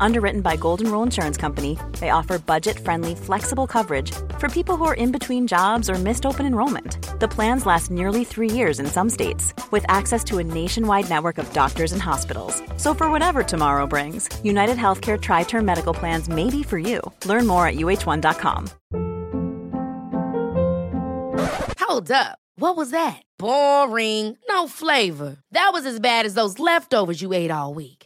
Underwritten by Golden Rule Insurance Company, they offer budget friendly, flexible coverage for people who are in between jobs or missed open enrollment. The plans last nearly three years in some states, with access to a nationwide network of doctors and hospitals. So, for whatever tomorrow brings, United Healthcare Tri Term Medical Plans may be for you. Learn more at uh1.com. Hold up. What was that? Boring. No flavor. That was as bad as those leftovers you ate all week.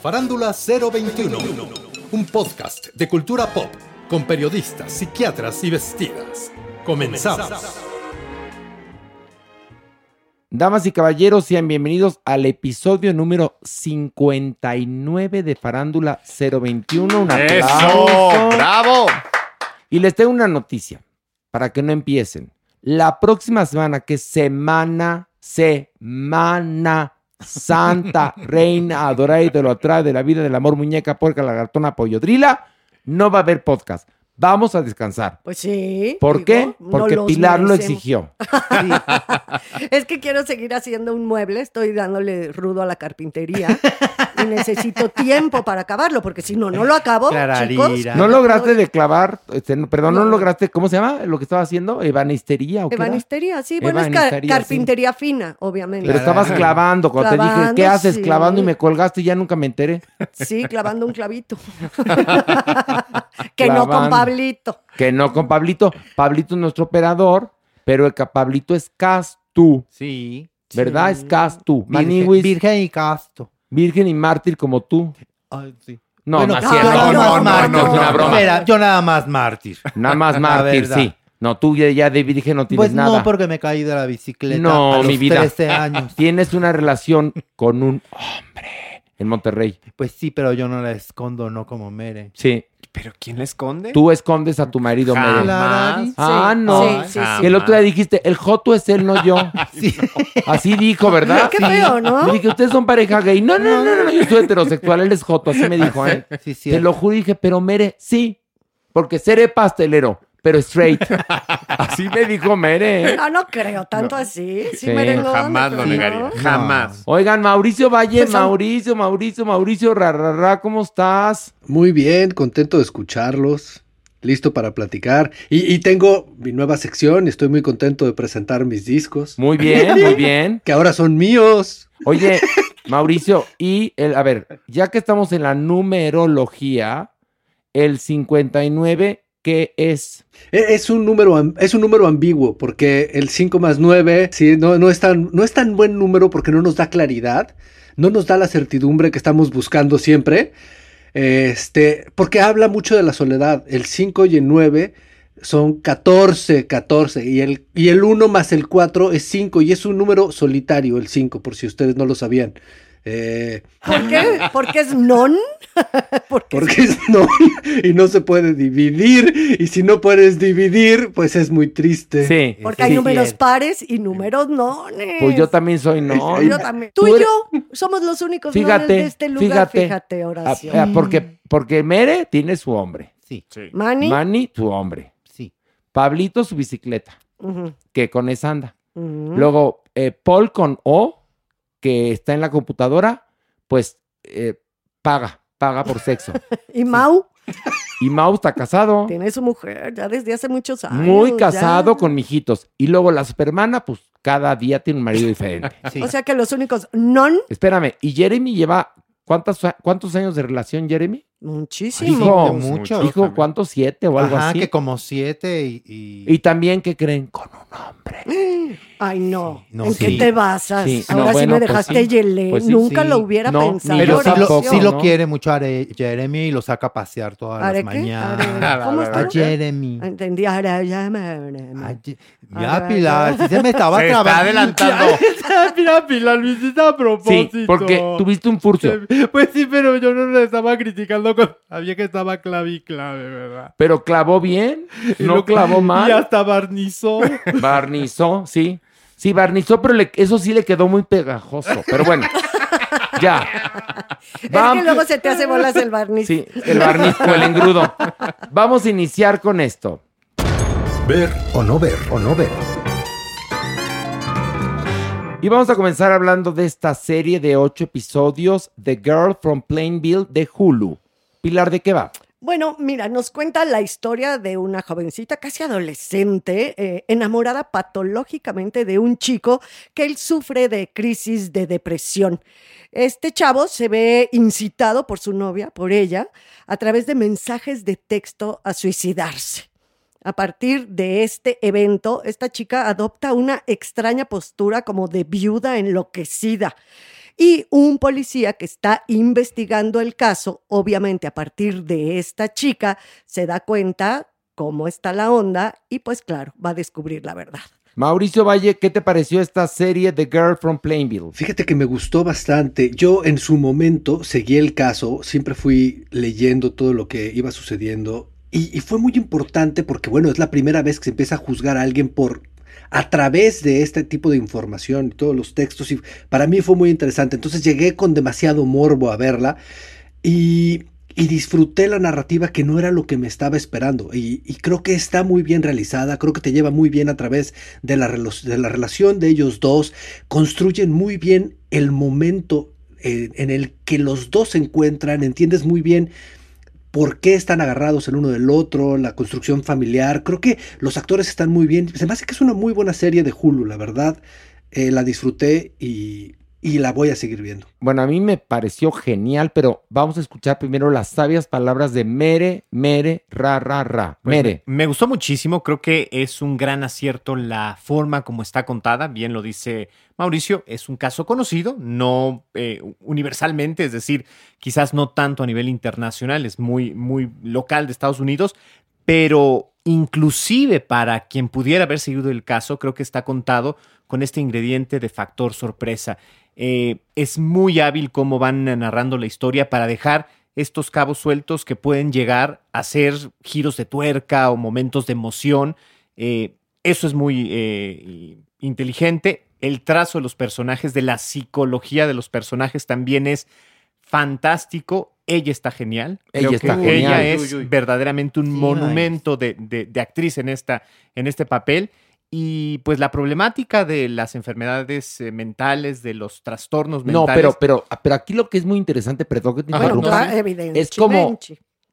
Farándula 021, un podcast de cultura pop con periodistas, psiquiatras y vestidas. Comenzamos. Damas y caballeros, sean bienvenidos al episodio número 59 de Farándula 021. Un ¡Eso! ¡Bravo! Y les tengo una noticia para que no empiecen. La próxima semana, que es semana, semana santa, reina, adorada idolatrada de la vida del amor, muñeca, puerca, lagartona, pollodrila, no va a haber podcast. Vamos a descansar. Pues sí. ¿Por digo, qué? Porque Pilar lo exigió. Es que quiero seguir haciendo un mueble, estoy dándole rudo a la carpintería y necesito tiempo para acabarlo, porque si no, no lo acabo, chicos. ¿No lograste de clavar, este, perdón, no. lograste, ¿cómo se llama lo que estaba haciendo? ¿Ebanistería o qué era? Ebanistería, sí, bueno, es ca- Ebanistería, sí. carpintería fina, obviamente. Pero estabas clavando, cuando te dije, ¿qué haces? sí. Clavando y me colgaste y ya nunca me enteré. Sí, clavando un clavito. que no con. Pablito. Que no con Pablito. Pablito es nuestro operador, pero el que Pablito es castu. Sí. ¿Verdad? Es castu. Virgen, virgen y casto. virgen y mártir como tú. Ay, sí. No, Bueno, no es no, no, no, es no, una no, broma. Mira, yo nada más mártir. Nada más mártir, sí. No, tú ya, ya de virgen no tienes Pues nada. no, porque me caí de la bicicleta No, a los mi vida. 13 años. Tienes una relación con un hombre en Monterrey. Pues sí, pero yo no la escondo, no como Mere. Sí. ¿Pero quién le esconde? Tú escondes a tu marido, Mere. Jamás. Ah, no. sí, sí, sí. Que el otro día dijiste, el Joto es él, no yo. Sí. Así dijo, ¿verdad? Qué feo, ¿no? Le dije, ustedes son pareja gay. No, no, no, no, no, yo soy heterosexual, él es Joto, así me dijo, ¿eh? Sí, sí. Te lo juro, y dije, pero Mere, sí, porque seré pastelero, pero straight. Así me dijo Mere. No, no creo tanto así. Sí, Sí. merengón, Jamás lo negaría. no. Jamás. Oigan, Mauricio Valle, Pues son- Mauricio, Mauricio, Mauricio, ra, ra, ra, ¿cómo estás? Muy bien, contento de escucharlos, listo para platicar. Y, y tengo mi nueva sección y estoy muy contento de presentar mis discos, Muy bien, muy bien. que ahora son míos. Oye, Mauricio, y el, a ver, ya que estamos en la numerología, el 59, ¿qué es? E- Es un número, es un número ambiguo, porque el 5 más 9, sí, no, no, es tan, no es tan buen número porque no nos da claridad, no nos da la certidumbre que estamos buscando siempre, este, porque habla mucho de la soledad. El 5 y el 9 son 14, 14, y el, y el 1 más el 4 es 5, y es un número solitario, el 5, por si ustedes no lo sabían. Eh, ¿Por qué? ¿Porque es non? Porque porque es no, y no se puede dividir, y si no puedes dividir, pues es muy triste. Sí. Porque hay sí. números pares y números nones. Pues yo también soy no. Yo también. Tú Tú y eres- yo somos los únicos Fíjate, nones de este lugar. fíjate. Fíjate, Ah, Horacio. ah, porque, porque Mere tiene su hombre. Sí, Manny. Manny, su hombre. sí. Pablito, su bicicleta, que con esa anda. Luego, eh, Paul con O, que está en la computadora, pues eh, paga, paga por sexo. ¿Y Mau? Y Mau está casado. Tiene su mujer ya desde hace muchos años. Muy ya. casado con mijitos. Y luego la supermana, pues cada día tiene un marido diferente. Sí. O sea que los únicos non, Espérame, ¿y Jeremy lleva cuántos, cuántos años de relación, Jeremy? muchísimo. Dijo, mucho. dijo ¿cuántos? ¿Siete o algo Ajá, así? que como siete y... y- Y también, ¿qué creen? Con un hombre. Ay, no. No, ¿En sí. qué te basas? Sí, Ahora no, sí bueno, me pues dejaste sí. yelé. Pues sí, Nunca sí. lo hubiera No, pensado. Pero sí lo, tampoco, sí lo ¿no? quiere mucho a Jeremy y lo saca a pasear todas ¿Are las qué? mañanas. Are- ¿Cómo A está? Jeremy. Entendí. Ahora ya Ya, Pilar, si se me estaba Se está trabando. adelantando. Mira, Pilar, lo hiciste a propósito. Sí, porque tuviste un furcio. Pues sí, pero yo no le estaba criticando. Con... Sabía que estaba clave y clave, ¿verdad? Pero clavó bien, Y no clavó Y mal. hasta barnizó. Barnizó, sí. Sí, barnizó, pero le- eso sí le quedó muy pegajoso. Pero bueno, ya. Es que luego se te hace bolas el barniz. Sí, el barniz o el engrudo. Vamos a iniciar con esto. Ver o no ver o no ver. Y vamos a comenzar hablando de esta serie de ocho episodios, The Girl from Plainville de Hulu. Pilar, ¿de qué va? Bueno, mira, nos cuenta la historia de una jovencita casi adolescente, eh, enamorada patológicamente de un chico que él sufre de crisis de depresión. Este chavo se ve incitado por su novia, por ella, a través de mensajes de texto a suicidarse. A partir de este evento, esta chica adopta una extraña postura como de viuda enloquecida. Y un policía que está investigando el caso, obviamente a partir de esta chica, se da cuenta cómo está la onda y pues claro, va a descubrir la verdad. Mauricio Valle, ¿qué te pareció esta serie The Girl from Plainville? Fíjate que me gustó bastante. Yo en su momento seguí el caso, siempre fui leyendo todo lo que iba sucediendo y, y fue muy importante porque, bueno, es la primera vez que se empieza a juzgar a alguien por a través de este tipo de información y todos los textos y para mí fue muy interesante. Entonces llegué con demasiado morbo a verla y, y disfruté la narrativa que no era lo que me estaba esperando y, creo que está muy bien realizada, creo que te lleva muy bien a través de la, de la relación de ellos dos, construyen muy bien el momento eh, en el que los dos se encuentran, entiendes muy bien por qué están agarrados el uno del otro, la construcción familiar. Creo que los actores están muy bien. Se me hace que es una muy buena serie de Hulu, la verdad. Eh, la disfruté y, y la voy a seguir viendo. Bueno, a mí me pareció genial, pero vamos a escuchar primero las sabias palabras de Mere, Mere, Ra, Ra, Ra. Pues Mere. me, me gustó muchísimo, creo que es un gran acierto la forma como está contada, bien lo dice Mauricio, es un caso conocido, no eh, universalmente, es decir, quizás no tanto a nivel internacional, es muy, muy local de Estados Unidos, pero inclusive para quien pudiera haber seguido el caso, creo que está contado con este ingrediente de factor sorpresa. Eh, es muy hábil cómo van narrando la historia para dejar estos cabos sueltos que pueden llegar a ser giros de tuerca o momentos de emoción. Eh, eso es muy eh, inteligente. El trazo de los personajes, de la psicología de los personajes también es fantástico. Ella está genial. Ella Creo está que genial. Ella es uy, uy. verdaderamente un Sí, monumento de, de- de actriz en, esta, en este papel. Y pues la problemática de las enfermedades eh, mentales, de los trastornos No, mentales. pero, pero, pero aquí lo que es muy interesante, perdón que te Ajá, Bueno, interrumpa, es como-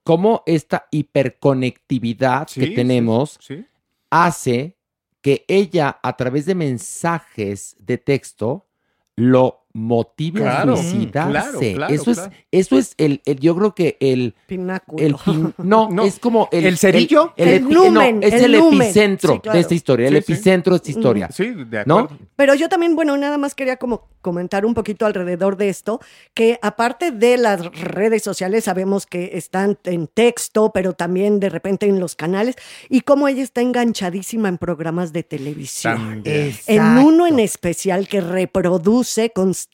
cómo esta hiperconectividad Sí, que sí, tenemos sí. hace que ella, a través de mensajes de texto, lo motive Claro, a suicidarse. claro, claro, eso claro. es, eso es el, el- yo creo que el, Pináculo. el pin- no, No, es como el, ¿el cerillo? el, El lumen, no, es el el, lumen. epicentro Sí, claro. de esta historia, el Sí, sí. epicentro de esta historia. Sí, de ¿No? acuerdo. Pero yo también, bueno, nada más quería como comentar un poquito alrededor de esto, que aparte de las redes sociales, sabemos que están en texto, pero también de repente en los canales, y cómo ella está enganchadísima en programas de televisión. En uno en especial que reproduce constantemente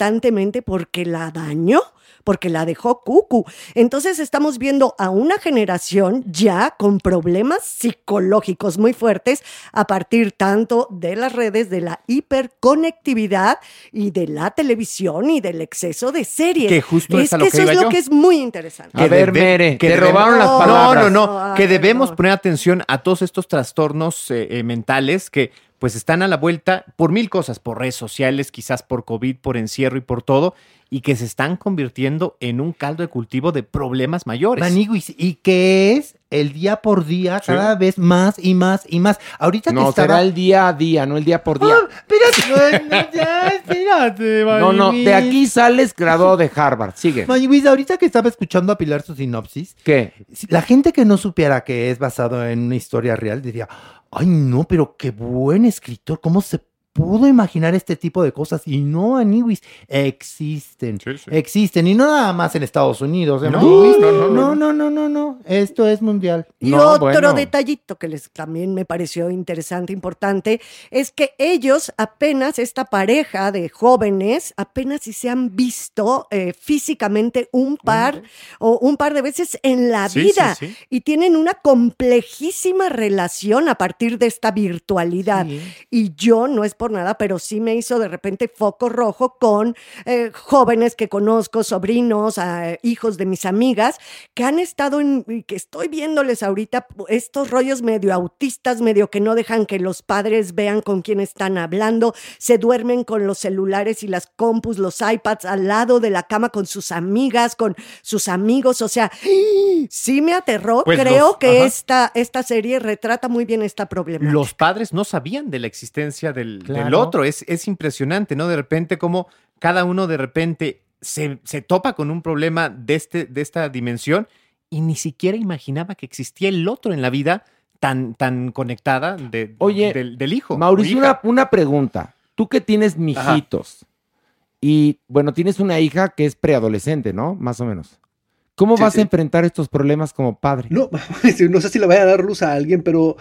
porque la dañó, porque la dejó cucu. Entonces estamos viendo a una generación ya con problemas psicológicos muy fuertes a partir tanto de las redes, de la hiperconectividad y de la televisión y del exceso de series. Que justo es a lo que que eso iba es lo que es muy interesante. A ver, Mere, te robaron las palabras. No, no, No, no. Que debemos no. poner atención a todos estos trastornos eh, eh, mentales que pues están a la vuelta por mil cosas, por redes sociales, quizás por COVID, por encierro y por todo. Y que se están convirtiendo en un caldo de cultivo de problemas mayores. Maniguis, y que es el día por día, Sí. cada vez más y más y más. Ahorita que No, estaba... será el día a día, no el día por día. Ah, espérate, no, ya, espérate, No, no, de aquí sales graduado de Harvard. Sigue. Maniguis, ahorita que estaba escuchando a Pilar su sinopsis, ¿Qué? la gente que no supiera que es basado en una historia real diría, ay no, pero qué buen escritor, ¿cómo se pudo imaginar este tipo de cosas? Y no, Aniwis, existen, existen, y no nada más en Estados Unidos, ¿eh, No, no, no, no, no, no, no, no, esto es mundial. Y No, otro bueno. detallito que les también me pareció interesante, importante, es que ellos apenas, esta pareja de jóvenes, apenas si se han visto eh, físicamente un par o un par de veces en la Sí, vida sí, sí. y tienen una complejísima relación a partir de esta virtualidad. Y yo, no es por nada, pero sí me hizo de repente foco rojo con eh, jóvenes que conozco, sobrinos, hijos de mis amigas, que han estado en, y que estoy viéndoles ahorita estos rollos medio autistas, medio que no dejan que los padres vean con quién están hablando, se duermen con los celulares y las compus, los iPads al lado de la cama con sus amigas, con sus amigos, o sea, sí me aterró, Pues creo los- que ajá. esta, esta serie retrata muy bien esta problemática. Los padres no sabían de la existencia del, del Claro. otro. Es, es impresionante, ¿no? De repente, como cada uno de repente se, se topa con un problema de, este, de esta dimensión y ni siquiera imaginaba que existía el otro en la vida tan, tan conectada de, Oye, del, del hijo. Mauricio, una, una pregunta. Tú que tienes mijitos y, bueno, tienes una hija que es preadolescente, ¿no? Más o menos. ¿Cómo Sí, vas sí. a enfrentar estos problemas como padre? No, no sé si le vaya a dar luz a alguien, pero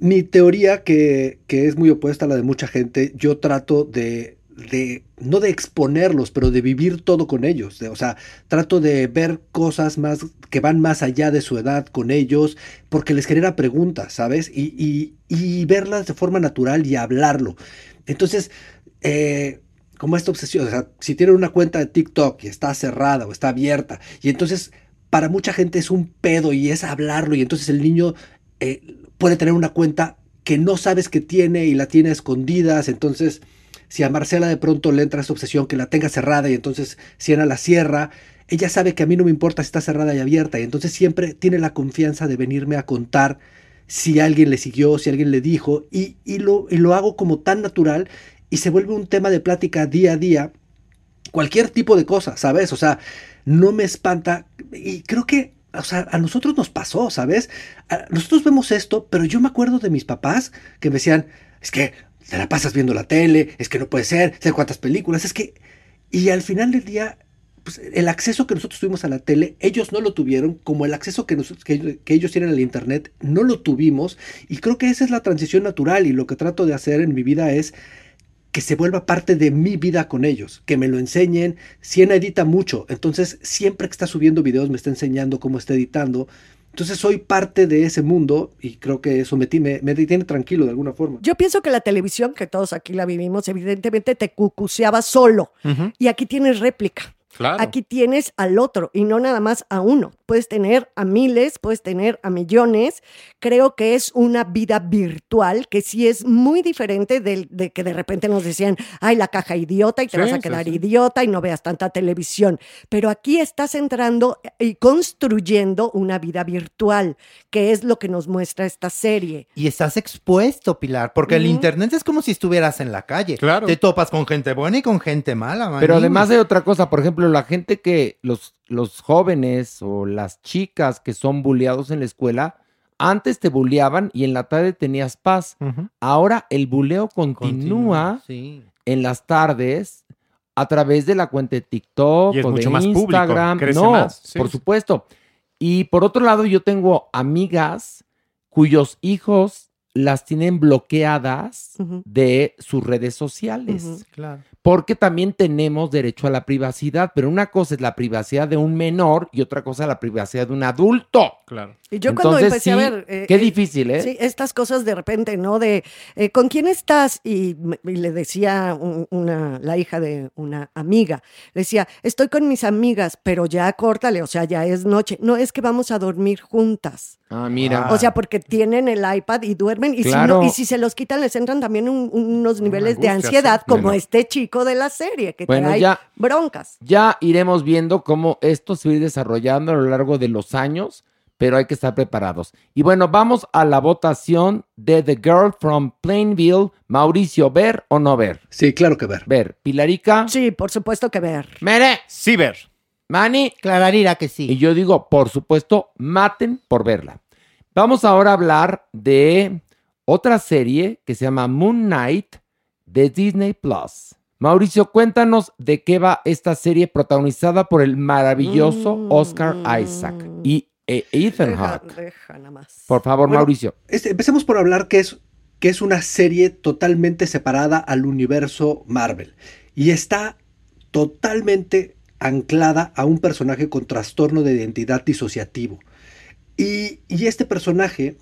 mi teoría, que, que es muy opuesta a la de mucha gente, yo trato de, de, no de exponerlos, pero de vivir todo con ellos. de- o sea, trato de ver cosas más que van más allá de su edad con ellos, porque les genera preguntas, ¿sabes? Y, y, y verlas de forma natural y hablarlo. Entonces, eh, como esta obsesión, o sea, si tienen una cuenta de TikTok y está cerrada o está abierta, y entonces para mucha gente es un pedo y es hablarlo, y entonces el niño eh, puede tener una cuenta que no sabes que tiene y la tiene escondidas, entonces si a Marcela de pronto le entra esa obsesión que la tenga cerrada y entonces Siena la cierra, ella sabe que a mí no me importa si está cerrada y abierta y entonces siempre tiene la confianza de venirme a contar si alguien le siguió, si alguien le dijo y, y lo, y lo hago como tan natural y se vuelve un tema de plática día a día, cualquier tipo de cosa, ¿sabes? O sea, no me espanta y creo que, o sea, a nosotros nos pasó, ¿sabes? A- nosotros vemos esto, pero yo me acuerdo de mis papás que me decían, es que te la pasas viendo la tele, es que no puede ser, sé cuántas películas, es que... Y al final del día, pues, el acceso que nosotros tuvimos a la tele, ellos no lo tuvieron, como el acceso que, que ellos tienen al Internet, no lo tuvimos. Y creo que esa es la transición natural y lo que trato de hacer en mi vida es que se vuelva parte de mi vida con ellos, que me lo enseñen. Siena edita mucho, entonces siempre que está subiendo videos me está enseñando cómo está editando. Entonces soy parte de ese mundo y creo que eso me, me, me tiene tranquilo de alguna forma. Yo pienso que la televisión, que todos aquí la vivimos, evidentemente te cucuseaba solo. Ujú, Y aquí tienes réplica. Claro. Aquí tienes al otro y no nada más a uno. Puedes tener a miles, puedes tener a millones. Creo que es una vida virtual que sí es muy diferente del- de, que de repente nos decían, ay, la caja idiota y te Sí, vas a quedar sí. idiota y no veas tanta televisión. Pero aquí estás entrando y construyendo una vida virtual, que es lo que nos muestra esta serie. Y estás expuesto, Pilar, porque el internet es como si estuvieras en la calle. Claro. Te topas con gente buena y con gente mala, Pero Maniguis. además hay otra cosa, por ejemplo, la gente que, los, los jóvenes o las chicas que son bulleados en la escuela, antes te bulleaban y en la tarde tenías paz. Ahora el buleo continúa Sí. en las tardes a través de la cuenta de TikTok Y es o mucho de más Instagram. no, más, sí. por supuesto. Y por otro lado, yo tengo amigas cuyos hijos las tienen bloqueadas de sus redes sociales. Claro. Porque también tenemos derecho a la privacidad, pero una cosa es la privacidad de un menor y otra cosa la privacidad de un adulto. Claro. Y yo cuando empecé a ver... eh, qué eh, difícil, ¿eh? Sí, estas cosas de repente, ¿no? De, eh, ¿con quién estás? Y, le decía un- una, la hija de una amiga, le decía, estoy con mis amigas, pero ya córtale, o sea, ya es noche. No, es que vamos a dormir juntas. Ah, mira. O sea, porque tienen el iPad y duermen, y, Claro. si, no- y si se los quitan, les entran también un- unos niveles de ansiedad, sí. como Bueno. este chico arco de la serie, que Bueno, trae ya- broncas. Ya iremos viendo cómo esto se va a ir desarrollando a lo largo de los años, pero hay que estar preparados. Y bueno, vamos a la votación de The Girl from Plainville. Mauricio, ¿ver o no ver? Sí, claro que ver. Ver. Pilarica. Sí, por supuesto que ver. Mere. Sí, ver. Manny. Clararira que sí. Y yo digo, por supuesto, maten por verla. Vamos ahora a hablar de otra serie que se llama Moon Knight de Disney Plus. Mauricio, cuéntanos de qué va esta serie protagonizada por el maravilloso Oscar Isaac y eh, Ethan Hawke. Por favor, Bueno, Mauricio. Este, empecemos por hablar que es, que es una serie totalmente separada al universo Marvel. Y está totalmente anclada a un personaje con trastorno de identidad disociativo. Y, y este personaje,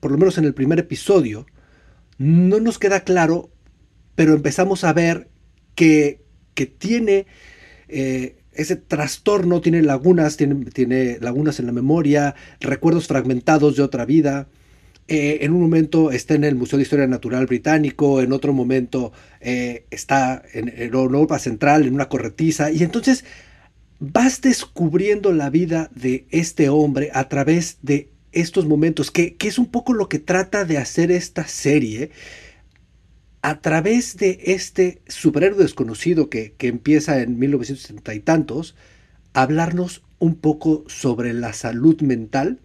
por lo menos en el primer episodio, no nos queda claro, pero empezamos a ver que, tiene eh, ese trastorno, tiene lagunas, tiene, lagunas en la memoria, recuerdos fragmentados de otra vida. Eh, en un momento está en el Museo de Historia Natural Británico, en otro momento eh, está en, Europa Central, en una corretiza, y entonces vas descubriendo la vida de este hombre a través de estos momentos, que es un poco lo que trata de hacer esta serie a través de este superhéroe desconocido que, que empieza en 1970 y tantos, hablarnos un poco sobre la salud mental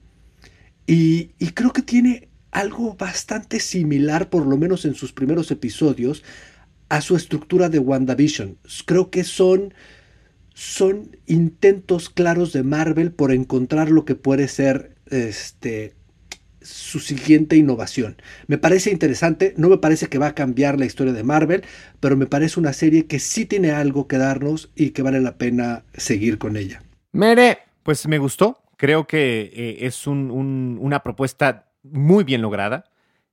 y, y creo que tiene algo bastante similar, por lo menos en sus primeros episodios, a su estructura de WandaVision. Creo que son, son intentos claros de Marvel por encontrar lo que puede ser este, su siguiente innovación. Me parece interesante, no me parece que va a cambiar la historia de Marvel, pero me parece una serie que sí tiene algo que darnos y que vale la pena seguir con ella. Mere. Pues me gustó. Creo que eh, es un- un- una propuesta muy bien lograda.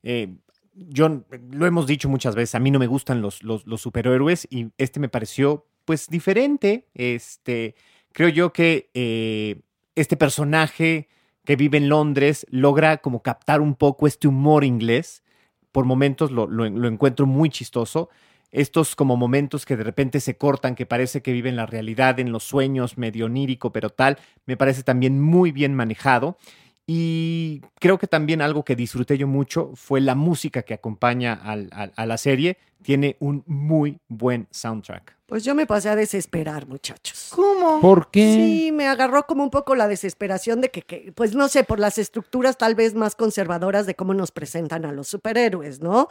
Eh, yo lo hemos dicho muchas veces, a mí no me gustan los superhéroes y este me pareció pues diferente. Este, creo yo que eh, este personaje que vive en Londres logra como captar un poco este humor inglés. Por momentos lo, lo- encuentro muy chistoso. Estos como momentos que de repente se cortan, que parece que viven la realidad en los sueños, medio onírico, pero tal, me parece también muy bien manejado. Y creo que también algo que disfruté yo mucho fue la música que acompaña a la serie. Tiene un muy buen soundtrack. Pues yo me pasé a desesperar, muchachos. ¿Cómo? ¿Por qué? Sí, me agarró como un poco la desesperación de que, que, pues no sé, por las estructuras tal vez más conservadoras de cómo nos presentan a los superhéroes, ¿no?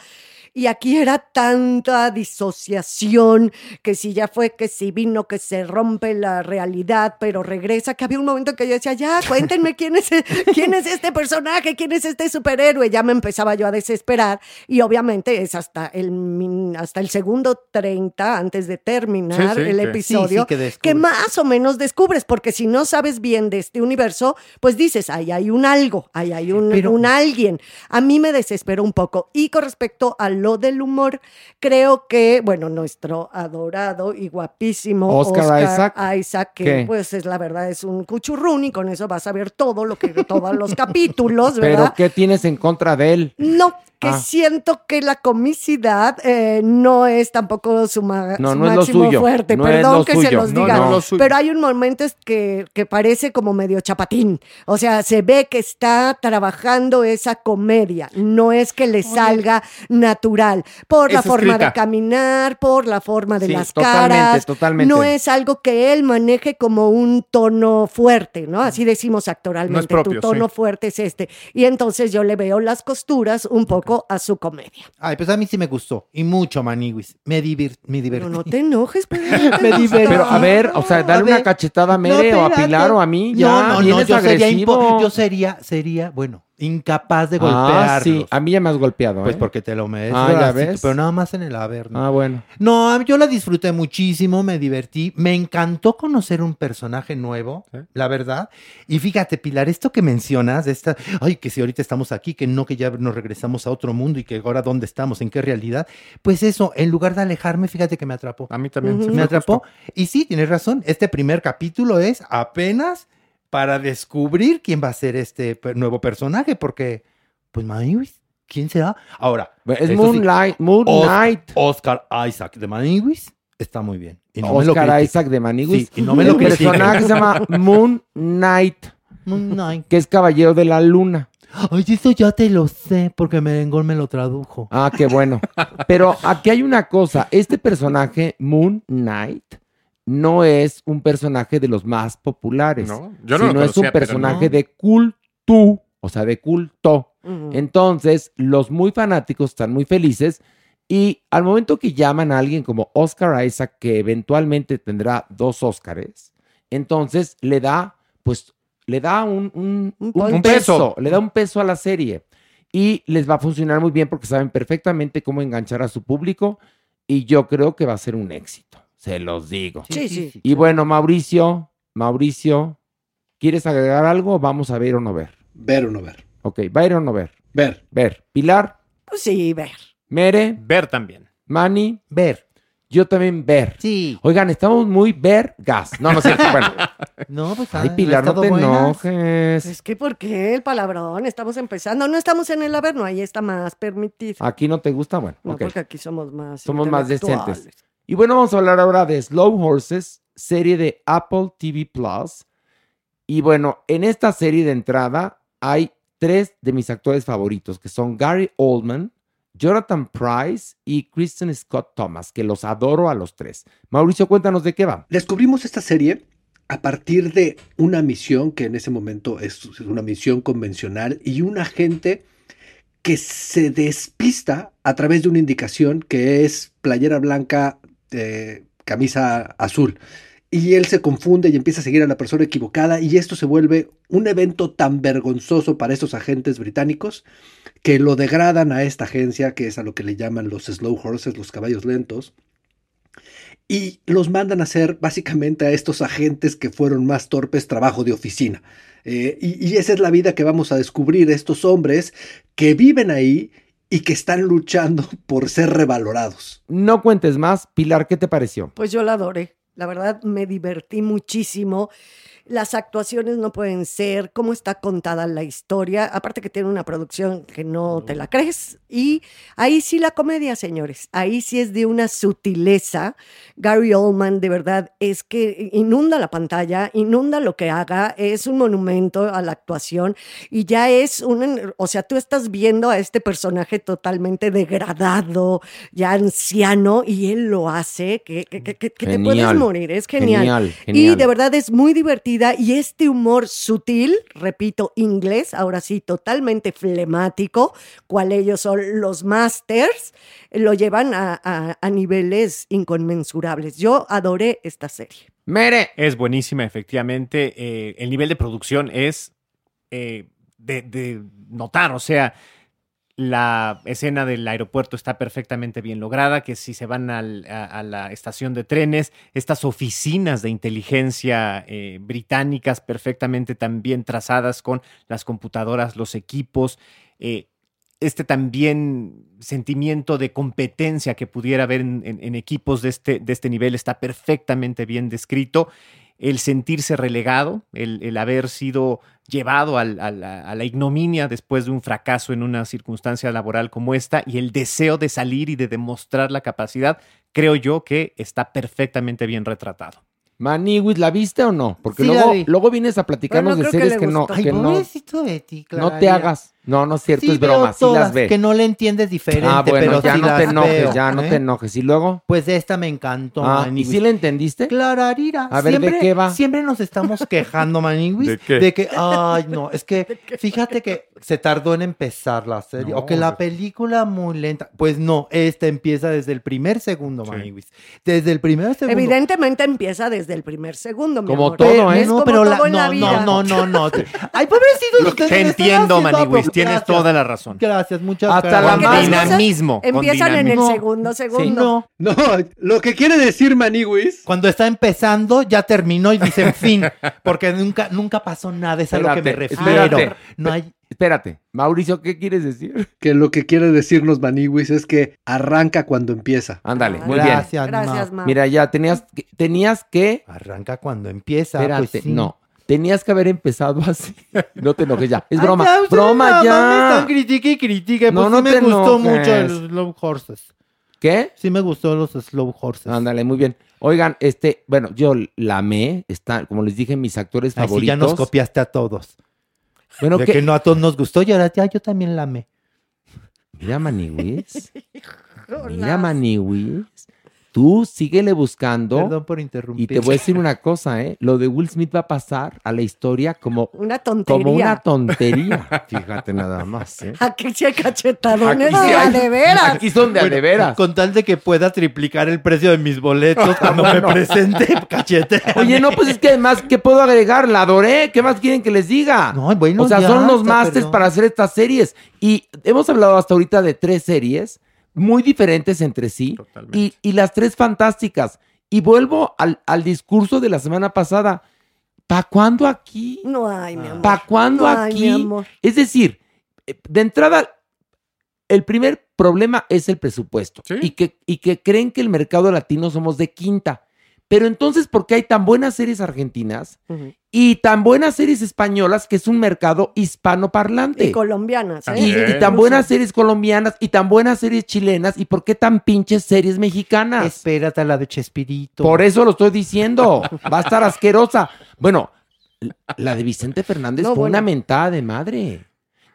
Y aquí era tanta disociación, que si ya fue, que si vino, que se rompe la realidad, pero regresa, que había un momento en que yo decía, ya, cuéntenme quién es, quién es este personaje, quién es este superhéroe. Ya me empezaba yo a desesperar y obviamente es hasta el, min- hasta el segundo 30 antes de terminar Sí, sí, el sí. episodio, Sí, sí, que más o menos descubres, porque si no sabes bien de este universo, pues dices, ahí hay un algo, ahí hay un, Pero- un alguien. A mí me desesperó un poco. Y con respecto a lo del humor, creo que, bueno, nuestro adorado y guapísimo Oscar Oscar, Isaac. Isaac, que ¿Qué? pues es la verdad, es un cuchurrún y con eso vas a ver todo lo que, todos los capítulos, ¿Pero ¿verdad? qué tienes en contra de él? No, que Ah. siento que la comicidad eh, no es tampoco su, ma- No, su no es lo máximo suyo, fuerte. no es Perdón lo que se los diga. lo. Pero hay un momento que, que parece como medio chapatín. O sea, se ve que está trabajando esa comedia. No es que le salga natural. Por la forma de caminar, por la forma de Sí, las totalmente, caras. totalmente. No es algo que él maneje como un tono fuerte, ¿no? Así decimos actoralmente. propio, tu tono sí. fuerte es este. Y entonces yo le veo las costuras un poco a su comedia. Ay, pues a mí sí me gustó. Y mucho, Maniwis. Me, divir me divertí. Pero no te enojes, pero Me divertí. Pero a ver, o sea, dale una cachetada a Mere no, o a. Pilar o a mí, ya, No, no, yo agresivo. yo sería, sería, bueno, incapaz de Ah, golpearlos. sí, a mí ya me has golpeado, Pues ¿eh? porque te lo mereces. Ah, ya ves. Pero nada más en el haber. ¿no? Ah, bueno. No, yo la disfruté muchísimo, me divertí, me encantó conocer un personaje nuevo, la verdad. Y fíjate, Pilar, esto que mencionas, esta, ay, que si ahorita estamos aquí, que no, que ya nos regresamos a otro mundo y que ahora dónde estamos, en qué realidad, pues eso, en lugar de alejarme, fíjate que me atrapó. A mí también. Se Me atrapó. justo. Y sí, tienes razón, este primer capítulo es apenas para descubrir quién va a ser este nuevo personaje, porque, pues, Maniwis, ¿quién será? Ahora, Es eso sí, Moonlight, Moon Os- Knight. Oscar Isaac de Maniwis Está muy bien. Y no me lo Oscar. Isaac de Maniguis. Sí, y no me lo El personaje se llama Moon Knight, Moon Knight. que es caballero de la luna. Ay, eso ya te lo sé, porque Merengón me lo tradujo. Ah, qué bueno. Pero aquí hay una cosa. Este personaje, Moon Knight, no es un personaje de los más populares. No, yo no lo sino es un personaje no. de culto, o sea, de culto. Entonces, los muy fanáticos están muy felices y al momento que llaman a alguien como Oscar Isaac, que eventualmente tendrá dos Óscares, entonces le da, pues, le da un, un- un Un peso, peso. le da un peso a la serie y les va a funcionar muy bien porque saben perfectamente cómo enganchar a su público y yo creo que va a ser un éxito, se los digo. Sí, sí. Y bueno, Mauricio, Mauricio, ¿quieres agregar algo? Vamos a ver o no ver. Ver o no ver. Ok, ¿va a ir o no ver? Ver. Ver. Pilar, Pues sí, ver. Mere, Ver también. Manny, Ver. yo también ver. Sí. Oigan, estamos muy ver gas. No, no cierto. Bueno, No, pues ay, han Pilar, no te buenas. enojes. Es que, ¿por qué el palabrón? Estamos empezando. No estamos en el Averno, ahí está más permitido. Aquí no te gusta, bueno, No, porque aquí somos más. Somos más decentes. Y bueno, vamos a hablar ahora de Slow Horses, serie de Apple TV Plus. Y bueno, en esta serie de entrada hay tres de mis actores favoritos, que son Gary Oldman, Jonathan Price y Kristen Scott Thomas, que los adoro a los tres. Mauricio, cuéntanos de qué va. Descubrimos esta serie a partir de una misión que en ese momento es una misión convencional y un agente que se despista a través de una indicación que es playera blanca, eh, camisa azul. Y él se confunde y empieza a seguir a la persona equivocada y esto se vuelve un evento tan vergonzoso para estos agentes británicos que lo degradan a esta agencia, que es a lo que le llaman los slow horses, los caballos lentos, y los mandan a hacer básicamente a estos agentes que fueron más torpes trabajo de oficina. Eh, y, y esa es la vida que vamos a descubrir, estos hombres que viven ahí y que están luchando por ser revalorados. No cuentes más. Pilar, ¿qué te pareció? Pues yo la adoré. La verdad, me divertí muchísimo. Las actuaciones no pueden ser, cómo está contada la historia, aparte que tiene una producción que no te la crees. Y ahí sí la comedia, señores, ahí sí es de una sutileza. Gary Oldman, de verdad, es que inunda la pantalla, inunda lo que haga, es un monumento a la actuación y ya es un, o sea, tú estás viendo a este personaje totalmente degradado, ya anciano, y él lo hace, que, que, que- que te puedes morir, es genial. Genial, Y de verdad es muy divertida y este humor sutil, repito, inglés, ahora sí, totalmente flemático, cual ellos son los masters, lo llevan a, a- a niveles inconmensurables. Yo adoré esta serie. Mere. Es buenísima, efectivamente. Eh, el nivel de producción es eh, de, de notar, o sea, la escena del aeropuerto está perfectamente bien lograda, que si se van a, la estación de trenes, estas oficinas de inteligencia eh, británicas perfectamente también trazadas con las computadoras, los equipos, eh, este también sentimiento de competencia que pudiera haber en, en- en equipos de este, de este nivel está perfectamente bien descrito. El sentirse relegado, el, el haber sido llevado al- a, la, a la ignominia después de un fracaso en una circunstancia laboral como esta y el deseo de salir y de demostrar la capacidad, creo yo que está perfectamente bien retratado. Maniwis, ¿la viste o no? Porque Sí, luego, luego vienes a platicarnos Bueno, de que series que, no. Ay, que no, pobrecito de ti, no te hagas. No, no es cierto, Sí es broma, sí las ve. Que no le entiendes diferente, ah, bueno, pero ya sí no te enojes, veo, ya no ¿eh? te enojes. ¿Y luego? Pues de esta me encantó, Ah, ¿Y si le entendiste? Clararira. A ver, ¿de qué va? Siempre nos estamos quejando, Maniwis. ¿De qué? De que, ay, no, es que fíjate que se tardó en empezar la serie. No, o que la película muy lenta. Pues no, esta empieza desde el primer segundo, Sí. Maniwis. Desde el primer segundo. Evidentemente empieza desde el primer segundo, mi Como amor. todo, ¿eh? Es no, como pero la- todo en la no, vida. no, no, no, no. Ay, pobrecito. Te entiendo, Maniwis, tienes Gracias. toda la razón. Gracias, muchas Hasta gracias. la las cosas Dinamismo, Empiezan en el segundo segundo. Sí, no. No, lo que quiere decir Maniwis Cuando está empezando, ya terminó y dice en fin. Porque nunca, nunca pasó nada. Es a lo que me refiero. espérate. No hay. Espérate, Mauricio, ¿qué quieres decir? que lo que quiere decirnos Maniwis es que arranca cuando empieza. Ándale, Ah, muy bien. Gracias, Gracias, ma. Mira, ya tenías que, tenías que, Arranca cuando empieza. espérate, pues sí. no, tenías que haber empezado así. No te enojes ya, es Ay, broma, ya, broma Me ya. están critique y critique. No, Pues no sí me te gustó enojes. mucho el Slow Horses. ¿Qué? Sí me gustó los Slow Horses. Ándale, muy bien. Oigan, este, bueno, yo la amé, está, como les dije, mis actores Ay, favoritos. ya nos copiaste a todos. Bueno, de que no a todos nos gustó y ahora ya yo también la amé. Mira, Maniwis. Mira, Maniwis. Tú síguele buscando. Perdón por interrumpir. Y te voy a decir una cosa, ¿eh? Lo de Will Smith va a pasar a la historia como, Una tontería. como una tontería. Fíjate nada más, ¿eh? Aquí sí hay cachetadones Aquí sí de a hay- de veras. Aquí son de a Bueno, de veras. Con tal de que pueda triplicar el precio de mis boletos cuando me presente cachete. Oye, no, pues es que además, ¿qué puedo agregar? La adoré. ¿Qué más quieren que les diga? No, bueno, o sea, ya, son los está, másters perdón. para hacer estas series. Y hemos hablado hasta ahorita de tres series muy diferentes entre sí. Y, y las tres fantásticas. Y vuelvo al, al discurso de la semana pasada. ¿Para cuándo aquí? No hay, mi amor. ¿Para cuándo aquí? mi amor. Es decir, eh, de entrada, el primer problema es el presupuesto y, que, y que creen que el mercado latino somos de quinta. Pero entonces, ¿por qué hay tan buenas series argentinas y tan buenas series españolas que es un mercado hispanoparlante? Y colombianas, ¿eh? Y, y tan buenas series colombianas y tan buenas series chilenas. ¿Y por qué tan pinches series mexicanas? Espérate a la de Chespirito. Por eso lo estoy diciendo. Va a estar asquerosa. Bueno, la de Vicente Fernández No, fue bueno. una mentada de madre.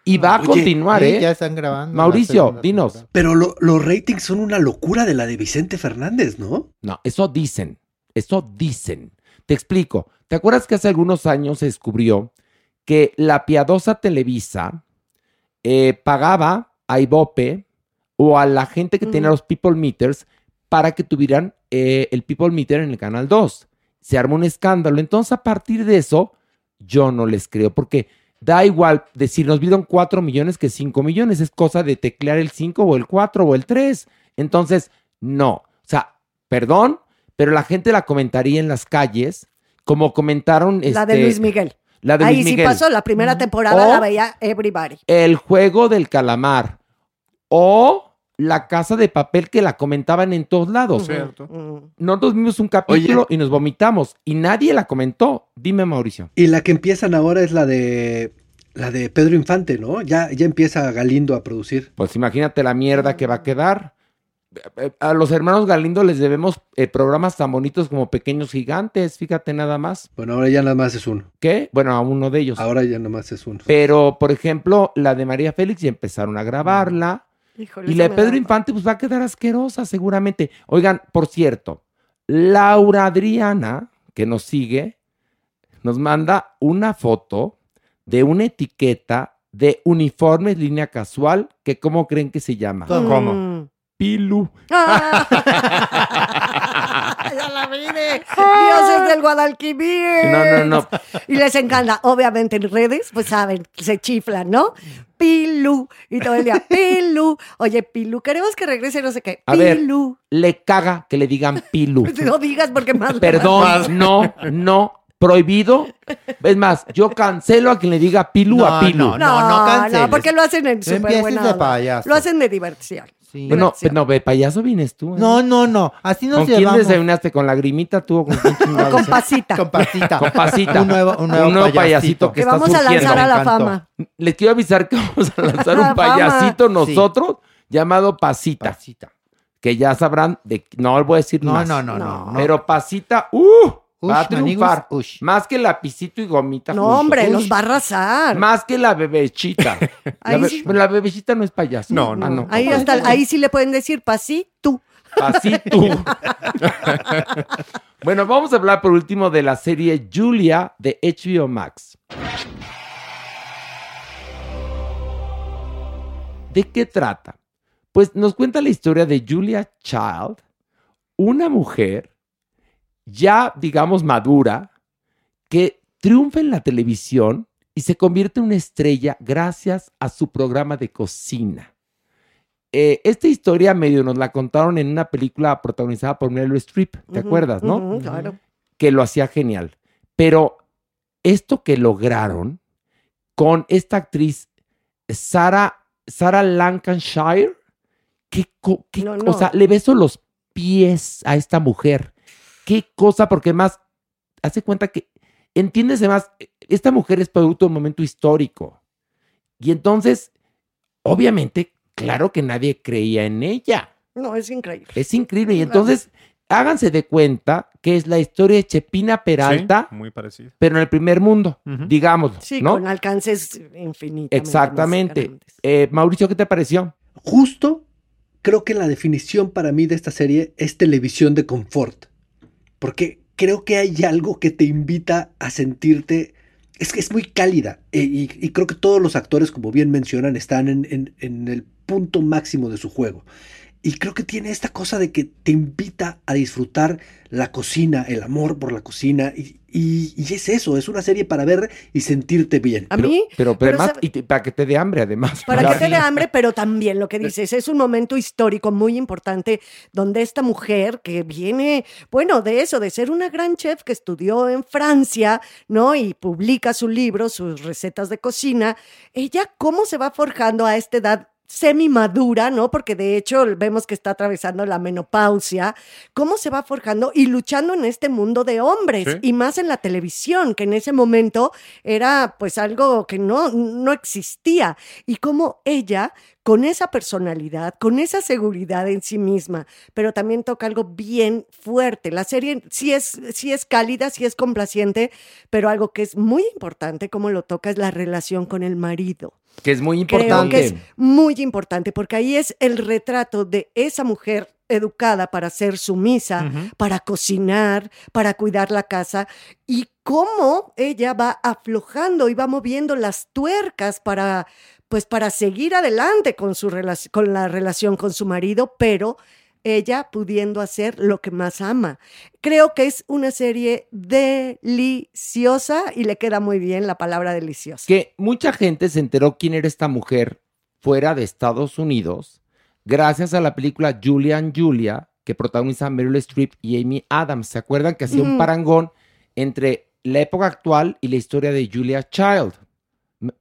Y va a Oye, continuar, Sí, ¿eh? ya están grabando. Mauricio, dinos. Pero lo- los ratings son una locura de la de Vicente Fernández, ¿no? No, eso dicen. Eso dicen. Te explico. ¿Te acuerdas que hace algunos años se descubrió que la piadosa Televisa eh, pagaba a Ibope o a la gente que tenía los People Meters para que tuvieran eh, el People Meter en el Canal 2? Se armó un escándalo. Entonces, a partir de eso, yo no les creo, porque da igual decir, nos vieron 4 millones que 5 millones. Es cosa de teclear el 5 o el 4 o el 3. Entonces, no. O sea, perdón, pero la gente la comentaría en las calles, como comentaron. La de este, Luis Miguel. La de Ahí Luis sí pasó, la primera temporada O- la veía everybody. El juego del calamar. O la casa de papel que la comentaban en todos lados. Mm. Nosotros vimos un capítulo y nos vomitamos y nadie la comentó. Dime, Mauricio. Y la que empiezan ahora es la de la de Pedro Infante, ¿no? Ya, ya empieza Galindo a producir. Pues imagínate la mierda que va a quedar. Eh, A los hermanos Galindo les debemos eh, programas tan bonitos como Pequeños Gigantes, fíjate nada más. Bueno, ahora ya nada más es uno. ¿Qué? Bueno, a uno de ellos. Ahora ya nada más es uno. Pero, por ejemplo, la de María Félix ya empezaron a grabarla. Híjole, Y la de Pedro da- Infante pues va a quedar asquerosa seguramente. Oigan, por cierto, Laura Adriana, que nos sigue, nos manda una foto de una etiqueta de uniformes línea casual que ¿cómo creen que se llama? Mm. Pilu. ya la vi de Dioses del Guadalquivir. No, no, no. Y les encanta. Obviamente en redes, pues saben, se chiflan, ¿no? Pilu. Y todo el día, Pilu. Oye, Pilu, queremos que regrese no sé qué. A ver, Pilu. le caga que le digan Pilu. No digas porque más. Perdón, no, no, prohibido. Es más, yo cancelo a quien le diga Pilu a No, Pilu. no, no, no canceles. porque lo hacen en No súper buena de onda. payaso. Lo hacen de diversión. Bueno, pero no, de payaso vienes tú. ¿eh? No, no, no. Así nos ¿Con quién llevamos. desayunaste? ¿Con lagrimita tú o con quién chingados, Con pasita. Con pasita. Con pasita. Un nuevo, un nuevo payasito. payasito. que Que está vamos a surgiendo. lanzar a la fama. Les quiero avisar que vamos a lanzar La un payasito nosotros llamado Pasita. Pasita. Que ya sabrán de no voy a decir No, más. no, no, no, no. Pero Pasita, ¡uh! Va a triunfar. ush. Más que lapicito y gomita. No, juntos. hombre, Ush. los va a arrasar. Más que la bebechita. la, be- sí. la bebechita no es payaso. No, Ah, no. no. Ahí, hasta, ahí sí le pueden decir pasito. Pasito. bueno, vamos a hablar por último de la serie Julia de HBO Max. ¿De qué trata? Pues nos cuenta la historia de Julia Child, una mujer ya, digamos, madura, que triunfa en la televisión y se convierte en una estrella gracias a su programa de cocina. Eh, esta historia medio nos la contaron en una película protagonizada por Meryl Streep, ¿te acuerdas, no? claro. Que lo hacía genial. Pero esto que lograron con esta actriz Sarah, Sarah Lancashire, No, no. cosa, le beso los pies a esta mujer. Qué cosa, porque más, hace cuenta que, entiéndese más, esta mujer es producto de un momento histórico. Y entonces, obviamente, claro que nadie creía en ella. No, es increíble. Es increíble. Y entonces, háganse de cuenta que es la historia de Chepina Peralta, Sí, muy parecido. pero en el primer mundo, digamos. Sí, ¿no? con alcances infinitos. Exactamente. Eh, Mauricio, ¿qué te pareció? Justo creo que la definición para mí de esta serie es televisión de confort. Porque creo que hay algo que te invita a sentirte. Es que es muy cálida. eh, y, creo que todos los actores, como bien mencionan, están en, el punto máximo de su juego. Y creo que tiene esta cosa de que te invita a disfrutar la cocina, el amor por la cocina. Y- y es eso, es una serie para ver y sentirte bien. A mí, Pero, pero pero además, sabe- y te- para que te dé hambre, además. Para que te dé hambre, pero también lo que dices, es un momento histórico muy importante donde esta mujer que viene, bueno, de eso, de ser una gran chef que estudió en Francia, ¿no? Y publica su libro, sus recetas de cocina, ella cómo se va forjando a esta edad semi-madura, ¿no? Porque de hecho vemos que está atravesando la menopausia, cómo se va forjando y luchando en este mundo de hombres Sí. y más en la televisión, que en ese momento era pues algo que no, no existía y cómo ella con esa personalidad, con esa seguridad en sí misma, pero también toca algo bien fuerte. La serie sí es, sí es cálida, sí es complaciente, pero algo que es muy importante, como lo toca, es la relación con el marido. Que es muy Creo importante. que es muy importante porque ahí es el retrato de esa mujer educada para ser sumisa, Ujú. para cocinar, para cuidar la casa y cómo ella va aflojando y va moviendo las tuercas para pues para seguir adelante con su con la relación con su marido, pero ella pudiendo hacer lo que más ama. Creo que es una serie deliciosa y le queda muy bien la palabra deliciosa. Que mucha gente se enteró quién era esta mujer fuera de Estados Unidos gracias a la película Julian Julia que protagoniza Meryl Streep y Amy Adams. ¿Se acuerdan que hacía un parangón entre la época actual y la historia de Julia Child?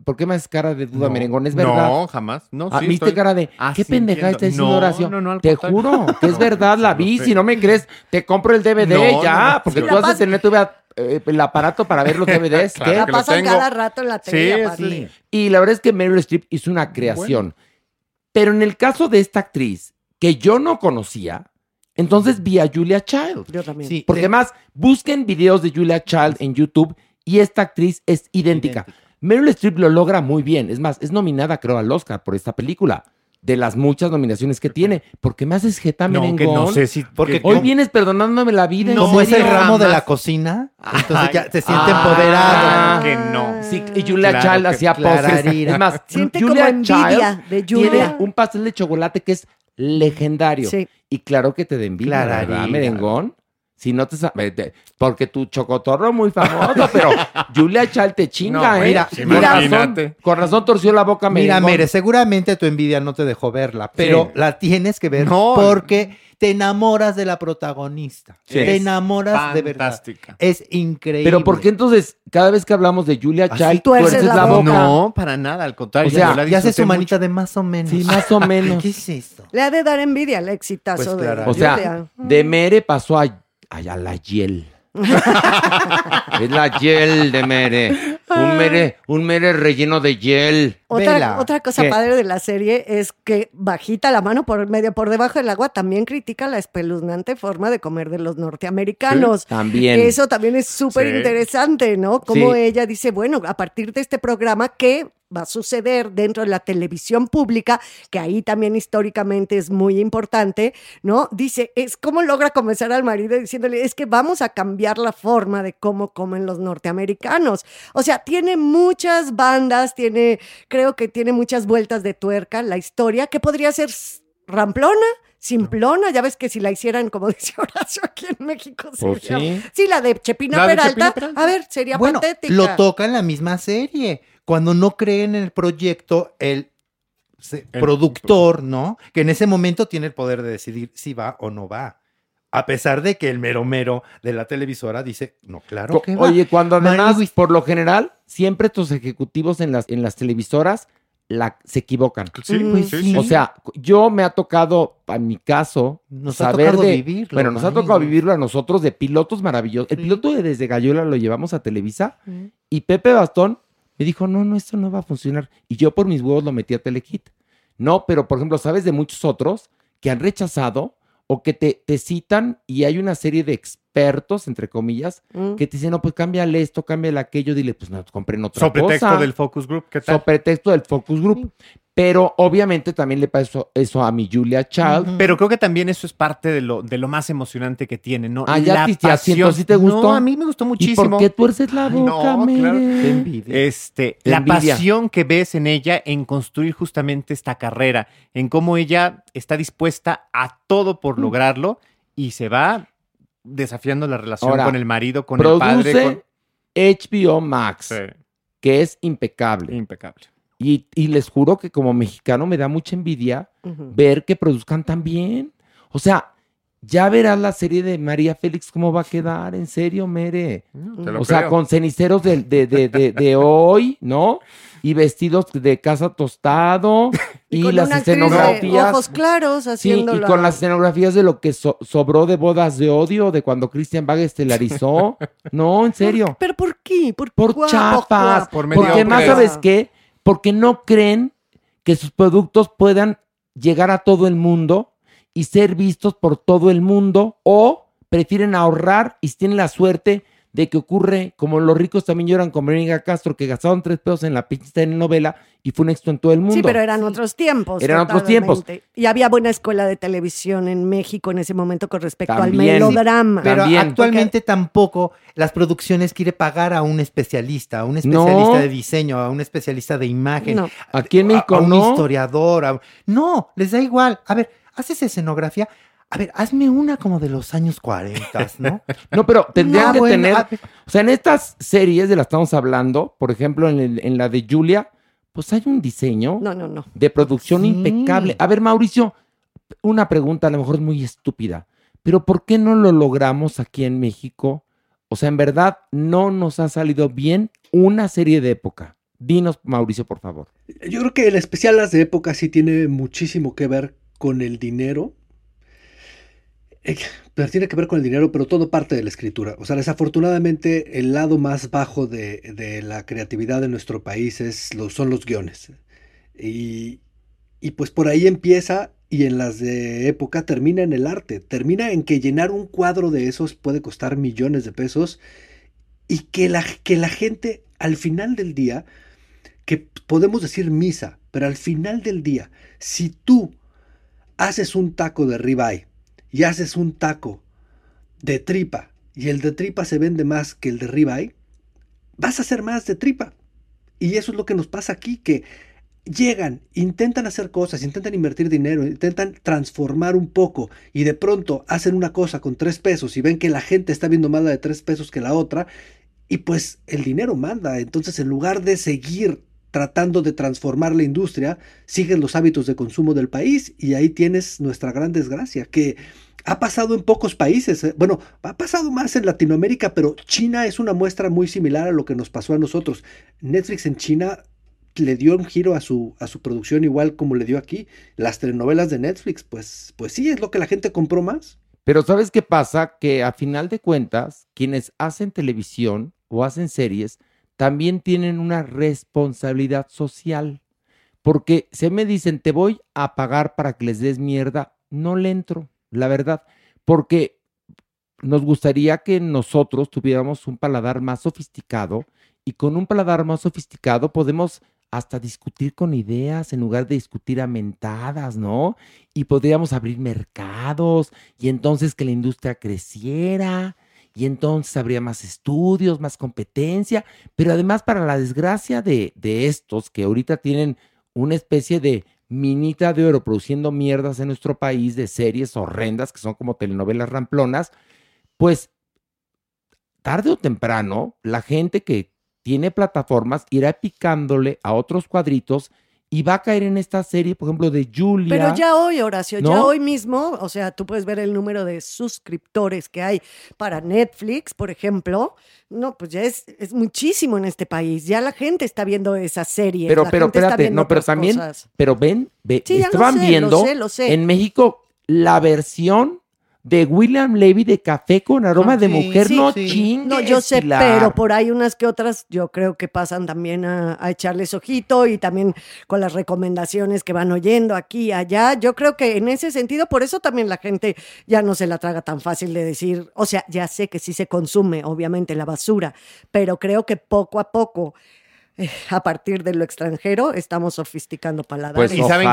¿Por qué me haces cara de duda, No, merengón? Es verdad. no, jamás. No, Ah, sí, ¿Viste estoy- cara de qué sí, pendejada entiendo. está diciendo No, Horacio? no, no, al Te contrario. juro que es No, verdad, la sí, vi. Si no me crees, te compro el DVD ya, no, porque sí. tú de pas- tener tuve, eh, el aparato para ver los DVDs. Claro ¿qué? La pasan cada rato en la tele. aparte. sí. Y la verdad es que Meryl Streep hizo una creación. Pero en el caso de esta actriz, que yo no conocía, entonces vi a Julia Child. Yo también. Sí, Porque te- más, busquen videos de Julia Child en YouTube y esta actriz es idéntica. Meryl Streep lo logra muy bien. Es más, es nominada, creo, al Oscar por esta película. De las muchas nominaciones que tiene. ¿Por qué me haces jeta, No, merengón? que no sé si- Porque Hoy vienes perdonándome la vida. ¿en Como es el ramo de la cocina, entonces ya te siente Ah, empoderado. que no. Sí, y Julia Claro Child hacía poses. Es más, Siente Julia como envidia Child de tiene Julia. un pastel de chocolate que es legendario. Sí. Y claro que te da envidia, ¿verdad, merengón? Si no te sabes, porque tu chocotorro es muy famoso, pero Julia Child te chinga, No, ¿eh? mira, con, razón, con razón torció la boca, Mira, merengón. Mere, seguramente tu envidia no te dejó verla, pero Sí. la tienes que ver No. porque te enamoras de la protagonista. Sí. Te enamoras de verdad. Fantástica. Es increíble. Pero ¿por qué entonces cada vez que hablamos de Julia Child tuerces tuerces la la boca? No, para nada, al contrario. O sea, yo la Y hace disfruté su manita mucho. de más o menos. Sí, más o menos. ¿Qué es esto? Le ha de dar envidia el exitazo Pues de claro. O sea, Julia. de Mere pasó a, a, a la Yel. es la Yel de Mere. Un Mere, un Mere relleno de Yel. Otra, otra cosa ¿Qué? padre de la serie es que bajita la mano por medio por debajo del agua también critica la espeluznante forma de comer de los norteamericanos. Sí, también. Eso también es súper Sí. interesante, ¿no? Como Sí. ella dice, bueno, a partir de este programa, ¿qué va a suceder dentro de la televisión pública? Que ahí también históricamente es muy importante, ¿no? Dice, es cómo logra convencer al marido diciéndole, es que vamos a cambiar la forma de cómo comen los norteamericanos. O sea, tiene muchas bandas, tiene, creo que tiene muchas vueltas de tuerca la historia, que podría ser ramplona, simplona, ya ves que si la hicieran, como dice Horacio, aquí en México Pues sería... sí. Sí, la de Chepina La de Peralta, Chepina Peralta. a ver, sería Bueno, patética. lo toca en la misma serie. Cuando no creen en el proyecto, el, se- El- productor, ¿no? Que en ese momento tiene el poder de decidir si va o no va. A pesar de que el mero mero de la televisora dice, no, claro Co- que va. Oye, cuando además, por lo general, siempre tus ejecutivos en las, en las televisoras la, se equivocan. Sí, Pues sí, sí. sí. O sea, yo me ha tocado, en mi caso, Nos ha saber tocado de... vivirlo, Bueno, nos ha tocado vivirlo a nosotros de pilotos maravillosos. El piloto de Desde Gallola lo llevamos a Televisa Mm. y Pepe Bastón me dijo, no, no, esto no va a funcionar. Y yo por mis huevos lo metí a Telehit. No, pero por ejemplo, ¿sabes de muchos otros que han rechazado o que te, te citan y hay una serie de expertos, entre comillas, Mm. que te dicen, no, pues cámbiale esto, cámbiale aquello, dile, pues no, compren otra Sobre cosa. texto del focus group, ¿qué tal? So pretexto del focus group. Pero obviamente también le pasó eso a mi Julia Child. Pero creo que también eso es parte de lo, de lo más emocionante que tiene, ¿no? Ah, ya, La pasión. ¿sí te gustó? No, a mí me gustó ¿Y muchísimo. por qué tuerces la Ay, boca, no, claro. Qué envidia. Este, Te la envidia. pasión que ves en ella en construir justamente esta carrera, en cómo ella está dispuesta a todo Mm. por lograrlo y se va desafiando la relación Ahora, con el marido, con el padre. Produce con- HBO Max, Sí, que es impecable. impecable. Y, y les juro que como mexicano me da mucha envidia ver que produzcan tan bien. O sea, ya verás la serie de María Félix cómo va a quedar, en serio, Mere. Te lo O sea, creo. con ceniceros de, de, de, de, de hoy, ¿no? Y vestidos de casa tostado y, con las una escenografías. ojos claros Sí, haciendo y con las escenografías de lo que so- sobró de bodas de odio, de cuando Christian Bag estelarizó. no, en serio. ¿Pero por qué? Por, Por guapo, chapas. guapo. Por Porque más, ¿sabes qué? Porque no creen que sus productos puedan llegar a todo el mundo y ser vistos por todo el mundo o prefieren ahorrar y tienen la suerte de que ocurre como los ricos también lloran con Verónica Castro que gastaron tres pesos en la pinche telenovela y fue un éxito en todo el mundo. Sí, pero eran otros tiempos. Eran otros tiempos. Y había buena escuela de televisión en México en ese momento con respecto También. al melodrama. Pero También. actualmente tampoco las producciones quiere pagar a un especialista, a un especialista No. de diseño, a un especialista de imagen, No. Aquí en a- México a, un no. historiador. a- no, les da igual. A ver, haces escenografía. A ver, hazme una como de los años 40, ¿no? No, pero tendrían No, que bueno, tener. a. O sea, en estas series de las que estamos hablando, por ejemplo, en, el- en la de Julia, pues hay un diseño No, no, no. de producción Sí. impecable. A ver, Mauricio, una pregunta a lo mejor es muy estúpida, pero ¿por qué no lo logramos aquí en México? O sea, en verdad, no nos ha salido bien una serie de época. Dinos, Mauricio, por favor. Yo creo que el especial Las de Época sí tiene muchísimo que ver con el dinero. Eh, tiene que ver con el dinero, pero todo parte de la escritura. O sea, desafortunadamente, el lado más bajo de, la creatividad de nuestro país es son los guiones. Y, y pues por ahí empieza y en las de época termina en el arte. Termina en que llenar un cuadro de esos puede costar millones de pesos y que la, que la gente al final del día que podemos decir misa, pero al final del día, si tú haces un taco de ribeye y haces un taco de tripa y el de tripa se vende más que el de ribeye, vas a hacer más de tripa. Y eso es lo que nos pasa aquí, que llegan, intentan hacer cosas, intentan invertir dinero, intentan transformar un poco y de pronto hacen una cosa con tres pesos y ven que la gente está viendo más la de tres pesos que la otra y pues el dinero manda. Entonces en lugar de seguir tratando de transformar la industria, siguen los hábitos de consumo del país y ahí tienes nuestra gran desgracia, que ha pasado en pocos países. eh, Bueno, ha pasado más en Latinoamérica, pero China es una muestra muy similar a lo que nos pasó a nosotros. Netflix en China le dio un giro a su, a su producción igual como le dio aquí. Las telenovelas de Netflix, pues, pues sí, es lo que la gente compró más. Pero ¿sabes qué pasa? Que a final de cuentas, quienes hacen televisión o hacen series también tienen una responsabilidad social. Porque si me dicen, te voy a pagar para que les des mierda, no le entro, la verdad. Porque nos gustaría que nosotros tuviéramos un paladar más sofisticado y con un paladar más sofisticado podemos hasta discutir con ideas en lugar de discutir a mentadas, ¿no? Y podríamos abrir mercados y entonces que la industria creciera y entonces habría más estudios, más competencia, pero además para la desgracia de, de estos que ahorita tienen una especie de minita de oro produciendo mierdas en nuestro país de series horrendas que son como telenovelas ramplonas, pues tarde o temprano la gente que tiene plataformas irá picándole a otros cuadritos y va a caer en esta serie, por ejemplo, de Julia. Pero ya hoy, Horacio, ya hoy mismo, o sea, tú puedes ver el número de suscriptores que hay para Netflix, por ejemplo. No, pues ya es, es muchísimo en este país. Ya la gente está viendo esas series. Pero, la pero, gente espérate, no, pero también, cosas. pero ven, ve, Sí, lo estaban lo viendo sé, lo sé. en México la versión de William Levy de Café con aroma Ah, de sí, mujer. sí, no sí. chingues, No, yo sé, Pilar. pero por ahí unas que otras yo creo que pasan también a, a echarles ojito y también con las recomendaciones que van oyendo aquí y allá. Yo creo que en ese sentido, por eso también la gente ya no se la traga tan fácil de decir, o sea, ya sé que sí se consume, obviamente, la basura, pero creo que poco a poco, a partir de lo extranjero, estamos sofisticando paladares. Pues ¿Y saben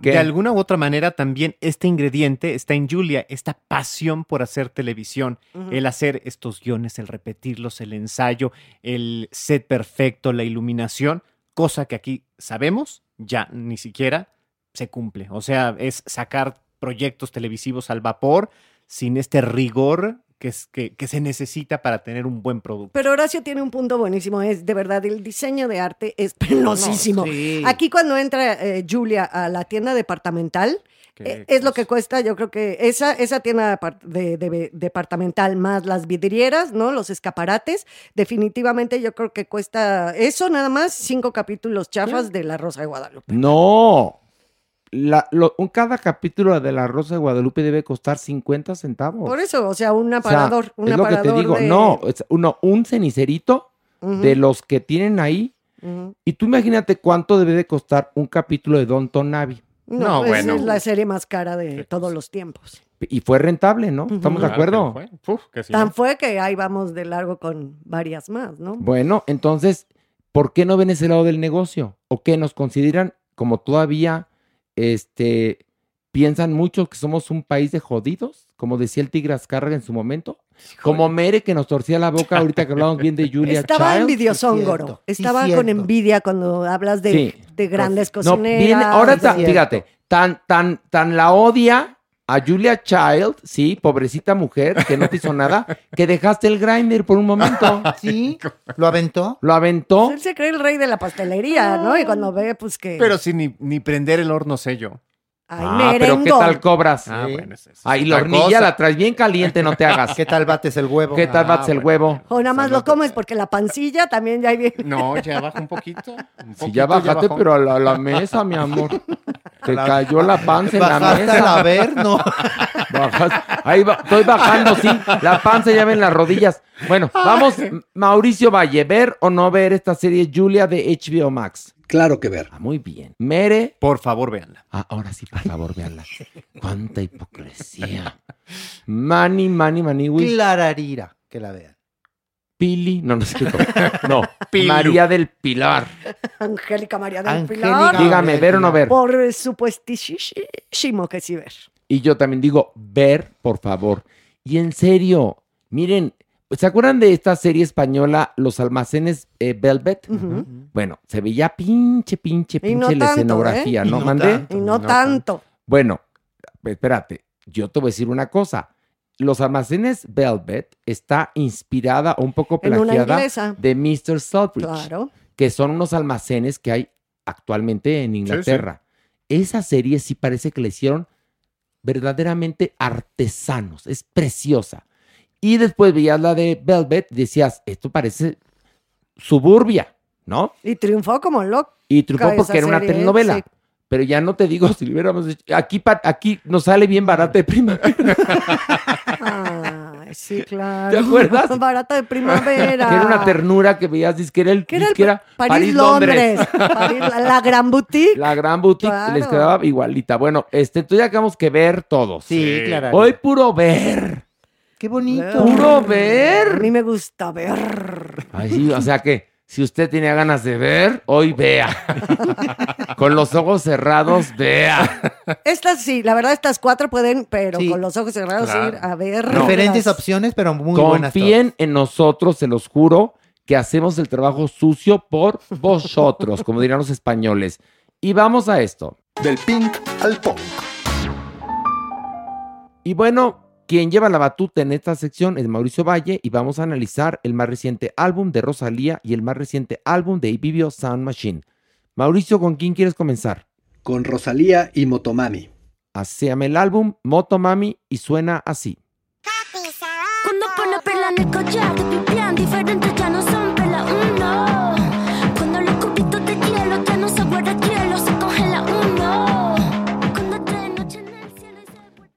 que- De alguna u otra manera también este ingrediente está en Julia, esta pasión por hacer televisión, el hacer estos guiones, el repetirlos, el ensayo, el set perfecto, la iluminación, cosa que aquí sabemos ya ni siquiera se cumple. O sea, es sacar proyectos televisivos al vapor sin este rigor que, es, que, que se necesita para tener un buen producto. Pero Horacio tiene un punto buenísimo, es de verdad, el diseño de arte es penosísimo. No, sí. Aquí cuando entra eh, Julia a la tienda departamental, eh, es lo que cuesta, yo creo que esa, esa tienda depart- de, de- departamental más las vidrieras, ¿no? Los escaparates, definitivamente yo creo que cuesta eso nada más, cinco capítulos chafas de La Rosa de Guadalupe. No. La- lo- un, cada capítulo de La Rosa de Guadalupe debe costar 50 centavos. Por eso, o sea, un O sea, aparador, un es lo que te aparador digo. de- No, es uno, un cenicerito de los que tienen ahí. Y tú imagínate cuánto debe de costar un capítulo de Don Tonavi. No, No, esa bueno. es la serie más cara de todos los tiempos. Y fue rentable, ¿no? ¿Estamos de acuerdo? fue. Uf, que sí, Tan ¿no? fue que ahí vamos de largo con varias más, ¿no? Bueno, entonces, ¿por qué no ven ese lado del negocio? ¿O qué nos consideran como todavía, este, piensan mucho que somos un país de jodidos? Como decía el Tigre Azcárraga en su momento. Como Mere que nos torcía la boca ahorita que hablamos bien de Julia Estaba envidiosóngoro. sí, Estaba con envidia cuando hablas de, Sí. de grandes No, cocineras. viene, ahora ta- fíjate, tan, tan, tan la odia a Julia Child, sí, pobrecita mujer, que no te hizo nada, que dejaste el grinder por un momento. Sí, lo aventó. Lo aventó. Él se cree el rey de la pastelería, ¿no? Y cuando ve, pues que. Pero sin ni, ni prender el horno sé yo. Ay, Ah, pero ¿qué tal cobras? Ah, Sí. bueno, es- es Ahí la hornilla cosa. la traes bien caliente, no te hagas. ¿Qué tal bates el huevo? ¿Qué tal Ah, bates el huevo? O nada más lo comes porque la pancilla también ya viene. No, ya baja un poquito. un Si poquito, ya bajaste, pero a la, a la mesa, mi amor. Te La- cayó la panza en la ¿Bajaste al mesa. averno? Bajas- Ahí va, estoy bajando, sí. La panza ya ven las rodillas. Bueno, vamos, Mauricio Valle, ¿ver o no ver esta serie Julia de HBO Max? Claro que ver. Ah, muy bien. Mere. Por favor, véanla. Ah, ahora sí, por favor, véanla. Cuánta hipocresía. Mani, mani, mani, Wish. Clararira, que la vean. Pili. No, no sé qué. No. María del Pilar. Angélica María del Angélica. Pilar. Dígame, ¿ver o no ver? Por supuestísimo que sí ver. Y yo también digo, ver, por favor. Y en serio, miren, ¿se acuerdan de esta serie española, Los Almacenes eh, Velvet? Bueno, se veía pinche, pinche, pinche no la tanto, escenografía, ¿eh? Y ¿no? no ¿Mandé? tanto. Y no, No tanto. Bueno, espérate, yo te voy a decir una cosa. Los Almacenes Velvet está inspirada o un poco plagiada inglesa. de Mr. Selfridge, Claro. que son unos almacenes que hay actualmente en Inglaterra. Esa serie sí parece que la hicieron verdaderamente artesanos, es preciosa. Y después veías la de Velvet y decías, esto parece suburbia, ¿no? Y triunfó como loco. Y triunfó porque era una serie, telenovela. sí. Pero ya no te digo si lo hubiéramos hecho. Aquí, aquí nos sale bien barata de primavera. Ay, sí, claro. ¿Te acuerdas? Barata de primavera. que era una ternura que veías, dice que era el, Que era el era París, Londres. París, la, la gran boutique. La gran boutique Claro. les quedaba igualita. Bueno, este, entonces ya acabamos que ver todos. Sí, Sí. Clararira. Hoy puro ver. Qué bonito. Puro A ver. mí me gusta ver. Ay, sí, o sea que si usted tenía ganas de ver, hoy vea. Con los ojos cerrados, vea. Estas sí, la verdad, estas cuatro pueden, pero Sí. con los ojos cerrados Claro. ir a ver. Diferentes opciones, pero muy buenas. Confíen en nosotros, se los juro, que hacemos el trabajo sucio por vosotros, como dirán los españoles. Y vamos a esto. Del pink al punk. Y bueno, quien lleva la batuta en esta sección es Mauricio Valle y vamos a analizar el más reciente álbum de Rosalía y el más reciente álbum de Ibibio Sound Machine. Mauricio, ¿con quién quieres comenzar? Con Rosalía y Motomami. Así llama el álbum Motomami y suena así.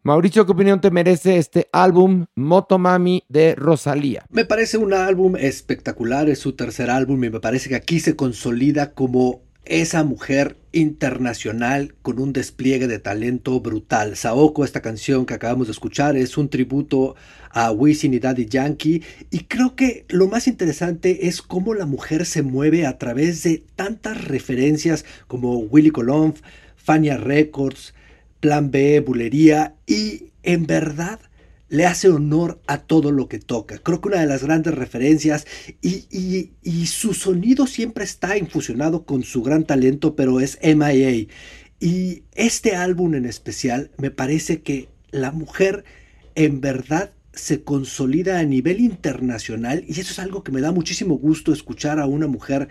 Mauricio, ¿qué opinión te merece este álbum Motomami de Rosalía? Me parece un álbum espectacular, es su tercer álbum y me parece que aquí se consolida como esa mujer internacional con un despliegue de talento brutal. Saoko, esta canción que acabamos de escuchar, es un tributo a Wisin y Daddy Yankee y creo que lo más interesante es cómo la mujer se mueve a través de tantas referencias como Willy Colón, Fania Records, Plan B, Bulería y en verdad le hace honor a todo lo que toca. Creo que una de las grandes referencias y, y, y, su sonido siempre está infusionado con su gran talento, pero es MIA. Y este álbum en especial me parece que la mujer en verdad se consolida a nivel internacional y eso es algo que me da muchísimo gusto escuchar a una mujer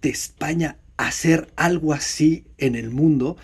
de España hacer algo así en el mundo.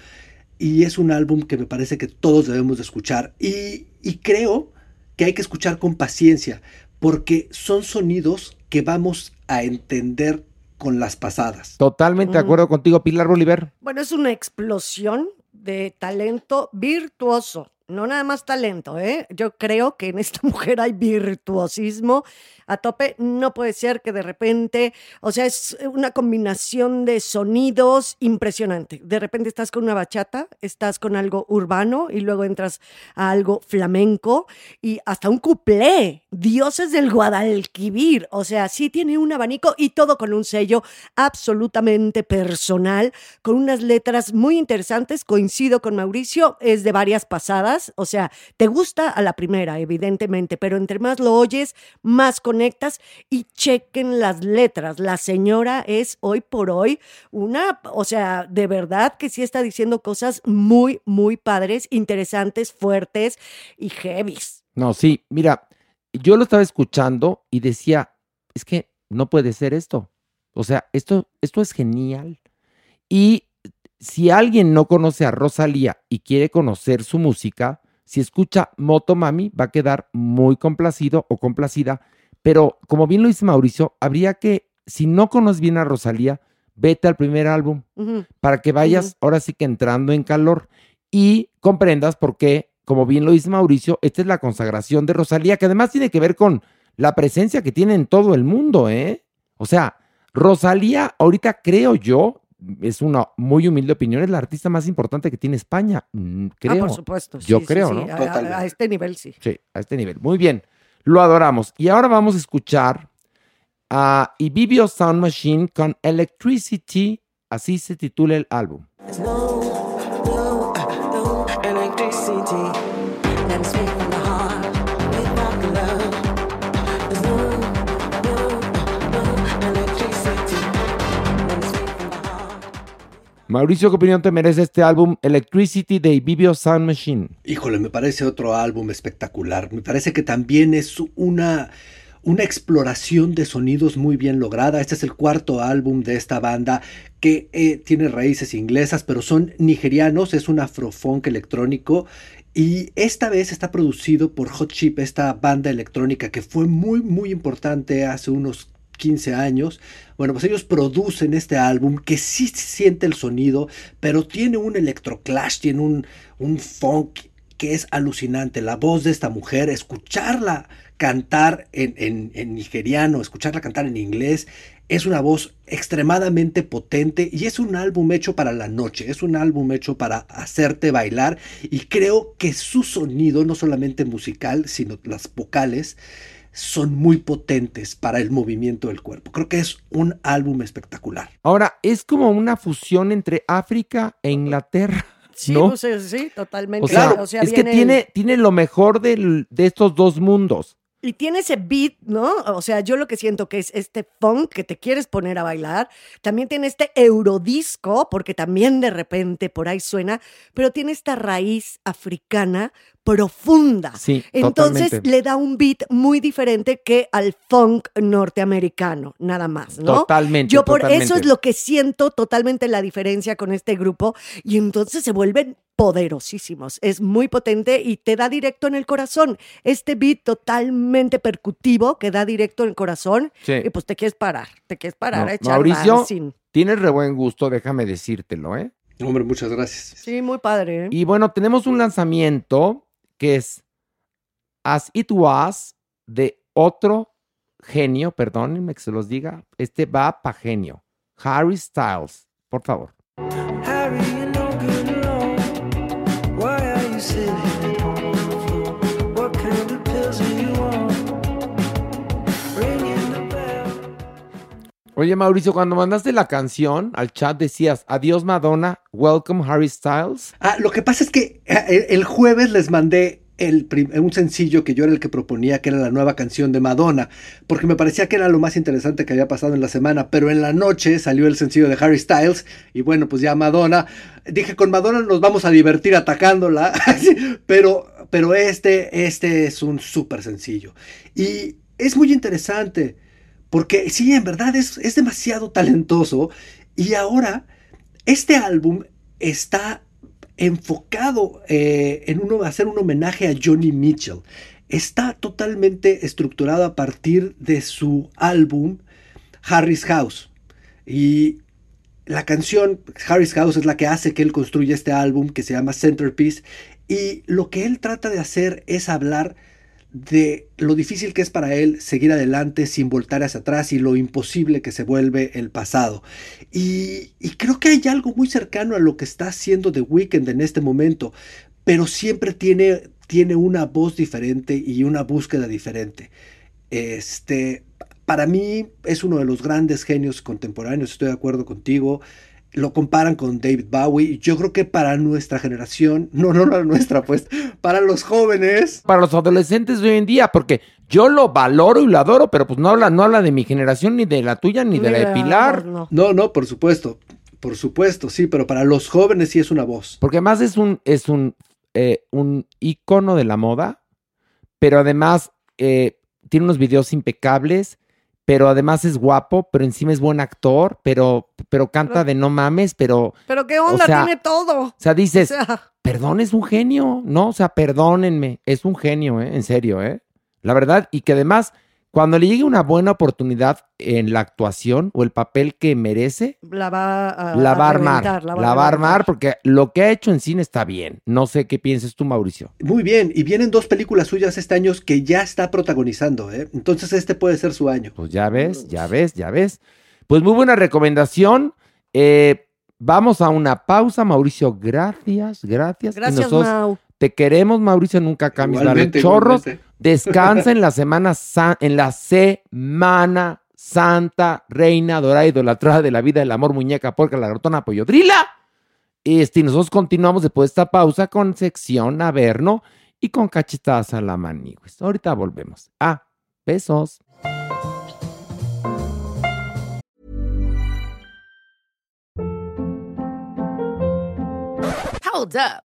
Y es un álbum que me parece que todos debemos de escuchar. Y, y creo que hay que escuchar con paciencia, porque son sonidos que vamos a entender con las pasadas. Totalmente de acuerdo contigo, Pilar Bolívar. Bueno, es una explosión de talento virtuoso. No nada más talento, ¿eh? Yo creo que en esta mujer hay virtuosismo a tope. No puede ser que de repente, o sea, es una combinación de sonidos impresionante. De repente estás con una bachata, estás con algo urbano y luego entras a algo flamenco y hasta un cuplé. Dioses del Guadalquivir. O sea, sí tiene un abanico y todo con un sello absolutamente personal, con unas letras muy interesantes. Coincido con Mauricio, es de varias pasadas. O sea, te gusta a la primera, evidentemente, pero entre más lo oyes, más conectas y chequen las letras. La señora es hoy por hoy una, o sea, de verdad que sí está diciendo cosas muy, muy padres, interesantes, fuertes y heavies. No, sí, mira, yo lo estaba escuchando y decía, es que no puede ser esto. O sea, esto, esto es genial. Y si alguien no conoce a Rosalía y quiere conocer su música, si escucha Motomami va a quedar muy complacido o complacida. Pero como bien lo dice Mauricio, habría que, si no conoces bien a Rosalía, vete al primer álbum para que vayas ahora sí que entrando en calor y comprendas por qué, como bien lo dice Mauricio, esta es la consagración de Rosalía, que además tiene que ver con la presencia que tiene en todo el mundo, ¿eh? O sea, Rosalía, ahorita creo yo, es una muy humilde opinión, es la artista más importante que tiene España. Mm, Creo. Ah, por supuesto. Yo sí, creo, sí, ¿no? A, a- este nivel sí. Sí, a este nivel. Muy bien, lo adoramos. Y ahora vamos a escuchar a Ibibio Sound Machine con Electricity, así se titula el álbum. No, Mauricio, ¿qué opinión te merece este álbum Electricity de Ibibio Sound Machine? Híjole, me parece otro álbum espectacular. Me parece que también es una, una exploración de sonidos muy bien lograda. Este es el cuarto álbum de esta banda que eh, tiene raíces inglesas, pero son nigerianos. Es un afrofunk electrónico. Y esta vez está producido por Hot Chip, esta banda electrónica que fue muy, muy importante hace unos 15 años. Bueno, pues ellos producen este álbum que sí siente el sonido, pero tiene un electroclash, tiene un, un funk que es alucinante. La voz de esta mujer, escucharla cantar en, en- en nigeriano, escucharla cantar en inglés, es una voz extremadamente potente y es un álbum hecho para la noche, es un álbum hecho para hacerte bailar y creo que su sonido, no solamente musical, sino las vocales, son muy potentes para el movimiento del cuerpo. Creo que es un álbum espectacular. Ahora, es como una fusión entre África e Inglaterra. Sí, ¿no? pues, sí, totalmente. O sea, O sea, es que tiene, tiene lo mejor del- de estos dos mundos. Y tiene ese beat, ¿no? O sea, yo lo que siento que es este funk que te quieres poner a bailar. También tiene este eurodisco, porque también de repente por ahí suena, pero tiene esta raíz africana profunda. Sí, Entonces totalmente. le da un beat muy diferente que al funk norteamericano, nada más, ¿no? Totalmente, Yo por eso es lo que siento totalmente la diferencia con este grupo y entonces se vuelven poderosísimos. Es muy potente y te da directo en el corazón. Este beat totalmente percutivo que da directo en el corazón Sí. y pues te quieres parar, te quieres parar No, a echar Mauricio, dancing. tienes re buen gusto, déjame decírtelo, ¿eh? Hombre, muchas gracias. Sí, muy padre. ¿eh? Y bueno, tenemos un lanzamiento que es As It Was de otro genio, perdónenme que se los diga, este va pa' genio, Harry Styles, por favor. Harry, no good. Why are you Oye, Mauricio, cuando mandaste la canción al chat decías, adiós Madonna, welcome Harry Styles. Ah, lo que pasa es que eh, el, jueves les mandé un sencillo que yo era el que proponía, que era la nueva canción de Madonna, porque me parecía que era lo más interesante que había pasado en la semana, pero en la noche salió el sencillo de Harry Styles y bueno, pues ya Madonna, dije con Madonna nos vamos a divertir atacándola, pero, pero este, este es un súper sencillo y es muy interesante porque sí, en verdad es, es demasiado talentoso y ahora este álbum está enfocado eh, en uno, hacer un homenaje a Johnny Mitchell. Está totalmente estructurado a partir de su álbum Harry's House. Y la canción Harry's House es la que hace que él construya este álbum que se llama Centerpiece. Y lo que él trata de hacer es hablar de lo difícil que es para él seguir adelante sin voltar hacia atrás y lo imposible que se vuelve el pasado. Y, creo que hay algo muy cercano a lo que está haciendo The Weeknd en este momento, pero siempre tiene, tiene una voz diferente y una búsqueda diferente. Este, para mí es uno de los grandes genios contemporáneos, estoy de acuerdo contigo. Lo comparan con David Bowie. Yo creo que para nuestra generación, no, no, no la nuestra, pues, para los jóvenes, Para los adolescentes de hoy en día, porque yo lo valoro y lo adoro, pero pues no habla, no habla de mi generación, ni de la tuya, ni de la de Pilar. No. No, no, por supuesto. Por supuesto, sí, pero para los jóvenes sí es una voz. Porque además es un, es un, eh, un ícono de la moda, pero además eh, tiene unos videos impecables, pero además es guapo, pero encima es buen actor, pero, pero canta de no mames, pero, Pero qué onda, O sea, tiene todo. o sea, dices, O sea, perdón, es un genio, ¿no? O sea, perdónenme, es un genio, ¿eh? En serio, ¿eh? La verdad, y que además, cuando le llegue una buena oportunidad en la actuación o el papel que merece, la va a, la va a armar, reventar, la va a armar, porque lo que ha hecho en cine está bien. No sé qué pienses tú, Mauricio. Muy bien, y vienen dos películas suyas este año que ya está protagonizando, ¿eh? Entonces este puede ser su año. Pues ya ves, ya ves, ya ves. Pues muy buena recomendación. Eh, vamos a una pausa, Mauricio. Gracias, gracias. Y Gracias, nosotros Mau. Te queremos, Mauricio, nunca cambies. Dale Igualmente, chorros. igualmente. Descansa en la semana san- en la semana santa, reina, dorada, idolatrada de la vida, del amor, muñeca, porca, la grotona, pollodrila. Este, y nosotros continuamos después de esta pausa con sección Averno y con cachetadas a la manigües. Ahorita volvemos. Ah, besos. Hold up.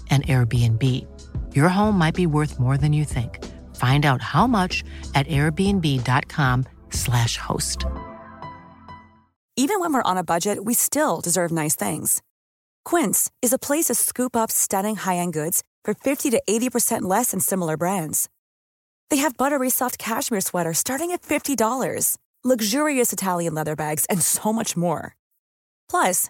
an Airbnb. Your home might be worth more than you think. Find out how much at airbnb.com/slash host. Even when we're on a budget, we still deserve nice things. Quince is a place to scoop up stunning high-end goods for 50 to 80% less than similar brands. They have buttery soft cashmere sweaters starting at $50, luxurious Italian leather bags, and so much more. Plus,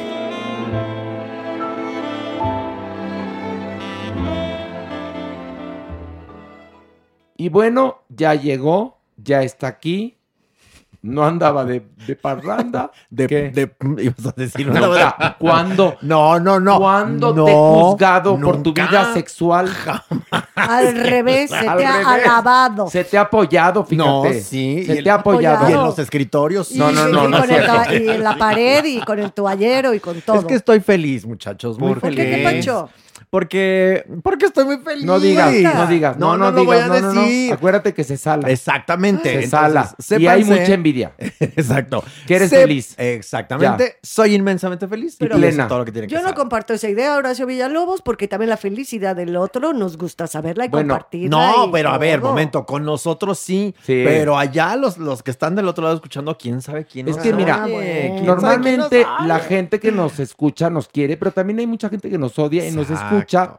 Y bueno, ya llegó, ya está aquí. No andaba de, de parranda. De, ¿Qué? de- ibas a decir No, una o sea, ¿cuándo? No, no, no. ¿Cuándo No, te he juzgado por tu vida sexual? Al revés, se Al te ha alabado. Se te ha apoyado, fíjate. No, sí. Se y el- te ha apoyado. Y en los escritorios. Y, No, no, y no, no con es el cierto. ca- y en la pared y con el toallero y con todo. Es que estoy feliz, muchachos. Muy ¿Por feliz. qué? ¿Qué pacho? Porque, porque estoy muy feliz. No digas, no digas. No, no, lo digas. voy a no, no, no. decir. Acuérdate que se sala. Exactamente. Se Entonces, sala. Y hay sépanse- mucha envidia. Exacto. Que eres feliz. Exactamente. Ya. Soy inmensamente feliz. Y y plena. es todo lo que tiene que Yo no comparto esa idea, Horacio Villalobos, porque también la felicidad del otro nos gusta saberla y Bueno, compartirla. no, y pero a ver, momento, con nosotros sí, Sí. pero allá los, los que están del otro lado escuchando, quién sabe quién Es nos que mira, normalmente la gente que nos escucha nos quiere, pero también hay mucha gente que nos odia y nos Exacto. Escucha.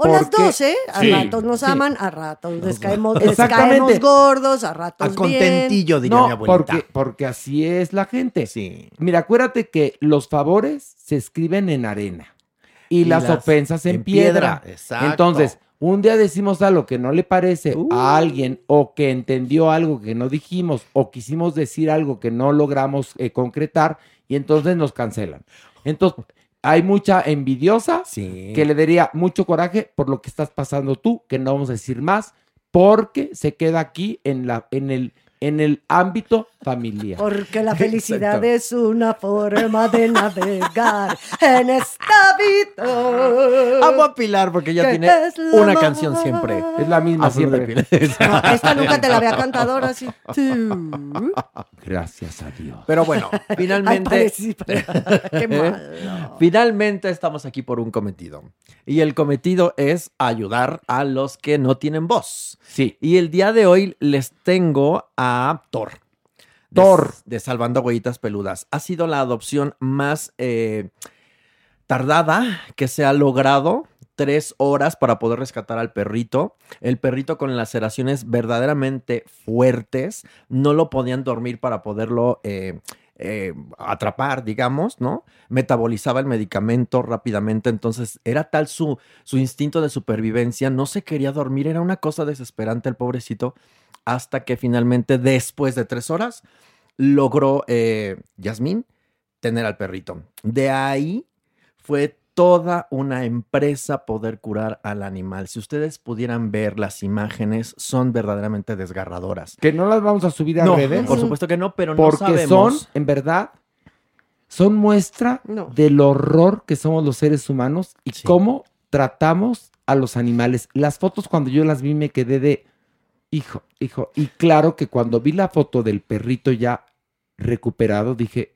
O las dos, ¿eh? A Sí, ratos nos sí. aman, a ratos les caemos, les caemos gordos, a ratos A bien. contentillo, diría mi No, abuelita. porque, porque así es la gente. Sí. Mira, acuérdate que los favores se escriben en arena y, Y las, las ofensas en, en piedra. piedra, exacto. Entonces, un día decimos algo que no le parece Uh. a alguien o que entendió algo que no dijimos o quisimos decir algo que no logramos eh, concretar y entonces nos cancelan. Entonces, hay mucha envidiosa Sí. que le daría mucho coraje por lo que estás pasando tú, que no vamos a decir más, porque se queda aquí en, la, en, el, en el ámbito familiar. Porque la felicidad es una forma de navegar en esta vida. Amo a Pilar porque ella tiene una canción siempre. Es la misma A flor de siempre. No, esta nunca te la había cantado ahora sí. Tú. Gracias a Dios. Pero bueno, Ay, finalmente. parecí- Qué malo. Finalmente estamos aquí por un cometido. Y el cometido es ayudar a los que no tienen voz. Sí. Y el día de hoy les tengo a Thor. De- Thor. De Salvando Huellitas Peludas. Ha sido la adopción más eh, tardada que se ha logrado. Tres horas para poder rescatar al perrito. El perrito con laceraciones verdaderamente fuertes. No lo podían dormir para poderlo eh, eh, atrapar, digamos, ¿no? Metabolizaba el medicamento rápidamente. Entonces era tal su, su instinto de supervivencia. No se quería dormir. Era una cosa desesperante el pobrecito. Hasta que finalmente, después de tres horas, logró eh, Yasmín tener al perrito. De ahí fue toda una empresa poder curar al animal. Si ustedes pudieran ver las imágenes, son verdaderamente desgarradoras. Que no las vamos a subir a No, redes. por supuesto que no, pero no porque sabemos. son, en verdad, son muestra No. del horror que somos los seres humanos y Sí. cómo tratamos a los animales. Las fotos cuando yo las vi me quedé de, hijo, hijo. Y claro que cuando vi la foto del perrito ya recuperado, dije,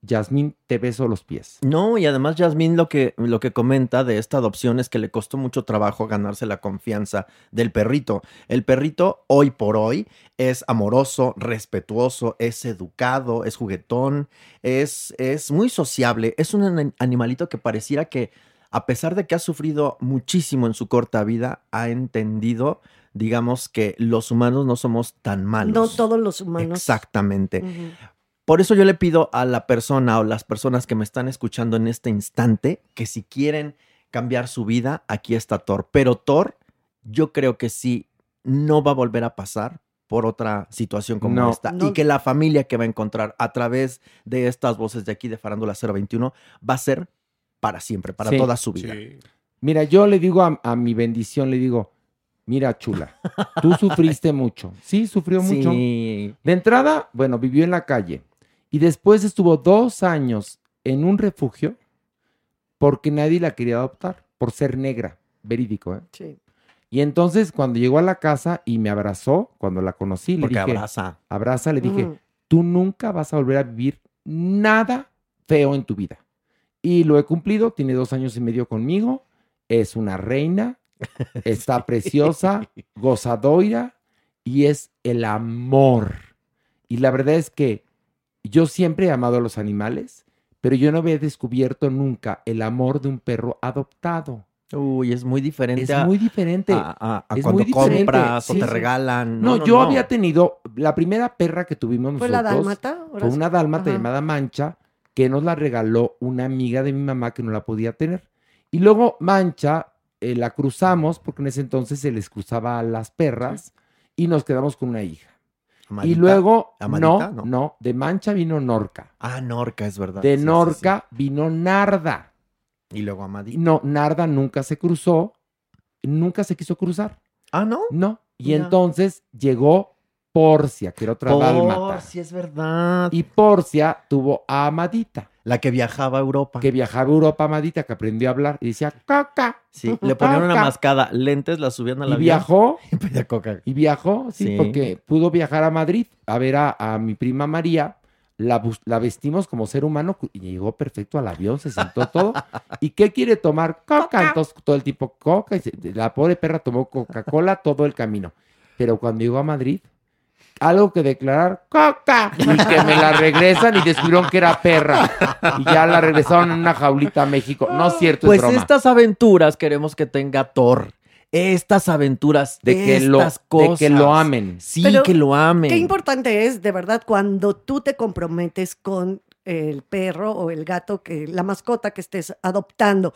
Yasmín, te beso los pies. No, y además Yasmín lo que, lo que comenta de esta adopción es que le costó mucho trabajo ganarse la confianza del perrito. El perrito hoy por hoy es amoroso, respetuoso, es educado, es juguetón, es, es muy sociable, es un an- animalito que pareciera que a pesar de que ha sufrido muchísimo en su corta vida, ha entendido, digamos, que los humanos no somos tan malos. No todos los humanos. Exactamente. Por eso yo le pido a la persona o las personas que me están escuchando en este instante que si quieren cambiar su vida, aquí está Thor. Pero Thor, yo creo que sí, no va a volver a pasar por otra situación como No. esta. No. Y que la familia que va a encontrar a través de estas voces de aquí de Farándula 021 va a ser para siempre, para Sí. toda su vida. Mira, yo le digo a, a mi bendición, le digo, mira, chula, tú sufriste mucho. Sí, sufrió mucho. Sí. De entrada, bueno, vivió en la calle y después estuvo dos años en un refugio porque nadie la quería adoptar por ser negra, verídico, ¿eh? Sí. Y entonces cuando llegó a la casa y me abrazó, cuando la conocí, le Porque dije, abraza. abraza, le dije, tú nunca vas a volver a vivir nada feo en tu vida. Y lo he cumplido, tiene dos años y medio conmigo, es una reina, está preciosa, gozadora y es el amor. Y la verdad es que yo siempre he amado a los animales, pero yo no había descubierto nunca el amor de un perro adoptado. Uy, es muy diferente Es a, muy diferente. a- a- a Es cuando muy diferente, compras o sí, te sí. regalan. No, No, no, yo no. había tenido la primera perra que tuvimos ¿Fue nosotros. la dálmata? Fue una dálmata Ajá. llamada Mancha que nos la regaló una amiga de mi mamá que no la podía tener. Y luego Mancha eh, la cruzamos, porque en ese entonces se les cruzaba a las perras, y nos quedamos con una hija. Y luego, no, No. no, de Mancha vino Norca. Ah, Norca, es verdad. De Sí, sí, Norca vino Narda. Y luego Amadita. no, Narda nunca se cruzó, nunca se quiso cruzar. Ah, ¿no? No. Y Mira. entonces llegó Porcia, que era otra dálmata. Por si es verdad. Y Porcia tuvo a Amadita, La que viajaba a Europa. que viajaba a Europa, Amadita, que aprendió a hablar y decía coca. Sí, le ponían una Coca. mascada, lentes, la subían a la Y viajó, Y pedía coca. y viajó, sí, Sí. porque pudo viajar a Madrid a ver a, a mi prima María. La, vestimos como ser humano y llegó perfecto al avión, se sentó todo. ¿Y qué quiere tomar? Coca. Entonces todo el tipo coca. y se- la pobre perra tomó Coca-Cola todo el camino. Pero cuando llegó a Madrid, algo que declarar, coca. Y que me la regresan y descubrieron que era perra. Y ya la regresaron en una jaulita a México. No es cierto, Pues es broma. estas aventuras queremos que tenga Thor. Estas aventuras, De que lo- estas de cosas. que lo amen. Sí, Pero que lo amen. Qué importante es, de verdad, cuando tú te comprometes con el perro o el gato, que la mascota que estés adoptando,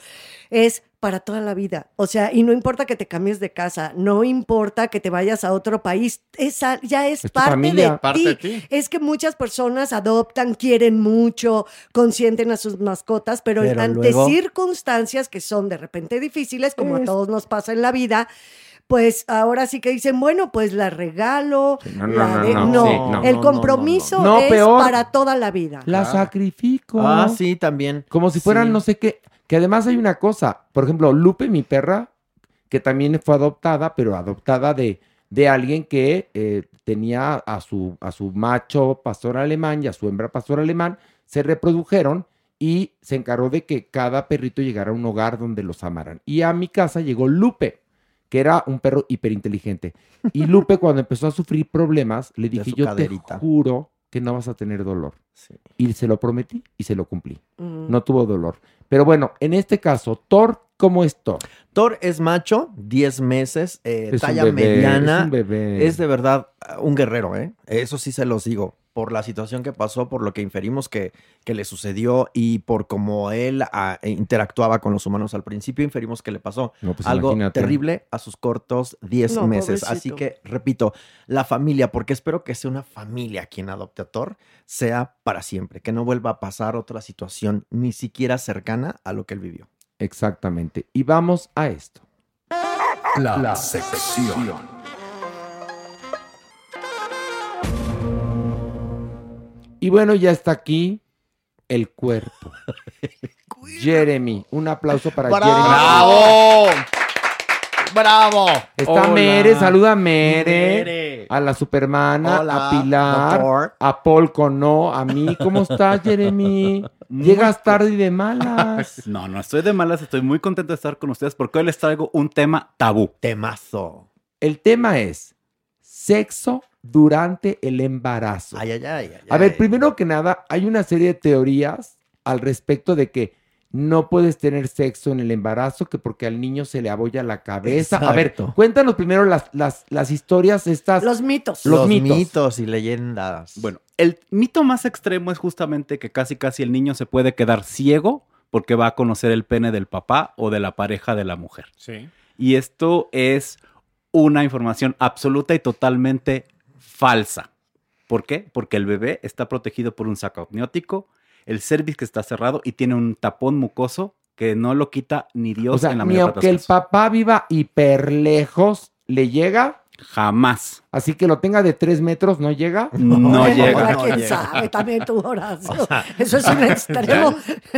es para toda la vida. O sea, y no importa que te cambies de casa, no importa que te vayas a otro país, esa ya es, parte, familia. de, Parte ti. de ti. Es que muchas personas adoptan, quieren mucho, consienten a sus mascotas, pero, Pero ante luego- circunstancias que son de repente difíciles, como a todos nos pasa en la vida, pues ahora sí que dicen, bueno, pues la regalo. No, no, la no, de- no, no, sí, no. el compromiso no, no. No, es peor. para toda la vida. La sacrifico. Ah, sí, también. Como si fueran Sí. no sé qué. Que además hay una cosa. Por ejemplo, Lupe, mi perra, que también fue adoptada, pero adoptada de, de alguien que eh, tenía a su, a su macho pastor alemán y a su hembra pastor alemán, se reprodujeron y se encargó de que cada perrito llegara a un hogar donde los amaran. Y a mi casa llegó Lupe, que era un perro hiperinteligente. Y Lupe, cuando empezó a sufrir problemas, le dije, yo caderita". te juro que no vas a tener dolor. Sí. Y se lo prometí y se lo cumplí. Mm. No tuvo dolor. Pero bueno, en este caso, Thor, ¿cómo es Thor? Thor es macho, 10 meses, eh, talla bebé, mediana. es un bebé. Es de verdad uh, un guerrero, ¿eh? Eso sí se los digo. Por la situación que pasó, por lo que inferimos que, que le sucedió y por cómo él ah, eh, interactuaba con los humanos al principio, inferimos que le pasó No, pues algo imagínate. terrible a sus cortos 10 No, meses. Así que, repito, la familia, porque espero que sea una familia quien adopte a Thor, sea para siempre, que no vuelva a pasar otra situación ni siquiera cercana a lo que él vivió. Exactamente. Y vamos a esto. La, sección. Y bueno, ya está aquí el cuerpo. Jeremy. Un aplauso para Jeremy. ¡Bravo! ¡Bravo! Está Hola. Mere, saluda a Mere, Mere. a la Supermana, Hola, a Pilar, doctor. a Paul Cono, a mí. ¿Cómo estás, Jeremy? Llegas tarde y de malas. No, no estoy de malas, estoy muy contento de estar con ustedes porque hoy les traigo un tema tabú. Temazo. El tema es sexo durante el embarazo. Ay, ay, ay. ay, A ver, ay. primero que nada, hay una serie de teorías al respecto de que no puedes tener sexo en el embarazo, que porque al niño se le abolla la cabeza. A ver, cuéntanos primero las, las, las historias estas. Los mitos. Los Los, mitos. mitos. y leyendas. Bueno, el mito más extremo es justamente que casi casi el niño se puede quedar ciego porque va a conocer el pene del papá o de la pareja de la mujer. Sí. Y esto es una información absoluta y totalmente falsa. ¿Por qué? Porque el bebé está protegido por un saco amniótico, el cervix está cerrado y tiene un tapón mucoso que no lo quita ni Dios o sea, en la ni mayor parte aunque el papá viva hiper lejos, ¿le llega? Jamás. Así que lo tenga de tres metros, ¿no llega? No Bueno, llega. ahora no quién llega. sabe, también tú, Horacio. O sea, Eso es un extremo.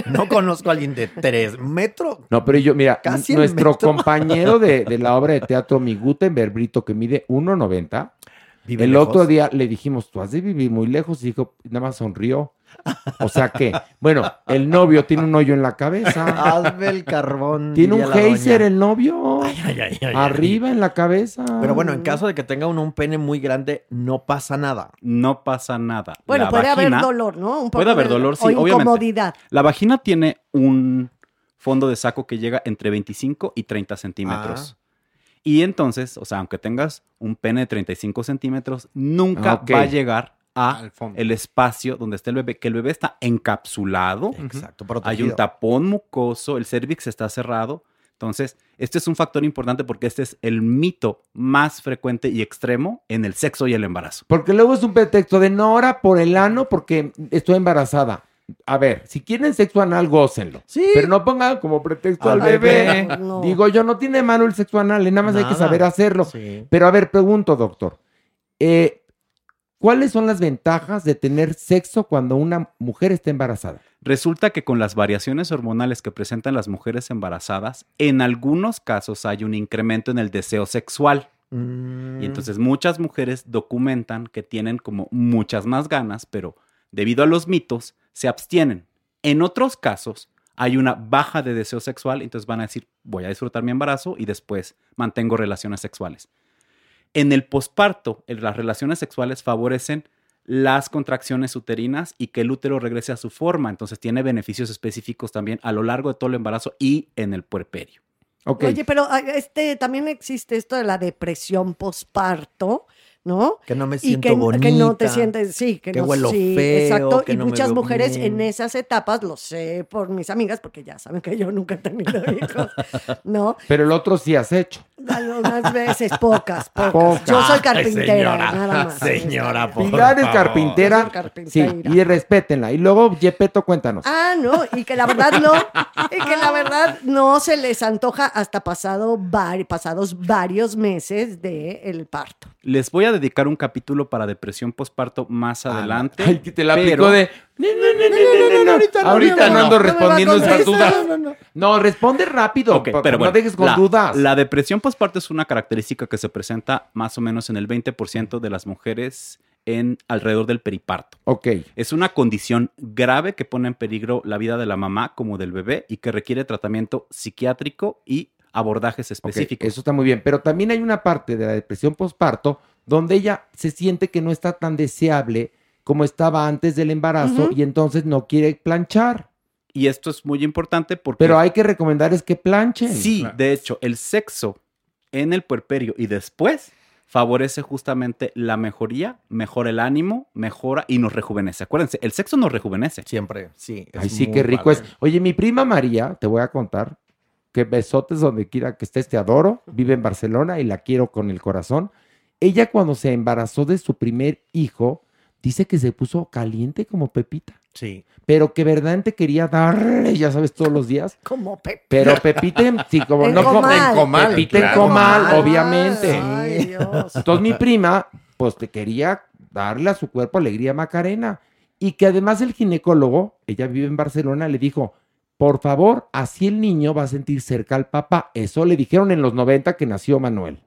No conozco a alguien de 3 metros. No, pero yo, mira, nuestro metro. compañero de, de la obra de teatro, mi Gutenberg Brito, que mide 1,90, Vive el lejos. otro día le dijimos, tú has de vivir muy lejos, y dijo, nada más sonrió. O sea que, bueno, el novio tiene un hoyo en la cabeza. Hazme el carbón. Tiene un geyser el novio. Ay, ay, ay, ay, Arriba en la cabeza. Pero bueno, en caso de que tenga uno un pene muy grande, no pasa nada. No pasa nada. Bueno, La puede vagina- haber dolor, ¿no? Un poco Puede haber de- dolor, sí, o obviamente. incomodidad. La vagina tiene un fondo de saco que llega entre 25 y 30 centímetros. Y entonces, o sea, aunque tengas un pene de 35 centímetros, nunca Ah, va a llegar a Al fondo. el espacio donde esté el bebé, que el bebé está encapsulado. Exacto, Hay un tapón mucoso, el cervix está cerrado. Entonces, este es un factor importante porque este es el mito más frecuente y extremo en el sexo y el embarazo. Porque luego es un pretexto de no ahora por el ano porque estoy embarazada. A ver, si quieren sexo anal, gócenlo. Sí. Pero no pongan como pretexto al, Al bebé. bebé. No. Digo yo, no tiene malo el sexo anal, nada más hay que Nada. saber hacerlo. Sí. Pero a ver, pregunto, doctor. eh, ¿Cuáles son las ventajas de tener sexo cuando una mujer está embarazada? Resulta que con las variaciones hormonales que presentan las mujeres embarazadas, en algunos casos hay un incremento en el deseo sexual. Mm. Y entonces muchas mujeres documentan que tienen como muchas más ganas, pero debido a los mitos se abstienen. En otros casos hay una baja de deseo sexual, entonces van a decir, voy a disfrutar mi embarazo y después mantengo relaciones sexuales. En el posparto, las relaciones sexuales favorecen las contracciones uterinas y que el útero regrese a su forma, entonces tiene beneficios específicos también a lo largo de todo el embarazo y en el puerperio. Oye, pero ah, este también existe esto de la depresión posparto, ¿no? Que no me Y siento que, bonita. que no te sientes, sí, que, que no huelo sí, feo, exacto. que y no me muchas veo mujeres bien. en esas etapas, lo sé por mis amigas, porque ya saben que yo nunca he tenido hijos, ¿no? Pero el otro sí has hecho. Algunas veces, pocas, pocas. Yo soy Ay, carpintera, señora, nada más. señora, por Pilar es favor. carpintera. Sí, y respétenla. Y luego, Yepeto, cuéntanos. Ah, no, y que la verdad no, y que la verdad no se les antoja hasta pasado vari- pasados varios meses del parto. Les voy a dedicar un capítulo para depresión posparto más adelante. Ay, que te la aplicó de. No, no, no, no, no, no, ahorita no, ahorita no ando respondiendo esas dudas. No, responde rápido. Ok, pa- pero no bueno, dejes con la, dudas. La depresión postparto es una característica que se presenta más o menos en el 20% de las mujeres en alrededor del periparto. Ok. Es una condición grave que pone en peligro la vida de la mamá como del bebé y que requiere tratamiento psiquiátrico y abordajes específicos. eso está muy bien. Pero también hay una parte de la depresión postparto donde ella se siente que no está tan deseable como estaba antes del embarazo y entonces no quiere planchar. Y esto es muy importante porque... Pero hay que recomendar es que planchen. Sí, de hecho, el sexo en el puerperio y después favorece justamente la mejoría, mejora el ánimo, mejora y nos rejuvenece. Acuérdense, el sexo nos rejuvenece. Siempre, sí. Ay, sí, qué rico es. Oye, mi prima María, te voy a contar, que besotes donde quiera que estés, te adoro, vive en Barcelona y la quiero con el corazón. Ella cuando se embarazó de su primer hijo, dice que se puso caliente como Pepita. Sí. Pero que verdaderamente quería darle, ya sabes, todos los días. Como Pepe. Pero Pepita, en- sí, como En no como comal. en comal, Pepita en claro. Comal. obviamente. Ay, Dios. Entonces mi prima, pues te quería darle a su cuerpo alegría Macarena. Y que además el ginecólogo, ella vive en Barcelona, le dijo, por favor, así el niño va a sentir cerca al papá. Eso le dijeron en los 90 que nació Manuel.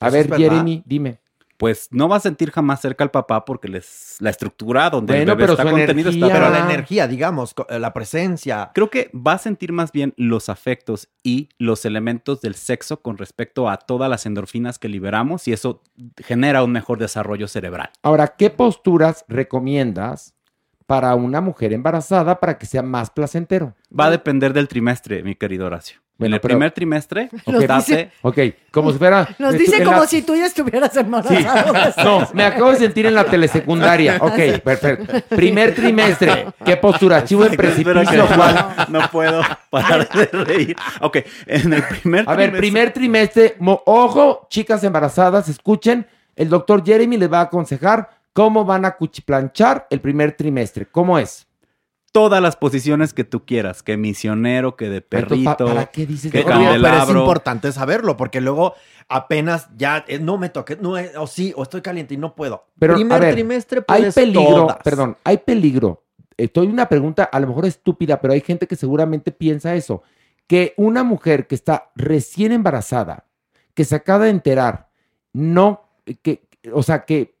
A ¿Eso es ver? Jeremy, dime. Pues no va a sentir jamás cerca al papá porque les, la estructura donde Bueno, el bebé pero está contenido energía- está... Pero la energía, digamos, eh, la presencia. Creo que va a sentir más bien los afectos y los elementos del sexo con respecto a todas las endorfinas que liberamos y eso genera un mejor desarrollo cerebral. Ahora, ¿qué posturas recomiendas para una mujer embarazada para que sea más placentero? Va a depender del trimestre, mi querido Horacio. Bueno, en el pero- primer trimestre, Nos date- dice- Ok, como si fuera... Nos dice como la- si tú ya estuvieras Sí. embarazado. No, me acabo de sentir en la telesecundaria. Ok, perfecto. Primer trimestre. ¿Qué postura? ¿Chivo en precipicio? No, no puedo parar de reír. Ok, en el primer A ver, trimestre- primer trimestre. mo- Ojo, chicas embarazadas, escuchen. El doctor Jeremy les va a aconsejar cómo van a cuchiplanchar el primer trimestre. ¿Cómo es? todas las posiciones que tú quieras, que misionero, que de perrito, ¿pa- para qué dices que de- No, pero es importante saberlo, porque luego apenas ya eh, no me toque, no, eh, o sí, o estoy caliente y no puedo. Pero, Primer a ver, trimestre hay peligro, todas. perdón, hay peligro. Estoy una pregunta a lo mejor estúpida, pero hay gente que seguramente piensa eso, que una mujer que está recién embarazada, que se acaba de enterar, no, que, o sea, que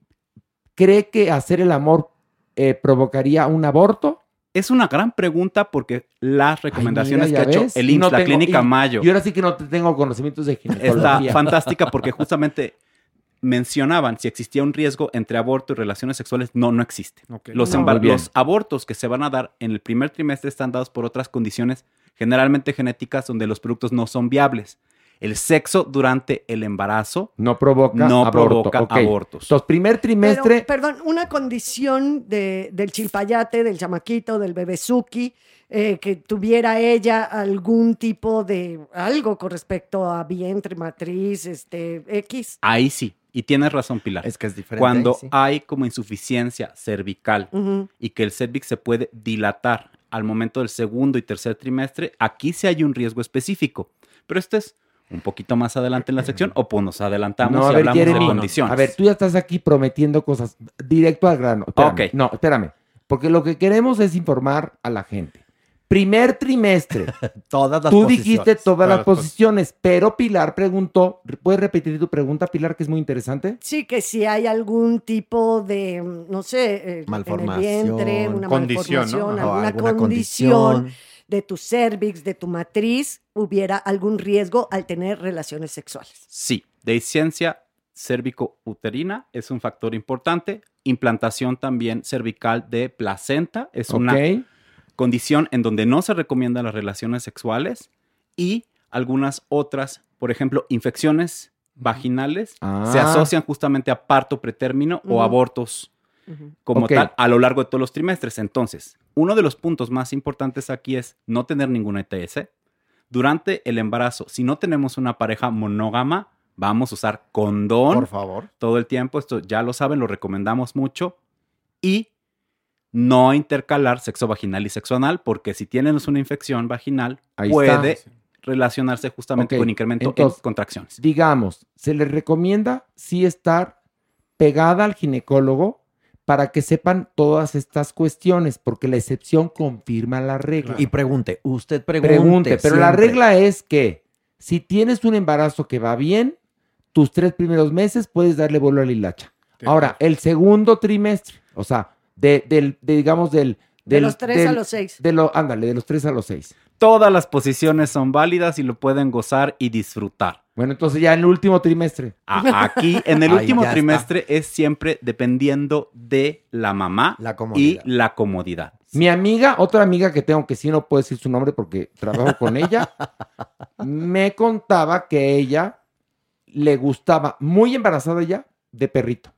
cree que hacer el amor eh, provocaría un aborto. Es una gran pregunta porque las recomendaciones Mira, que ha hecho ves, el IMSS, no la tengo- clínica y- Mayo, Y ahora sí que no te tengo conocimientos de está ginecología. fantástica porque justamente mencionaban si existía un riesgo entre aborto y relaciones sexuales. No, no existe. No, los abortos que se van a dar en el primer trimestre están dados por otras condiciones, generalmente genéticas, donde los productos no son viables. El sexo durante el embarazo no provoca no aborto. provoca abortos. Entonces, primer trimestre, Pero, perdón, una condición de- del chilpayate, del chamaquito, del bebezuki, eh, que tuviera ella algún tipo de algo con respecto a vientre, matriz, este, X. Ahí sí. Y tienes razón, Pilar. Es que es diferente. Cuando ahí sí. hay como insuficiencia cervical y que el cervix se puede dilatar al momento del segundo y tercer trimestre, aquí sí hay un riesgo específico. Pero esto es un poquito más adelante en la sección o pues nos adelantamos No, a y ver, hablamos Jeremy, de condiciones. A ver, tú ya estás aquí prometiendo cosas directo al grano. Espérame. Ok. No, espérame. Porque lo que queremos es informar a la gente. Primer trimestre. Todas las Tú posiciones. dijiste todas Todas las las pos- posiciones, pero Pilar preguntó, ¿puedes repetir tu pregunta, Pilar, que es muy interesante? Sí, que si hay algún tipo de, mm, no sé, eh, en el Malformación. vientre, una Condición, malformación, alguna, alguna condición, condición. De tu cervix, de tu matriz, hubiera algún riesgo al tener relaciones sexuales. Sí, dehiscencia cérvico-uterina es un factor importante. Implantación también cervical de placenta es una condición en donde no se recomiendan las relaciones sexuales y algunas otras, por ejemplo, infecciones vaginales Ah. se asocian justamente a parto pretérmino o abortos como Ok. tal a lo largo de todos los trimestres. Entonces, uno de los puntos más importantes aquí es no tener ninguna ETS. Durante el embarazo, si no tenemos una pareja monógama, vamos a usar condón Por favor. todo el tiempo. Esto ya lo saben, lo recomendamos mucho. Y no intercalar sexo vaginal y sexo anal, porque si tienes una infección vaginal, Ahí puede está. relacionarse justamente Ok, con incremento entonces, en contracciones. Digamos, se les recomienda sí estar pegada al ginecólogo para que sepan todas estas cuestiones, porque la excepción confirma la regla. Y pregunte, usted pregunte. Pregunte, pero la regla es que si tienes un embarazo que va bien, tus tres primeros meses puedes darle vuelo a la hilacha. Ahora, el segundo trimestre, o sea, de, del, de, digamos, del... De los tres a los seis. De lo, ándale, de los tres a los seis. Todas las posiciones son válidas y lo pueden gozar y disfrutar. Bueno, entonces ya en el último trimestre. A- Aquí, en el Ahí último está. trimestre, es siempre dependiendo de la mamá y la comodidad. Mi amiga, otra amiga que tengo que sí no puedo decir su nombre porque trabajo con ella, me contaba que ella le gustaba, muy embarazada ya, de perrito.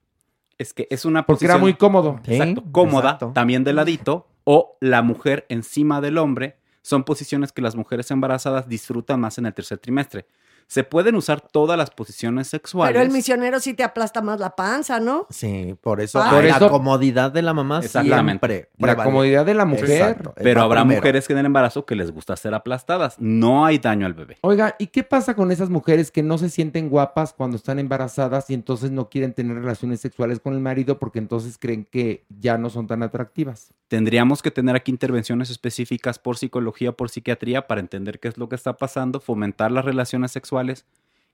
Es que es una Porque era posición- muy cómodo. Exacto, cómoda, también de ladito, o la mujer encima del hombre. Son posiciones que las mujeres embarazadas disfrutan más en el tercer trimestre. Se pueden usar todas las posiciones sexuales. Pero el misionero sí te aplasta más la panza, ¿no? Sí, por eso, Ah. por la eso- comodidad de la mamá Exactamente. siempre La comodidad de la mujer. Exacto, Pero habrá primero. mujeres que en el embarazo que les gusta ser aplastadas. No hay daño al bebé. Oiga, ¿y qué pasa con esas mujeres que no se sienten guapas cuando están embarazadas y entonces no quieren tener relaciones sexuales con el marido porque entonces creen que ya no son tan atractivas? Tendríamos que tener aquí intervenciones específicas por psicología, por psiquiatría, para entender qué es lo que está pasando, fomentar las relaciones sexuales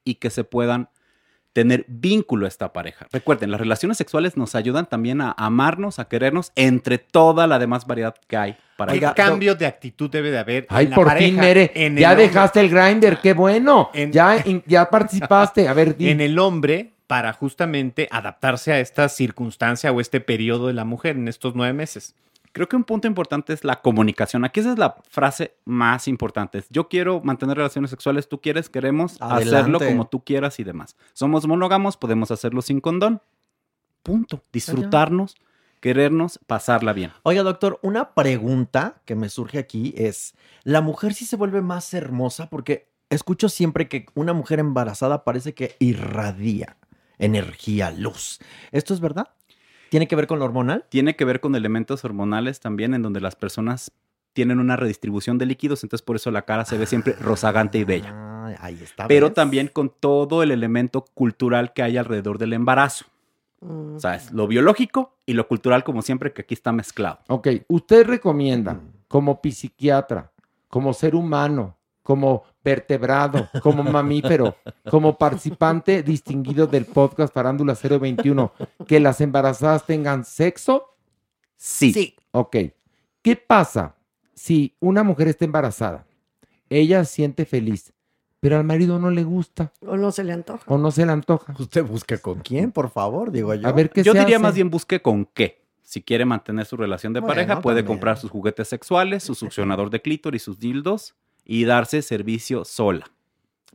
y que se puedan tener vínculo a esta pareja. Recuerden, las relaciones sexuales nos ayudan también a amarnos, a querernos, entre toda la demás variedad que hay para ¿Qué ello. cambio de actitud debe de haber? Ay, en la por pareja, fin, Mere, en ya el hombre? dejaste el grinder, qué bueno. Ya, ya participaste. A ver, di. en el hombre para justamente adaptarse a esta circunstancia o este periodo de la mujer en estos nueve meses. Creo que un punto importante es la comunicación. Aquí esa es la frase más importante. Yo quiero mantener relaciones sexuales, tú quieres, queremos hacerlo como tú quieras y demás. Somos monógamos, podemos hacerlo sin condón. Punto. Disfrutarnos, querernos, pasarla bien. Oiga, doctor, una pregunta que me surge aquí es, ¿la mujer sí se vuelve más hermosa? Porque escucho siempre que una mujer embarazada parece que irradia energía, luz. ¿Esto es verdad? ¿Tiene que ver con lo hormonal? Tiene que ver con elementos hormonales también, en donde las personas tienen una redistribución de líquidos, entonces por eso la cara se ve siempre rozagante y bella. Ah, ahí está. Pero ¿ves? también con todo el elemento cultural que hay alrededor del embarazo. O sea, es lo biológico y lo cultural, como siempre, que aquí está mezclado. Ok, usted recomienda como psiquiatra, como ser humano, como vertebrado, como mamífero, como participante distinguido del podcast Farándula 021, que las embarazadas tengan sexo? Sí. Ok. ¿Qué pasa si una mujer está embarazada? Ella se siente feliz, pero al marido no le gusta O no se le antoja. o no se le antoja. Usted busque con quién, por favor, digo yo. A ver qué Yo se diría hace? más bien busque con qué. Si quiere mantener su relación de Bueno, pareja, puede también. comprar sus juguetes sexuales, su succionador de clítoris, sus dildos y darse servicio sola.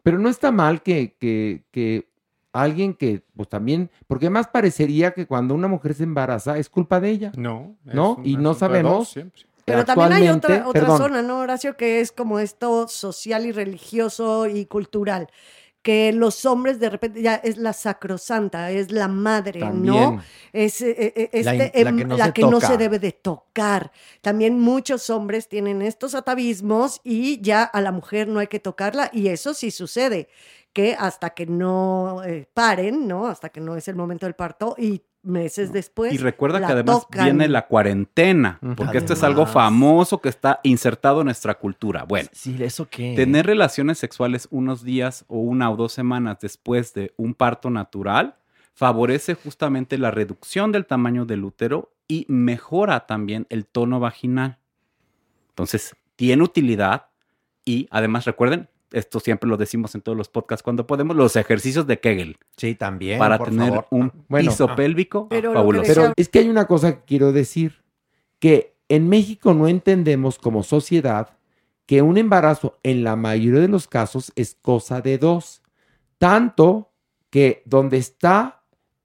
Pero no está mal que, que, que alguien que, pues también, porque más parecería que cuando una mujer se embaraza es culpa de ella. No. es ¿No? un Y no sabemos. siempre. Pero también hay otra, otra perdón. zona, ¿no, Horacio? Que es como esto social y religioso y cultural. Que los hombres de repente ya es la sacrosanta, es la madre, ¿no? Es eh, eh, La este, que no la se que no toca. se debe de tocar. También muchos hombres tienen estos atavismos y ya a la mujer no hay que tocarla y eso sí sucede, que hasta que no eh, paren, ¿no? Hasta que no es el momento del parto y meses después. Y recuerda la que además tocan. viene la cuarentena, porque esto es algo famoso que está insertado en nuestra cultura. Bueno, Sí, ¿eso qué? tener relaciones sexuales unos días o una o dos semanas después de un parto natural favorece justamente la reducción del tamaño del útero y mejora también el tono vaginal. Entonces, tiene utilidad y además recuerden, esto siempre lo decimos en todos los podcasts cuando podemos, los ejercicios de Kegel. Sí, también. Para por tener favor. un Bueno. piso Ah. pélvico Pero lo que fabuloso. Pero es que hay una cosa que quiero decir, que en México no entendemos como sociedad que un embarazo en la mayoría de los casos es cosa de dos. Tanto que donde está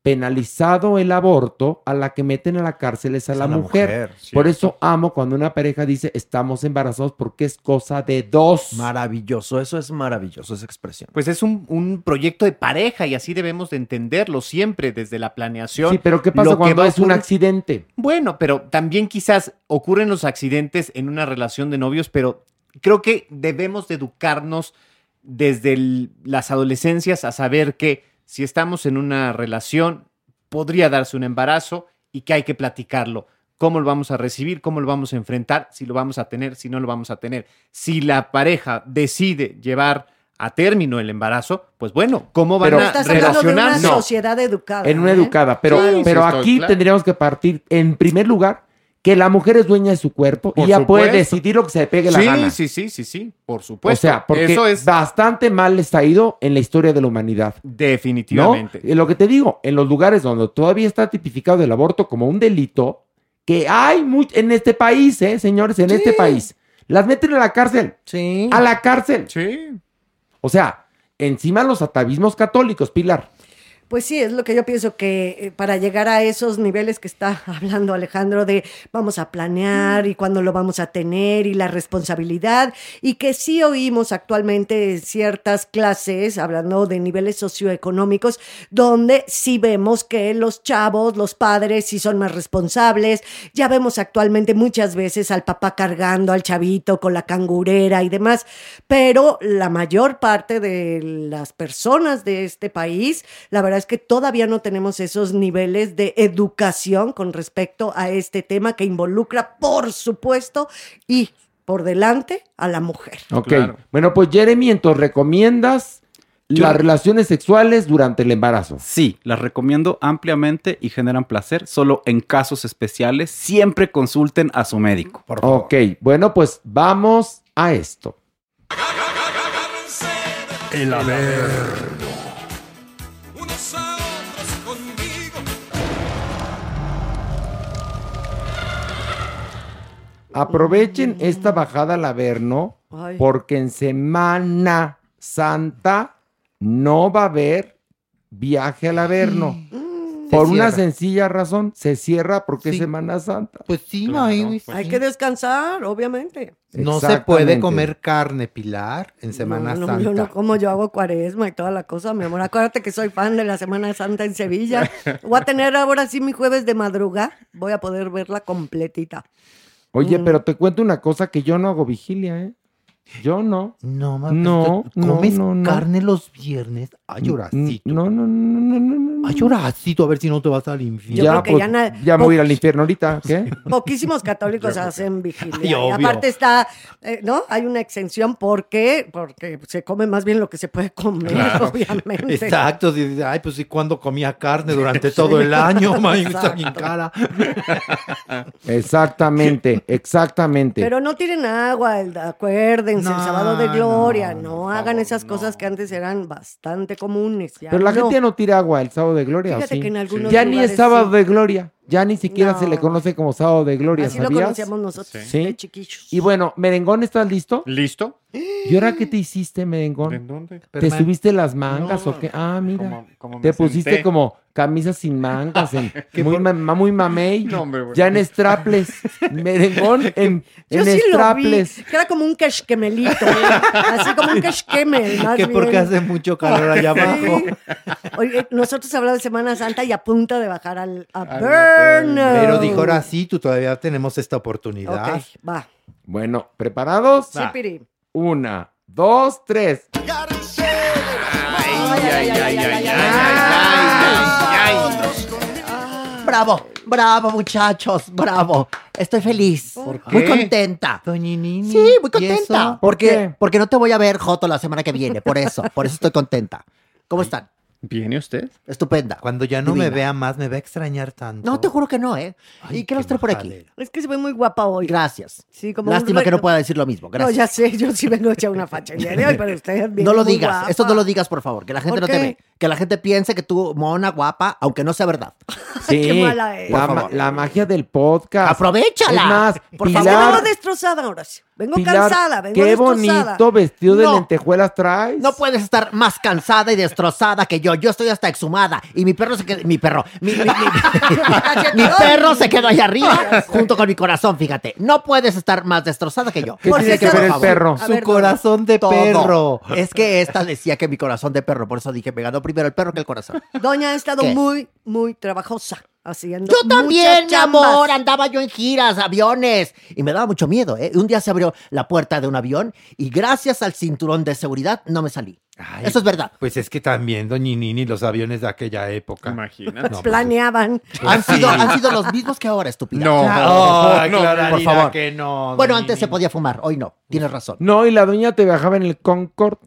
penalizado el aborto, a la que meten a la cárcel es a Es la, a la mujer. mujer, Por eso amo cuando una pareja dice estamos embarazados porque es cosa de dos. Maravilloso, eso es maravilloso, esa expresión. Pues es un, un proyecto de pareja y así debemos de entenderlo siempre desde la planeación. Sí, pero ¿qué pasa Lo cuando es un accidente? Bueno, pero también quizás ocurren los accidentes en una relación de novios, pero creo que debemos de educarnos desde el- las adolescencias a saber que si estamos en una relación podría darse un embarazo y que hay que platicarlo. ¿Cómo lo vamos a recibir? ¿Cómo lo vamos a enfrentar? Si lo vamos a tener, si no lo vamos a tener. Si la pareja decide llevar a término el embarazo, pues bueno, ¿cómo van Pero- a Estás hablando de una relacionarse? sociedad educada. En una ¿eh? educada. Pero, Sí, pero aquí claro. tendríamos que partir, en primer lugar, que la mujer es dueña de su cuerpo Por y ya puede decidir lo que se le pegue la sí, gana. sí, sí, sí, sí, por o supuesto. sea, porque Eso es bastante mal les ha ido en la historia de la humanidad. ¿no? definitivamente. Y lo que te digo, en los lugares donde todavía está tipificado el aborto como un delito, que hay muy, en este país, ¿eh, señores? En este país. Las meten a la cárcel. Sí. A la cárcel. Sí. O sea, encima los atavismos católicos, Pilar. Pues sí, es lo que yo pienso que eh, para llegar a esos niveles que está hablando Alejandro de vamos a planear y cuándo lo vamos a tener y la responsabilidad y que sí oímos actualmente ciertas clases hablando de niveles socioeconómicos donde sí vemos que los chavos, los padres sí son más responsables. Ya vemos actualmente muchas veces al papá cargando al chavito con la cangurera y demás, pero la mayor parte de las personas de este país, la verdad es que todavía no tenemos esos niveles de educación con respecto a este tema que involucra, por supuesto, y por delante a la mujer. Ok. Claro. Bueno, pues Jeremy, entonces recomiendas Yo- las relaciones sexuales durante el embarazo. Sí, las recomiendo ampliamente y generan placer, solo en casos especiales. Siempre consulten a su médico. Por favor. Ok, bueno, pues vamos a esto. El haber. Aprovechen esta bajada al Averno Ay. porque en Semana Santa no va a haber viaje al Averno. Por una sencilla razón, se cierra porque es. Semana Santa. Pues sí, Claro, Maywis, pues Hay sí. que descansar, obviamente. No se puede comer carne, Pilar, en Semana no, no, Santa. Yo no como yo hago cuaresma y toda la cosa, mi amor. Acuérdate que soy fan de la Semana Santa en Sevilla. Voy a tener ahora sí mi jueves de madrugada. Voy a poder verla completita. Oye, Mm. pero te cuento una cosa que yo no hago vigilia, ¿eh? Yo no. No, ma, No, pues, ¿Comes no, no. carne los viernes? Ay, Horacito. No, no, no, no, no. Ay, Horacito, a ver si no te vas al infierno. Yo ya, creo que pues, ya ya me voy a ir al infierno ahorita, ¿qué? Poquísimos católicos hacen vigilia. Ay, y aparte está, eh, ¿no? Hay una exención porque, porque se come más bien lo que se puede comer, obviamente. Exacto, ay, pues sí, cuando comía carne durante todo el año, está bien cara. Exactamente, exactamente. Pero no tiren agua, el- acuérdense, el No, sábado de gloria, no, no, hagan favor, esas cosas que antes eran bastante comunes. ya Pero la no. gente ya no tira agua el sábado de gloria, ¿o Fíjate sí? que en algunos Ya ni es sábado sí. de gloria. Ya ni siquiera se le No. conoce como sábado de gloria, Así lo ¿sabías? conocíamos nosotros, Sí. de chiquillos. Y bueno, Merengón, ¿estás listo? ¿Listo? ¿Y ahora qué te hiciste, merengón? ¿En dónde? ¿Te subiste las mangas No, o qué? Ah, mira. como- como me te pusiste senté. como camisa sin mangas, en, ¿Qué muy, por- ma- muy mamey. No, hombre, ya en strapless. merengón en, Yo en sí strapless. que era como un keshkemelito, así como un keshkemel, más Que porque bien. hace mucho calor allá abajo. Oye, nosotros hablamos de Semana Santa y a punta de bajar al a Burnout. Pero dijo ahora sí, tú todavía tenemos esta oportunidad. Ok, va. Bueno, ¿preparados? Sí, Piri. Una, dos, tres. Bravo, bravo, muchachos, bravo. Estoy feliz. Muy qué? contenta. Doñinini. Sí, muy contenta. Porque, porque no te voy a ver, Joto, la semana que viene. Por eso, por eso estoy contenta. ¿Cómo están? ¿Viene usted? Estupenda. Cuando ya no me vea más, me va a extrañar tanto. No, te juro que no, ¿eh? y que los trae por aquí. Es que se ve muy guapa hoy. Gracias. Sí, como un Lástima que no pueda decir lo mismo. No, Gracias. ya sé, yo sí vengo a echar una facha el día de hoy, pero usted viene No lo muy digas, guapa. esto no lo digas, por favor, que la gente ¿Por no te qué? ve. Que la gente piense que tú, mona, guapa, aunque no sea verdad. Sí, Qué mala es. la, Por ma- favor. la magia del podcast. Aprovechala. Es más, Por Pilar, vengo destrozada, Horacio. Vengo Pilar, cansada, vengo qué destrozada. bonito vestido de No. lentejuelas traes. No puedes estar más cansada y destrozada que yo. Yo estoy hasta exhumada. Y mi perro se quedó. Mi perro. Mi, mi- mi- mi perro se quedó allá arriba junto con mi corazón, fíjate. No puedes estar más destrozada que yo. ¿Qué tiene que ver el perro? A Su ver, corazón de Todo. perro. Es que esta decía que mi corazón de perro. Por eso dije, me ganó primero el perro que el corazón. Doña ha estado ¿Qué? muy, muy trabajosa haciendo Yo también, mi amor, andaba yo en giras, aviones, y me daba mucho miedo, ¿eh? Un día se abrió la puerta de un avión y gracias al cinturón de seguridad no me salí. Ay, Eso es verdad. Pues es que también, Doñinini, los aviones de aquella época. Imagínate. No, pues, Planeaban. Han Sí. sido, han sido los mismos que ahora, estúpida. No, Oh, no, Clararina, por favor. que no. Bueno, antes se podía fumar, hoy no. Tienes razón. No, y la doña te viajaba en el Concord.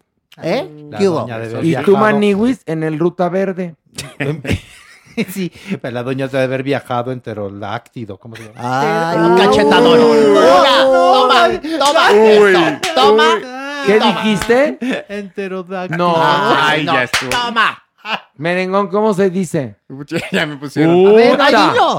¿Eh? La ¿Qué hubo? Y tú. Maniwis, en el Ruta Verde. sí, pero la doña debe haber viajado en pterodáctilo. ¿Cómo se llama? Ay, un cachetadón. Una, toma, toma, esto, toma. ¿Qué toma. dijiste? Enterodáctilo. No. Ay, no, ya estuvo. Toma. Merengón, ¿cómo se dice? ya me pusieron. Uh. A ver, ay.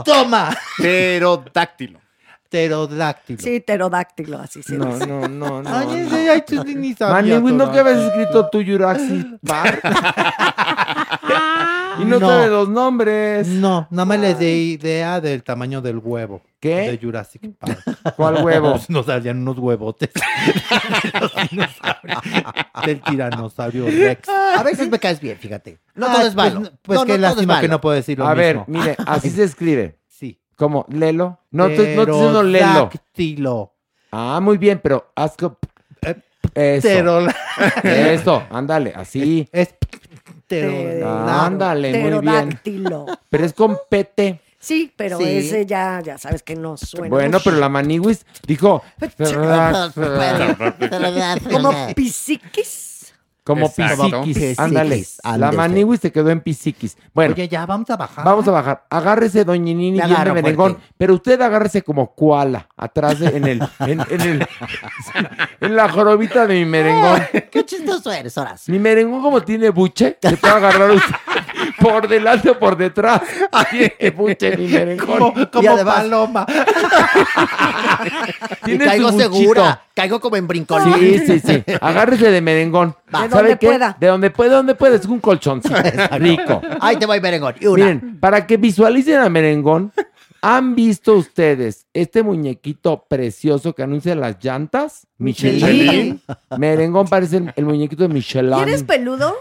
Toma. Pterodáctilo. Pterodáctilo. Sí, pterodáctilo, así se No, dice. no, no, no. Ay, no. ese, ay, tú ni sabías, ¿no que habías escrito tu Jurassic Park? y no, No. sabe los nombres. No, nada más les di idea del tamaño del huevo. ¿Qué? De Jurassic Park. ¿Cuál huevo? Pues nos salían unos huevotes. Del tiranosaurio Rex. A veces me caes bien, fíjate. No Ay, todo es pues, malo. Pues, No, qué lástima que no puedo decir lo A ver, mire, así se escribe. ¿Cómo? ¿Lelo? No te, no te estoy diciendo lelo. Pterodáctilo. Ah, muy bien, pero haz co- Eh, Eso. Eso, ándale, así. Es pterodáctilo. Ándale, muy bien. Pterodáctilo. Pero es con PT. Sí, pero Sí. ese ya, ya sabes que no suena. Bueno, pero la Maniwis dijo Como pisiquis. Como Exacto. pisiquis. Ándale. La. Maniwis se quedó en pisiquis. Bueno, Oye, ya vamos a bajar. vamos a bajar. Agárrese, doñinini, de agarro merengón. Pero usted agárrese como koala, atrás de, en el, en, en el, en la jorobita de mi merengón. Qué chistoso eres, Horacio. Mi merengón como tiene buche, se puede agarrar usted por delante o por detrás. Tiene buche mi merengón. Como, como Y además- paloma. Y Tiene caigo segura. Caigo como en brincón. Sí, sí, sí. Agárrese de merengón. Va. De ¿Sabe donde qué? pueda. De donde pueda, donde pueda. Es un colchoncito. Rico. Ahí te voy, merengón. Y una. Miren, para que visualicen a merengón, ¿han visto ustedes este muñequito precioso que anuncia las llantas? Michelin. Michelin. Merengón parece el, el muñequito de Michelin. ¿Y eres peludo,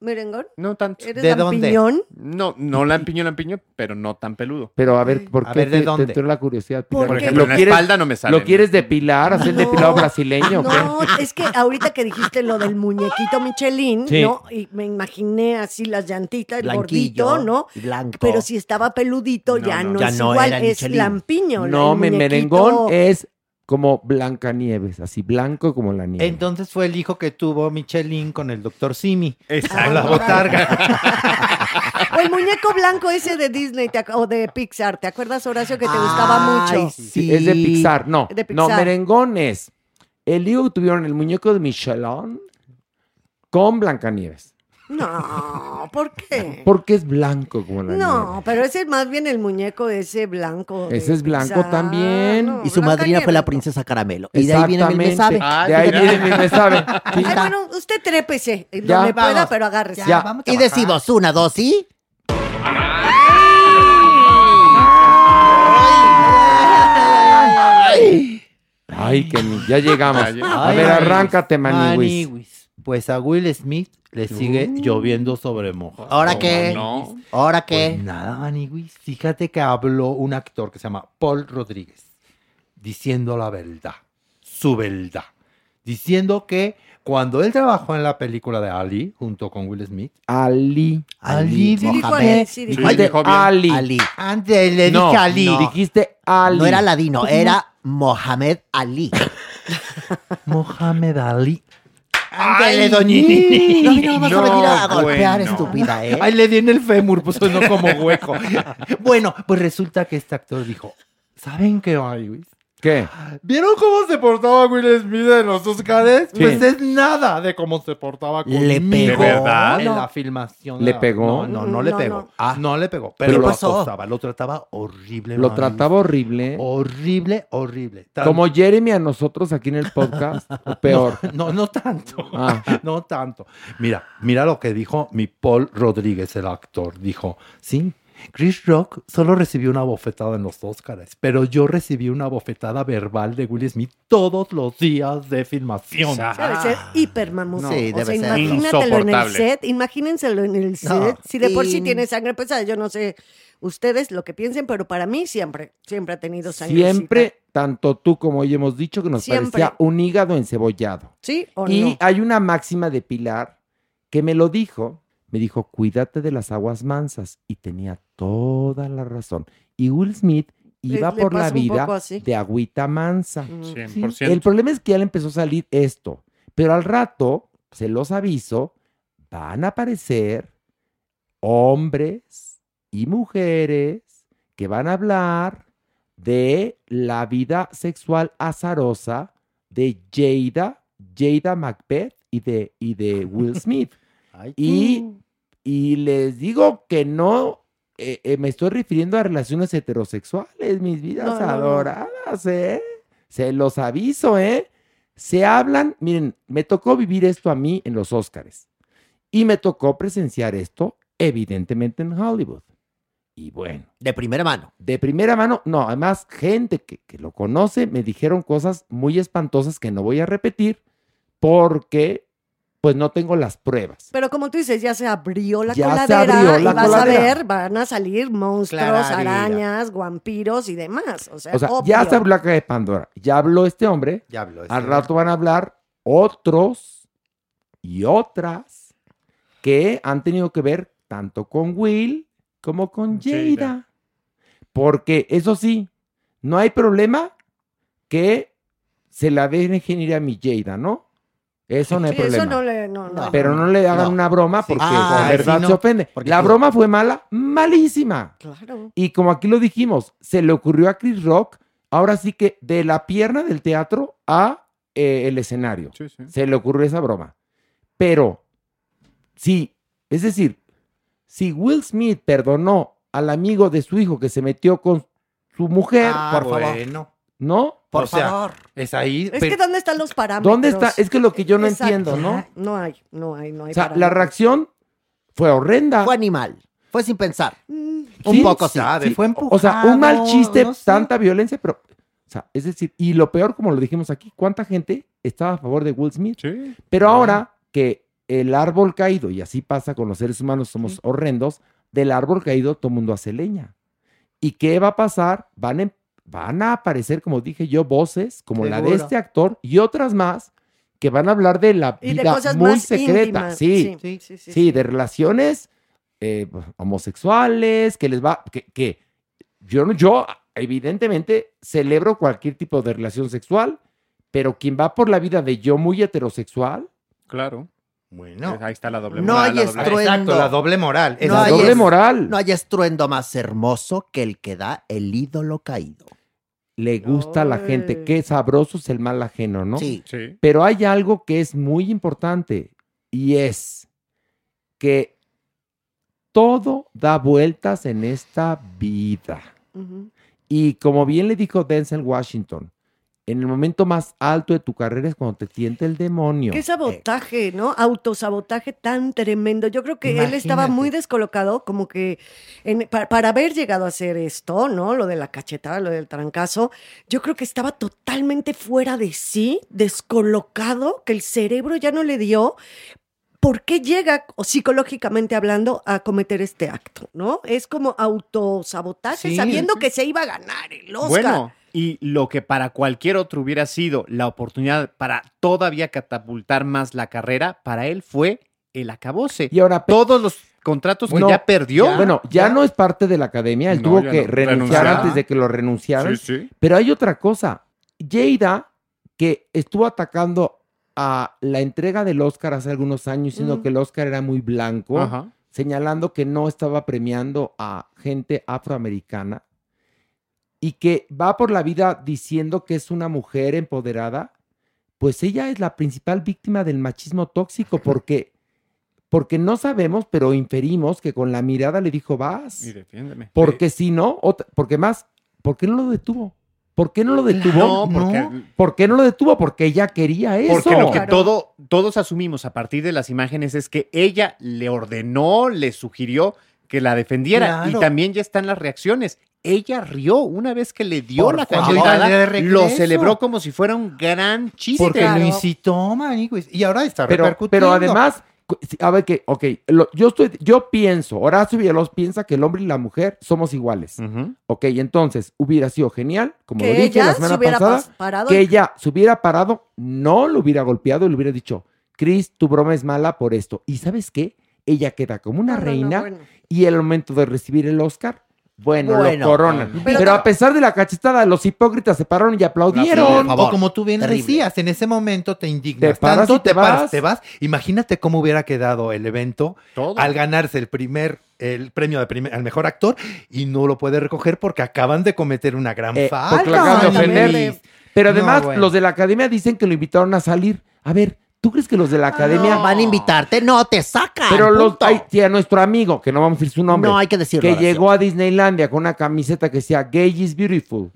merengón? No tanto. ¿Eres ¿De dónde? lampiñón? No, no lampiño, lampiño, pero no tan peludo. Pero a ver, ¿por A qué ver, ¿de te, te dónde? entró la curiosidad? ¿Por Pilar? ejemplo, en la espalda no me sale. ¿Lo quieres depilar? ¿Hacer No. depilado brasileño o qué? No, es que ahorita que dijiste lo del muñequito Michelin, Sí. ¿no? Y me imaginé así las llantitas, el Blanquillo, gordito, ¿no? blanco. Pero si estaba peludito, No, ya no, no. Ya es no igual, era es Michelin. lampiño. No, el merengón es como Blancanieves, así blanco como la nieve. Entonces fue el hijo que tuvo Michelin con el doctor Simi. Exacto. Con la botarga. O el muñeco blanco ese de Disney o de Pixar, ¿te acuerdas, Horacio, que te gustaba mucho? Sí, es de Pixar. No, De no, Pixar. merengón es el hijo que tuvieron el muñeco de Michelin con Blancanieves. No, ¿por qué? Porque es blanco como la nieve. No, pero ese es más bien el muñeco ese blanco. Ese es blanco también. No, Y su madrina fue la princesa Caramelo. Y de ahí viene el me sabe. De ahí viene el me sabe. Ay, bueno, usted trépese, eh, Ya. donde pueda, Vamos. pero agárrese. Ya. Y decimos una, dos y. Ay, que ya llegamos. Ay, A ver, arráncate, Maniwis. Pues a Will Smith le sigue lloviendo sobre mojado. ¿Ahora qué? ¿Ahora qué? Pues nada, Maniwis. Fíjate que habló un actor que se llama Paul Rodríguez, diciendo la verdad, su verdad. Diciendo que cuando él trabajó en la película de Ali, junto con Will Smith, Ali. Ali, Sí dijo Mohamed. Ali, sí dijo Dijiste Ali. Ali. Ali. Antes le No, dije Ali. no. dijiste Ali. No era Ladino, era Mohamed Ali. Mohamed Ali. Ay, Ándale, doñini. No, no vas a venir a No, golpear, bueno. estúpida, ¿eh? Ay, le di en el fémur, pues no como hueco. bueno, pues resulta que este actor dijo, ¿saben qué, Maniwis? ¿Qué? ¿Vieron cómo se portaba Will Smith en los Oscars? Sí. Pues es nada de cómo se portaba conmigo. ¿Le pegó? ¿De verdad? En No. la filmación. ¿Le pegó? No, no, no le No, pegó. no. Ah, no le pegó. Pero ¿Qué lo pasó? acosaba, lo trataba horrible. Lo trataba horrible. Horrible, horrible. Tan- Como Jeremy a nosotros aquí en el podcast, o peor. No, no tanto. Ah. No tanto. Mira, mira lo que dijo mi Paul Rodríguez, el actor. Dijo, sí, Chris Rock solo recibió una bofetada en los Oscars, pero yo recibí una bofetada verbal de Will Smith todos los días de filmación. Debe ser hiper mamoso. Sí, o debe sea, ser. imagínatelo en el set, imagínenselo en el set. No, si de por sí tiene sangre pesada, yo no sé ustedes lo que piensen, pero para mí siempre, siempre ha tenido sangre. Siempre, tanto tú como yo hemos dicho que nos Siempre. parecía un hígado encebollado. ¿Sí o Y no? hay una máxima de Pilar que me lo dijo. Me dijo, cuídate de las aguas mansas. Y tenía toda la razón. Y Will Smith iba Le- le por la vida de agüita mansa. Mm. 100%. El problema es que ya le empezó a salir esto. Pero al rato, se los aviso, van a aparecer hombres y mujeres que van a hablar de la vida sexual azarosa de Jada, Jada Macbeth y de, y de Will Smith. Ay, y, y les digo que no eh, eh, me estoy refiriendo a relaciones heterosexuales, mis vidas No, no, no. adoradas, ¿eh? Se los aviso, ¿eh? Se hablan, miren, me tocó vivir esto a mí en los Óscares y me tocó presenciar esto, evidentemente, en Hollywood. Y bueno, De primera mano. de primera mano, no, además, gente que, que lo conoce me dijeron cosas muy espantosas que no voy a repetir porque, pues, no tengo las pruebas. Pero como tú dices, ya se abrió la Ya se y vas coladera. a ver, van a salir monstruos, arañas, vampiros y demás. O sea, O sea, obvio. ya se abrió la caja de Pandora. Ya habló este hombre. Ya habló. este Al rato van a hablar otros y otras que han tenido que ver tanto con Will como con Jada. Jada. Porque eso sí, no hay problema que se la dejen ir a mi Jada, ¿no? Eso no hay Sí, problema. eso no le... No, no. Pero no le hagan No. una broma porque Ah, de verdad sí, no. se ofende. Porque La tú- broma fue mala, malísima. Claro. Y como aquí lo dijimos, se le ocurrió a Chris Rock, ahora sí que de la pierna del teatro a eh, el escenario. Sí, sí. Se le ocurrió esa broma. Pero, sí, es decir, si Will Smith perdonó al amigo de su hijo que se metió con su mujer, Ah, por favor. bueno. ¿no? Por O sea, favor. Es ahí. Es que ¿dónde están los parámetros? ¿Dónde está? Es que lo que yo no Exacto. entiendo, ¿no? No hay, no hay, no hay. O sea, la reacción fue horrenda. Fue animal. Fue sin pensar. Mm, Un poco sí. sabe, Sí, fue O sea, un mal empujado, chiste, no sé. tanta violencia, pero, o sea, es decir, y lo peor, como lo dijimos aquí, ¿cuánta gente estaba a favor de Will Smith? Sí. Pero ahora que el árbol caído, y así pasa con los seres humanos, somos horrendos, del árbol caído todo el mundo hace leña. ¿Y qué va a pasar? Van, em- van a aparecer, como dije yo, voces como la de este actor y otras más que van a hablar de la Y de vida cosas muy más secreta. Sí, sí, sí, sí, Sí, de relaciones eh, homosexuales, que les va, que, que yo, no- yo evidentemente celebro cualquier tipo de relación sexual, pero quien va por la vida de yo muy heterosexual, Claro. Bueno. Ahí está la doble No moral. hay la doble- estruendo. Exacto, la doble moral. No la hay doble es- moral, No hay estruendo más hermoso que el que da el ídolo caído. Le gusta a la gente, qué sabroso es el mal ajeno, ¿no? Sí. Sí. Pero hay algo que es muy importante y es que todo da vueltas en esta vida. Y como bien le dijo Denzel Washington, en el momento más alto de tu carrera es cuando te tiente el demonio. Qué sabotaje, ¿no? Autosabotaje tan tremendo. Yo creo que él estaba muy descolocado, como que en- pa- para, haber llegado a hacer esto, ¿no? Lo de la cachetada, lo del trancazo, yo creo que estaba totalmente fuera de sí, descolocado, que el cerebro ya no le dio. ¿Por qué llega, psicológicamente hablando, a cometer este acto, no? Es como autosabotaje, Sí. sabiendo que se iba a ganar el Oscar. Bueno, y lo que para cualquier otro hubiera sido la oportunidad para todavía catapultar más la carrera, para él fue el acabose. Y ahora todos los contratos que ya perdió. bueno, ya, no es parte de la academia. Él No, tuvo que no. renunciar Renunciar. antes de que lo renunciaran. Sí, sí. Pero hay otra cosa. Jada, que estuvo atacando a la entrega del Oscar hace algunos años, diciendo Mm. que el Oscar era muy blanco, Ajá. señalando que no estaba premiando a gente afroamericana y que va por la vida diciendo que es una mujer empoderada, pues ella es la principal víctima del machismo tóxico porque porque no sabemos, pero inferimos que con la mirada le dijo, vas. Y defiéndeme. Porque si no, otra- porque más, ¿por qué no lo detuvo? ¿Por qué no lo detuvo? No, porque- ¿Por qué no lo detuvo? Porque ella quería eso. Porque lo que todo, todos asumimos a partir de las imágenes es que ella le ordenó, le sugirió que la defendiera. Claro. Y también ya están las reacciones. Ella rió una vez que le dio Por la cachetada, lo celebró como si fuera un gran chiste. Porque lo incitó, Maniguis. Y ahora está pero, repercutiendo. pero además, a ver que, ok, lo- yo estoy, yo pienso, Horacio Villalobos piensa que el hombre y la mujer somos iguales. Ok, entonces hubiera sido genial, como Que lo dije ella la se semana hubiera pasada, pas- parado que ella se hubiera parado, no lo hubiera golpeado y le hubiera dicho, Chris, tu broma es mala por esto. ¿Y sabes qué? Ella queda como una No, no, no, reina bueno. y el momento de recibir el Oscar, bueno, Bueno, lo coronan. pero- Pero, a pesar de la cachetada, los hipócritas se pararon y aplaudieron. O como tú bien decías, en ese momento te indignas. Te paras tanto, y te paras, vas. te vas. Imagínate cómo hubiera quedado el evento al ganarse el primer el premio de primer- al mejor actor y no lo puede recoger porque acaban de cometer una gran Eh, falta. porque la acaban de ofender. Pero No, además, bueno. los de la academia dicen que lo invitaron a salir. A ver, ¿tú crees que los de la academia Van a invitarte, no te sacan. Pero los, punto. hay, sí, a nuestro amigo, que no vamos a decir su nombre. No, hay que decirlo, Que llegó a Disneylandia con una camiseta que decía Gay is Beautiful.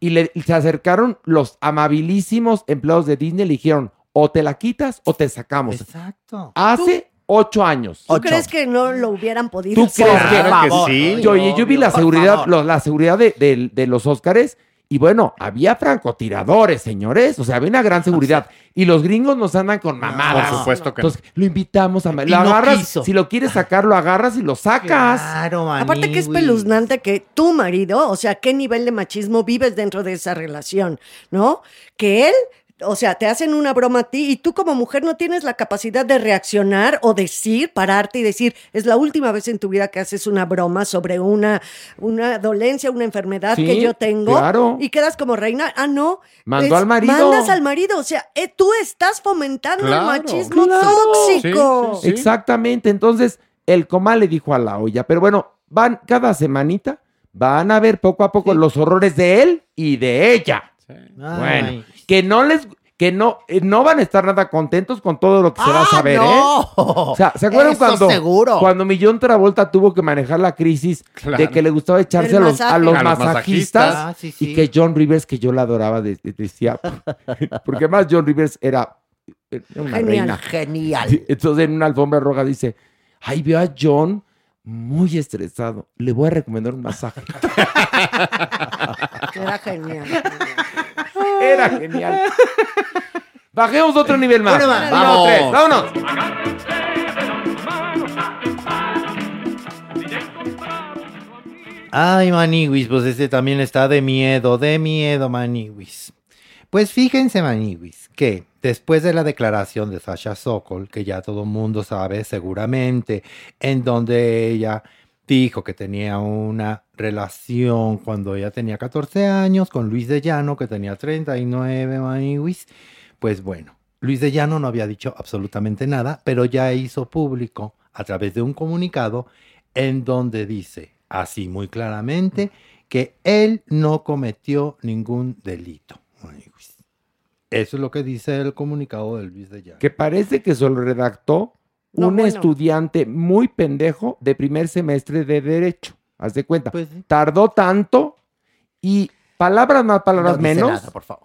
Y, le, y se acercaron los amabilísimos empleados de Disney y le dijeron, o te la quitas o te sacamos. Exacto. Hace ocho años. ¿Tú crees que no lo hubieran podido ¿Tú hacer? crees que, Claro que sí. Yo, y yo vi la seguridad, los- la seguridad de, de- de los Óscares y bueno, había francotiradores, señores. O sea, había una gran seguridad. Y los gringos nos andan con mamadas. Por supuesto que no. Entonces, lo invitamos a... Y Lo no agarras, quiso. si lo quieres sacar, lo agarras y lo sacas. Claro, Aparte que es peluznante que tu marido, o sea, qué nivel de machismo vives dentro de esa relación, ¿no? Que él, o sea, te hacen una broma a ti y tú como mujer no tienes la capacidad de reaccionar o decir, pararte y decir, es la última vez en tu vida que haces una broma sobre una, una dolencia, una enfermedad Sí, que yo tengo claro. y quedas como reina. Ah, no. Mandó al marido. Mandas al marido, o sea, eh, tú estás fomentando Claro, el machismo claro. tóxico. Exactamente. Entonces, el comal le dijo a la olla. Pero bueno, van cada semanita, van a ver poco a poco los horrores de él y de ella. Bueno, que no les, que no, eh, no van a estar nada contentos con todo lo que se va a Ah, saber, no. ¿eh? O sea, ¿se acuerdan Eso cuando, seguro. cuando Millón Travolta tuvo que manejar la crisis Claro. de que le gustaba echarse a los, a masaje. los A los masajistas? masajistas. Ah, sí, sí. Y que John Rivers, que yo la adoraba, de- de- decía, porque además John Rivers era, era una Genial. reina. Genial. Entonces en una alfombra roja dice, ay, veo a John muy estresado. Le voy a recomendar un masaje. Era genial. Era genial. Bajemos otro nivel más. Número Vamos. tres, vámonos. Ay, Maniwis, pues este también está de miedo, de miedo, Maniwis. Pues fíjense, Maniwis, que después de la declaración de Sasha Sokol, que ya todo el mundo sabe seguramente, en donde ella dijo que tenía una relación cuando ella tenía 14 años con Luis de Llano, que tenía 39, Maniwis, pues bueno, Luis de Llano no había dicho absolutamente nada, pero ya hizo público a través de un comunicado en donde dice así muy claramente que él no cometió ningún delito. Eso es lo que dice el comunicado de Luis de Llano. Que parece que se lo redactó No, un bueno. estudiante muy pendejo de primer semestre de Derecho. Haz de cuenta. Pues Tardó tanto y palabras más, palabras No menos. nada, por favor.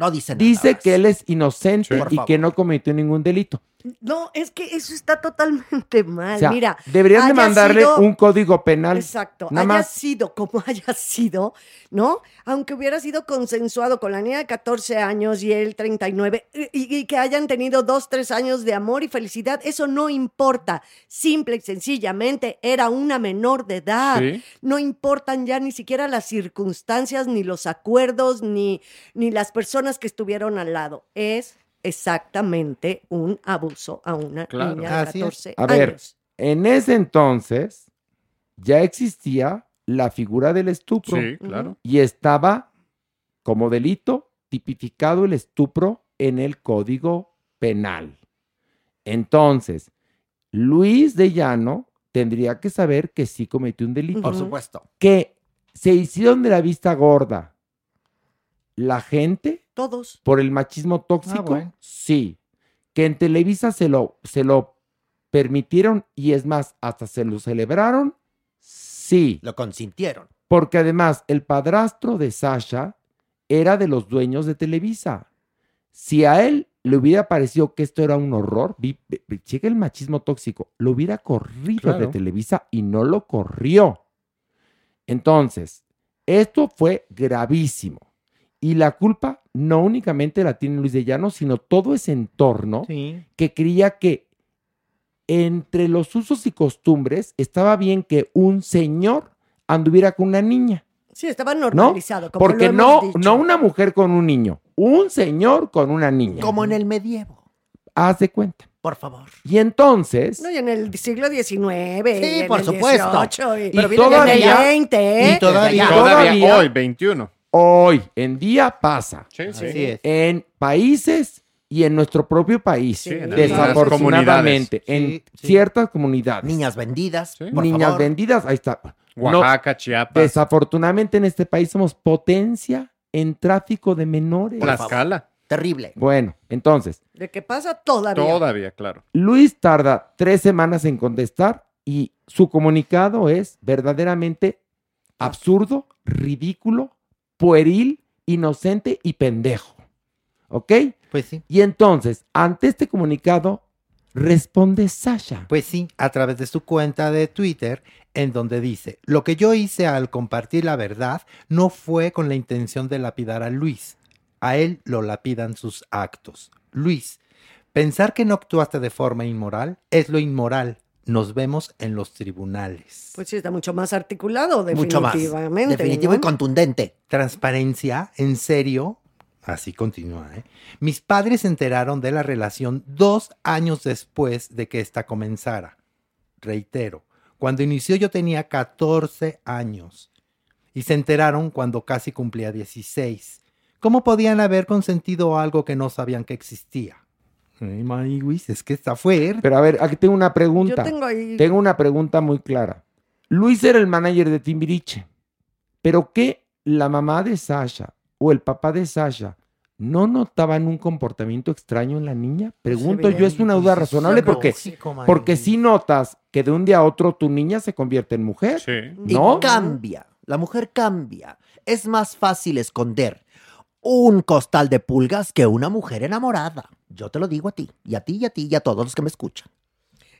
No dice nada. Dice que él es inocente Sí. Y que no cometió ningún delito. No, es que eso está totalmente mal. O sea, Mira, deberían de mandarle sido- un código penal. Exacto. Nada haya más. sido como haya sido, ¿no? Aunque hubiera sido consensuado con la niña de 14 años y él 39, y, y que hayan tenido dos, tres años de amor y felicidad, eso no importa. Simple y sencillamente era una menor de edad. Sí. No importan ya ni siquiera las circunstancias, ni los acuerdos, ni, ni las personas que estuvieron al lado. Es exactamente un abuso a una Claro. niña de Así es. 14 A ver, años. en ese entonces ya existía la figura del estupro. Sí, claro. Y estaba como delito tipificado el estupro en el Código Penal. Entonces, Luis de Llano tendría que saber que sí cometió un delito. Por supuesto. Que se hicieron de la vista gorda la gente Todos. por el machismo tóxico. Ah, bueno. Sí. Que en Televisa se lo, se lo permitieron y es más, hasta se lo celebraron. Sí. Lo consintieron. Porque además el padrastro de Sasha era de los dueños de Televisa. Si a él le hubiera parecido que esto era un horror, vi- vi- checa el machismo tóxico, lo hubiera corrido de. Televisa y no lo corrió. Entonces, esto fue gravísimo. Y la culpa no únicamente la tiene Luis de Llano, sino todo ese entorno Sí. que creía que entre los usos y costumbres estaba bien que un señor anduviera con una niña, Sí, estaba ¿no? normalizado. como Porque lo no, dicho. no una mujer con un niño, un señor con una niña. Como en el medievo. Haz de cuenta. Por favor. Y entonces, No, y en el siglo XIX. Sí, y en por el supuesto. 18, y, Y pero todavía- desde el 20, ¿eh? y. Todavía, Todavía- hoy, 21. Hoy en día pasa Sí, sí. Así es. en países y en nuestro propio país, Sí, en desafortunadamente, en Sí, sí. ciertas comunidades. Niñas vendidas. Sí. por niñas favor. vendidas, ahí está. No, Oaxaca, Chiapas, desafortunadamente en este país somos potencia en tráfico de menores. Tlaxcala. Terrible. Bueno, entonces, ¿De qué pasa? Todavía. Todavía, claro. Luis tarda tres semanas en contestar y su comunicado es verdaderamente absurdo, ridículo, pueril, inocente y pendejo. ¿Ok? Pues sí. Y entonces, ante este comunicado, responde Sasha. Pues sí, a través de su cuenta de Twitter, en donde dice, lo que yo hice al compartir la verdad no fue con la intención de lapidar a Luis. A él lo lapidan sus actos. Luis, pensar que no actuaste de forma inmoral es lo inmoral. Nos vemos en los tribunales. Pues sí, está mucho más articulado, Mucho más. definitivamente. Definitivo ¿no? y contundente. Transparencia, en serio. Así continúa, ¿eh? Mis padres se enteraron de la relación dos años después de que ésta comenzara. Reitero, cuando inició yo tenía 14 años y se enteraron cuando casi cumplía 16. ¿Cómo podían haber consentido algo que no sabían que existía? Es que está fuerte. Pero a ver, aquí tengo una pregunta. Yo tengo ahí. Tengo una pregunta muy clara. Luis era el manager de Timbiriche, pero ¿qué la mamá de Sasha o el papá de Sasha no notaban un comportamiento extraño en la niña? Pregunto yo, es una duda razonable porque, porque si notas que de un día a otro tu niña se convierte en mujer, Sí. ¿no? Y cambia. La mujer cambia. Es más fácil esconder un costal de pulgas que una mujer enamorada. Yo te lo digo a ti, y a ti, y a ti, y a todos los que me escuchan.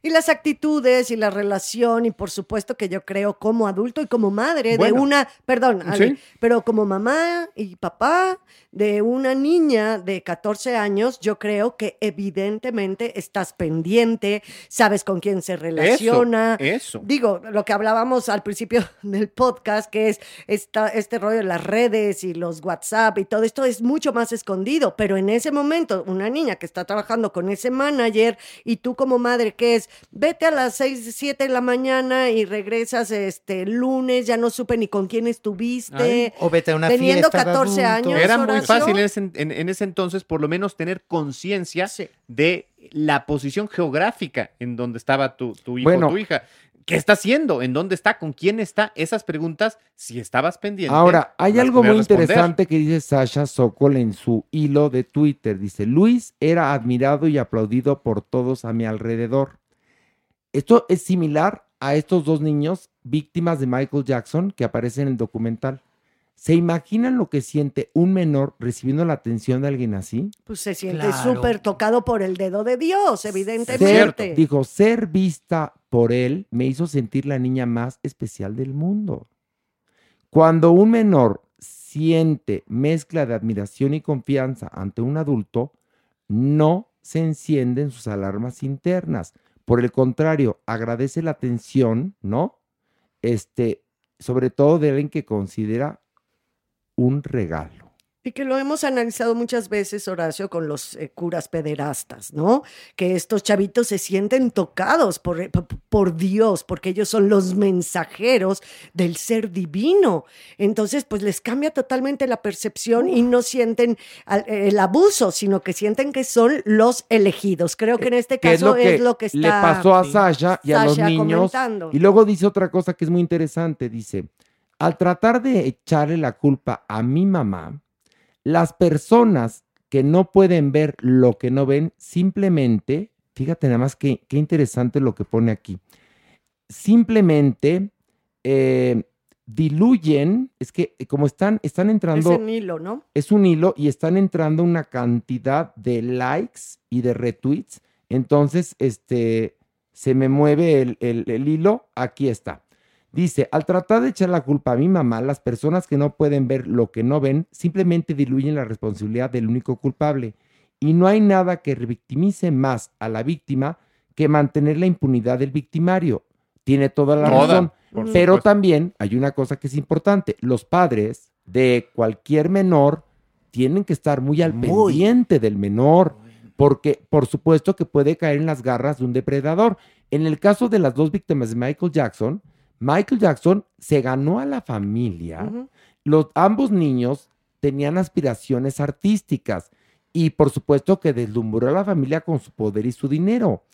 Y las actitudes y la relación, y por supuesto que yo creo como adulto y como madre de una, perdón, Ale, Sí. pero como mamá y papá de una niña de 14 años, yo creo que evidentemente estás pendiente, sabes con quién se relaciona. Eso. Digo, lo que hablábamos al principio del podcast, que es esta, este rollo de las redes y los WhatsApp y todo esto es mucho más escondido, pero en ese momento, una niña que está trabajando con ese manager y tú como madre, que es, vete a las 6, 7 de la mañana y regresas este lunes, ya no supe ni con quién estuviste. Ay. O vete a una Teniendo fiesta de 14 adultos. años. Era muy fácil en ese, en- en ese entonces, por lo menos, tener conciencia Sí. de la posición geográfica en donde estaba tu, tu hijo Bueno. o tu hija. ¿Qué está haciendo? ¿En dónde está? ¿Con quién está? Esas preguntas, si estabas pendiente. Ahora, hay algo muy responder. interesante que dice Sasha Sokol en su hilo de Twitter. Dice, Luis era admirado y aplaudido por todos a mi alrededor. Esto es similar a estos dos niños víctimas de Michael Jackson que aparecen en el documental. ¿Se imaginan lo que siente un menor recibiendo la atención de alguien así? Pues se siente Claro. súper tocado por el dedo de Dios, Ser- evidentemente. dijo, ser vista por él me hizo sentir la niña más especial del mundo. Cuando un menor siente mezcla de admiración y confianza ante un adulto, no se encienden sus alarmas internas. Por el contrario, agradece la atención, ¿no? Este, sobre todo de alguien que considera un regalo. Y que lo hemos analizado muchas veces, Horacio, con los eh, curas pederastas, ¿no? Que estos chavitos se sienten tocados por, eh, por Dios, porque ellos son los mensajeros del ser divino. Entonces, pues les cambia totalmente la percepción y no sienten al- el abuso, sino que sienten que son los elegidos. Creo que en este que caso es lo que, está le pasó a Sasha y a los niños. comentando. Y luego dice otra cosa que es muy interesante, dice, al tratar de echarle la culpa a mi mamá, las personas que no pueden ver lo que no ven, simplemente, fíjate nada más que qué interesante lo que pone aquí, simplemente eh, diluyen, es que eh, como están, están Es entrando en hilo, ¿no? es un hilo y están entrando una cantidad de likes y de retweets. Entonces, este, se me mueve el, el- el hilo. Aquí está. Dice, al tratar de echar la culpa a mi mamá, las personas que no pueden ver lo que no ven simplemente diluyen la responsabilidad del único culpable. Y no hay nada que revictimice más a la víctima que mantener la impunidad del victimario. Tiene toda la Toda, razón. Pero supuesto. también hay una cosa que es importante. Los padres de cualquier menor tienen que estar muy al pendiente del menor, porque por supuesto que puede caer en las garras de un depredador. En el caso de las dos víctimas de Michael Jackson, Michael Jackson se ganó a la familia. Los, ambos niños tenían aspiraciones artísticas y por supuesto que deslumbró a la familia con su poder y su dinero.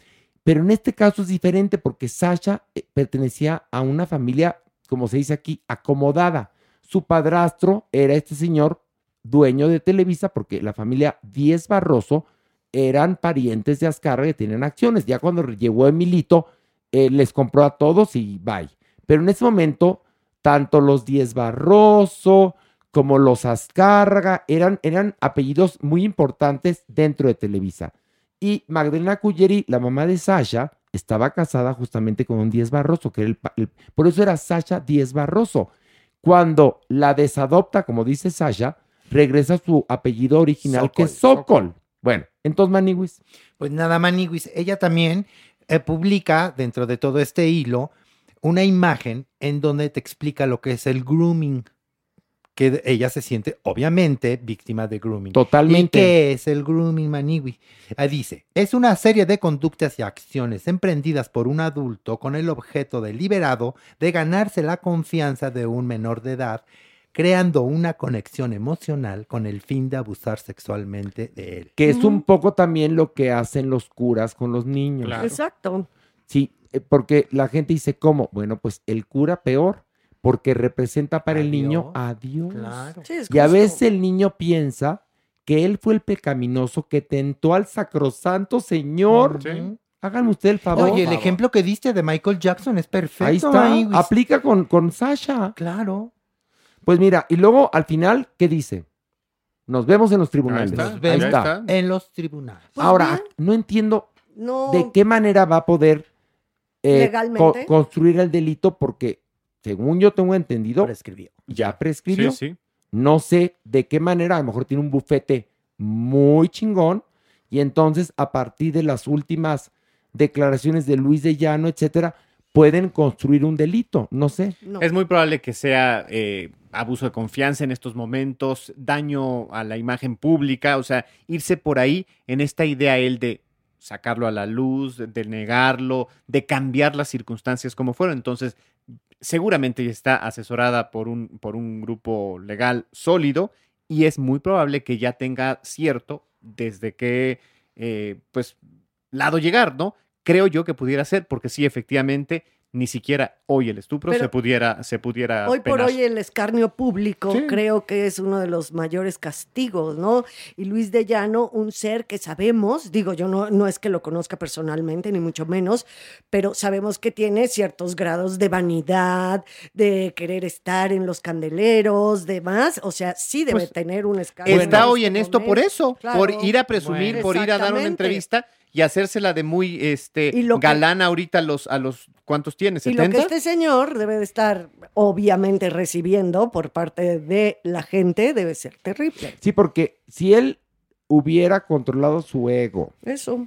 Pero en este caso es diferente porque Sasha eh, pertenecía a una familia, como se dice aquí, acomodada. Su padrastro era este señor dueño de Televisa porque la familia Díez Barroso eran parientes de Azcárraga y tenían acciones. Ya cuando llegó Emilito, eh, les compró a todos y bye. Pero en ese momento, tanto los Díez Barroso como los Azcárraga eran, eran apellidos muy importantes dentro de Televisa. Y Magdalena Cuyeri, la mamá de Sasha, estaba casada justamente con un Díez Barroso, que era el, por eso era Sasha Díez Barroso. Cuando la desadopta, como dice Sasha, regresa a su apellido original, que es Sokol. Bueno, entonces Maniwis. Pues nada, Maniwis, ella también eh, publica dentro de todo este hilo una imagen en donde te explica lo que es el grooming, que de- ella se siente obviamente víctima de grooming. Totalmente. ¿Y qué es el grooming, Maniwis? Ah, dice, es una serie de conductas y acciones emprendidas por un adulto con el objeto deliberado de ganarse la confianza de un menor de edad creando una conexión emocional con el fin de abusar sexualmente de él. Que es un poco también lo que hacen los curas con los niños. Exacto. Sí, porque la gente dice, ¿cómo? Bueno, pues el cura peor, porque representa para el niño a Dios. Sí, es y a veces el niño piensa que él fue el pecaminoso que tentó al sacrosanto Señor. Háganme usted el favor. Oye, el ejemplo que diste de Michael Jackson es perfecto. Ahí está. Aplica con, con Sasha. Claro. Pues mira, y luego al final, ¿qué dice? Nos vemos en los tribunales. Nos Ahí vemos está. en los tribunales. Pues Ahora, no entiendo No. de qué manera va a poder eh, Legalmente. co- construir el delito porque, según yo tengo entendido, prescribió. ya prescribió. Sí, sí. No sé de qué manera, a lo mejor tiene un bufete muy chingón y entonces a partir de las últimas declaraciones de Luis de Llano, etcétera, pueden construir un delito, no sé. Es muy probable que sea eh, abuso de confianza en estos momentos, daño a la imagen pública, o sea, irse por ahí en esta idea él de sacarlo a la luz, de, negarlo, de cambiar las circunstancias como fueron. Entonces, seguramente está asesorada por un, por un grupo legal sólido y es muy probable que ya tenga cierto desde qué eh, pues, lado llegar, ¿no? Creo yo que pudiera ser, porque sí, efectivamente, ni siquiera hoy el estupro Pero se pudiera, se pudiera Hoy por hoy el escarnio público Sí. creo que es uno de los mayores castigos, ¿no? Y Luis de Llano, un ser que sabemos, digo yo no, no es que lo conozca personalmente, ni mucho menos, pero sabemos que tiene ciertos grados de vanidad, de querer estar en los candeleros, demás, o sea, sí debe Pues, tener un escarnio. Está hoy en esto por eso, Claro. por ir a presumir, por ir a dar una entrevista y hacérsela de muy este Y lo que- galán ahorita a los, a los ¿cuántos tiene? Y lo que ¿70? este señor debe de estar obviamente recibiendo por parte de la gente debe ser terrible. Sí, porque si él hubiera controlado su ego, Eso.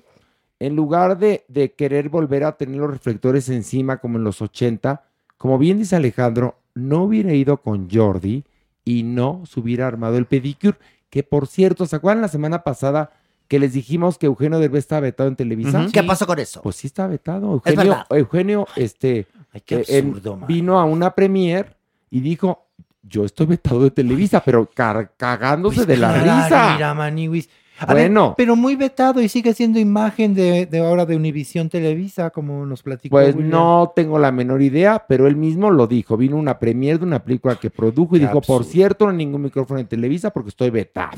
en lugar de, de querer volver a tener los reflectores encima como en los 80, como bien dice Alejandro, no hubiera ido con Jordi y no se hubiera armado el pedicure, que por cierto, ¿se acuerdan la semana pasada que les dijimos que Eugenio Derbez estaba vetado en Televisa? ¿Qué pasó con eso? Pues sí está vetado. Es Eugenio, verdad. Eugenio este, qué eh, absurdo, vino a una premier y dijo, yo estoy vetado de Televisa, pero cagándose de la Pues Claro, risa. Mira, Maniwis. A ver, Bueno. pero muy vetado y sigue siendo imagen de, de ahora de Univisión Televisa, como nos platicó. Pues William. no tengo la menor idea, pero él mismo lo dijo. Vino una premier de una película que produjo y Qué dijo, por cierto, no hay ningún micrófono en Televisa porque estoy vetado.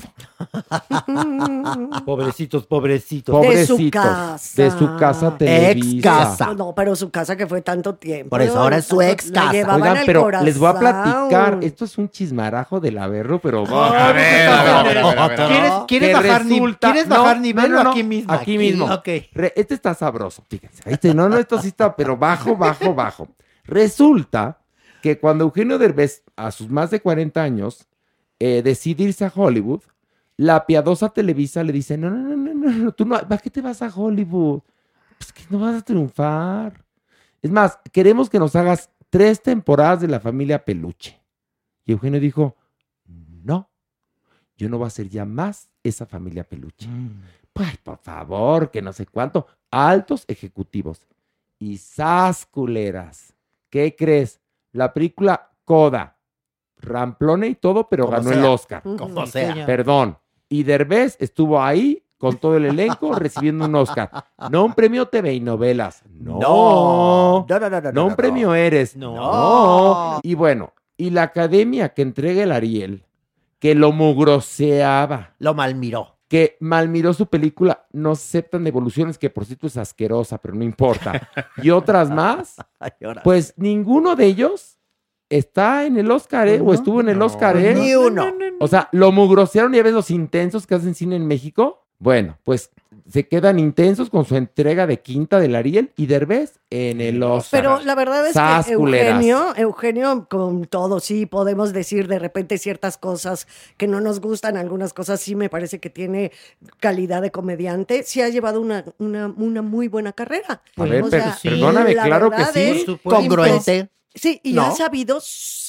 Pobrecitos, pobrecitos. Pobrecitos. De su casa. De su casa Televisa. No, pero su casa que fue tanto tiempo. Por eso ahora es su ex casa. llevaban Oigan, pero les voy a corazón. platicar. Esto es un chismarajo del averro, pero. A ver, a ver, a ver, a ver, a ver. ¿Quieres- quieres bajar ni- quieres bajar nivel o aquí mismo? Aquí Aquí, mismo. ok. Re- este está sabroso, fíjense. Este, no, no, esto sí está, pero bajo, bajo, bajo. Resulta que cuando Eugenio Derbez, a sus más de 40 años, eh, decide irse a Hollywood, la piadosa Televisa le dice, no, no, no, no, no, no, tú no, ¿para qué te vas a Hollywood? Pues que no vas a triunfar. Es más, queremos que nos hagas tres temporadas de la familia Peluche. Y Eugenio dijo, no, yo no voy a ser ya más esa familia Peluche. Ay, por favor, que no sé cuánto. Altos ejecutivos. Y sas culeras. ¿Qué crees? La película Coda. Ramplone y todo, pero Como ganó el. Oscar. Como sea. Perdón. Y Derbez estuvo ahí con todo el elenco recibiendo un Oscar. No un premio TV y novelas. No. No. No, no, no, no, No no, un no. premio Eres. No. No. Y bueno, y la academia que entrega el Ariel, que lo mugroseaba. Lo malmiró. Que malmiró su película, no aceptan devoluciones, que por cierto es asquerosa, pero no importa. Y otras más, pues ninguno de ellos está en el Oscar, ¿eh? O estuvo en el Oscar, ¿eh? Ni uno. O sea, lo mugrosearon, ya ves los intensos que hacen cine en México. Bueno, pues se quedan intensos con su entrega de quinta del Ariel y Derbez en el Oscar. Pero la verdad es Sas, que culeras. Eugenio, Eugenio, con todo, sí, podemos decir de repente ciertas cosas que no nos gustan, algunas cosas sí me parece que tiene calidad de comediante, sí ha llevado una, una, una muy buena carrera. A ver, O per- sea, perdóname, la claro que sí. es-. Congruente. Sí, y ¿No? ha sabido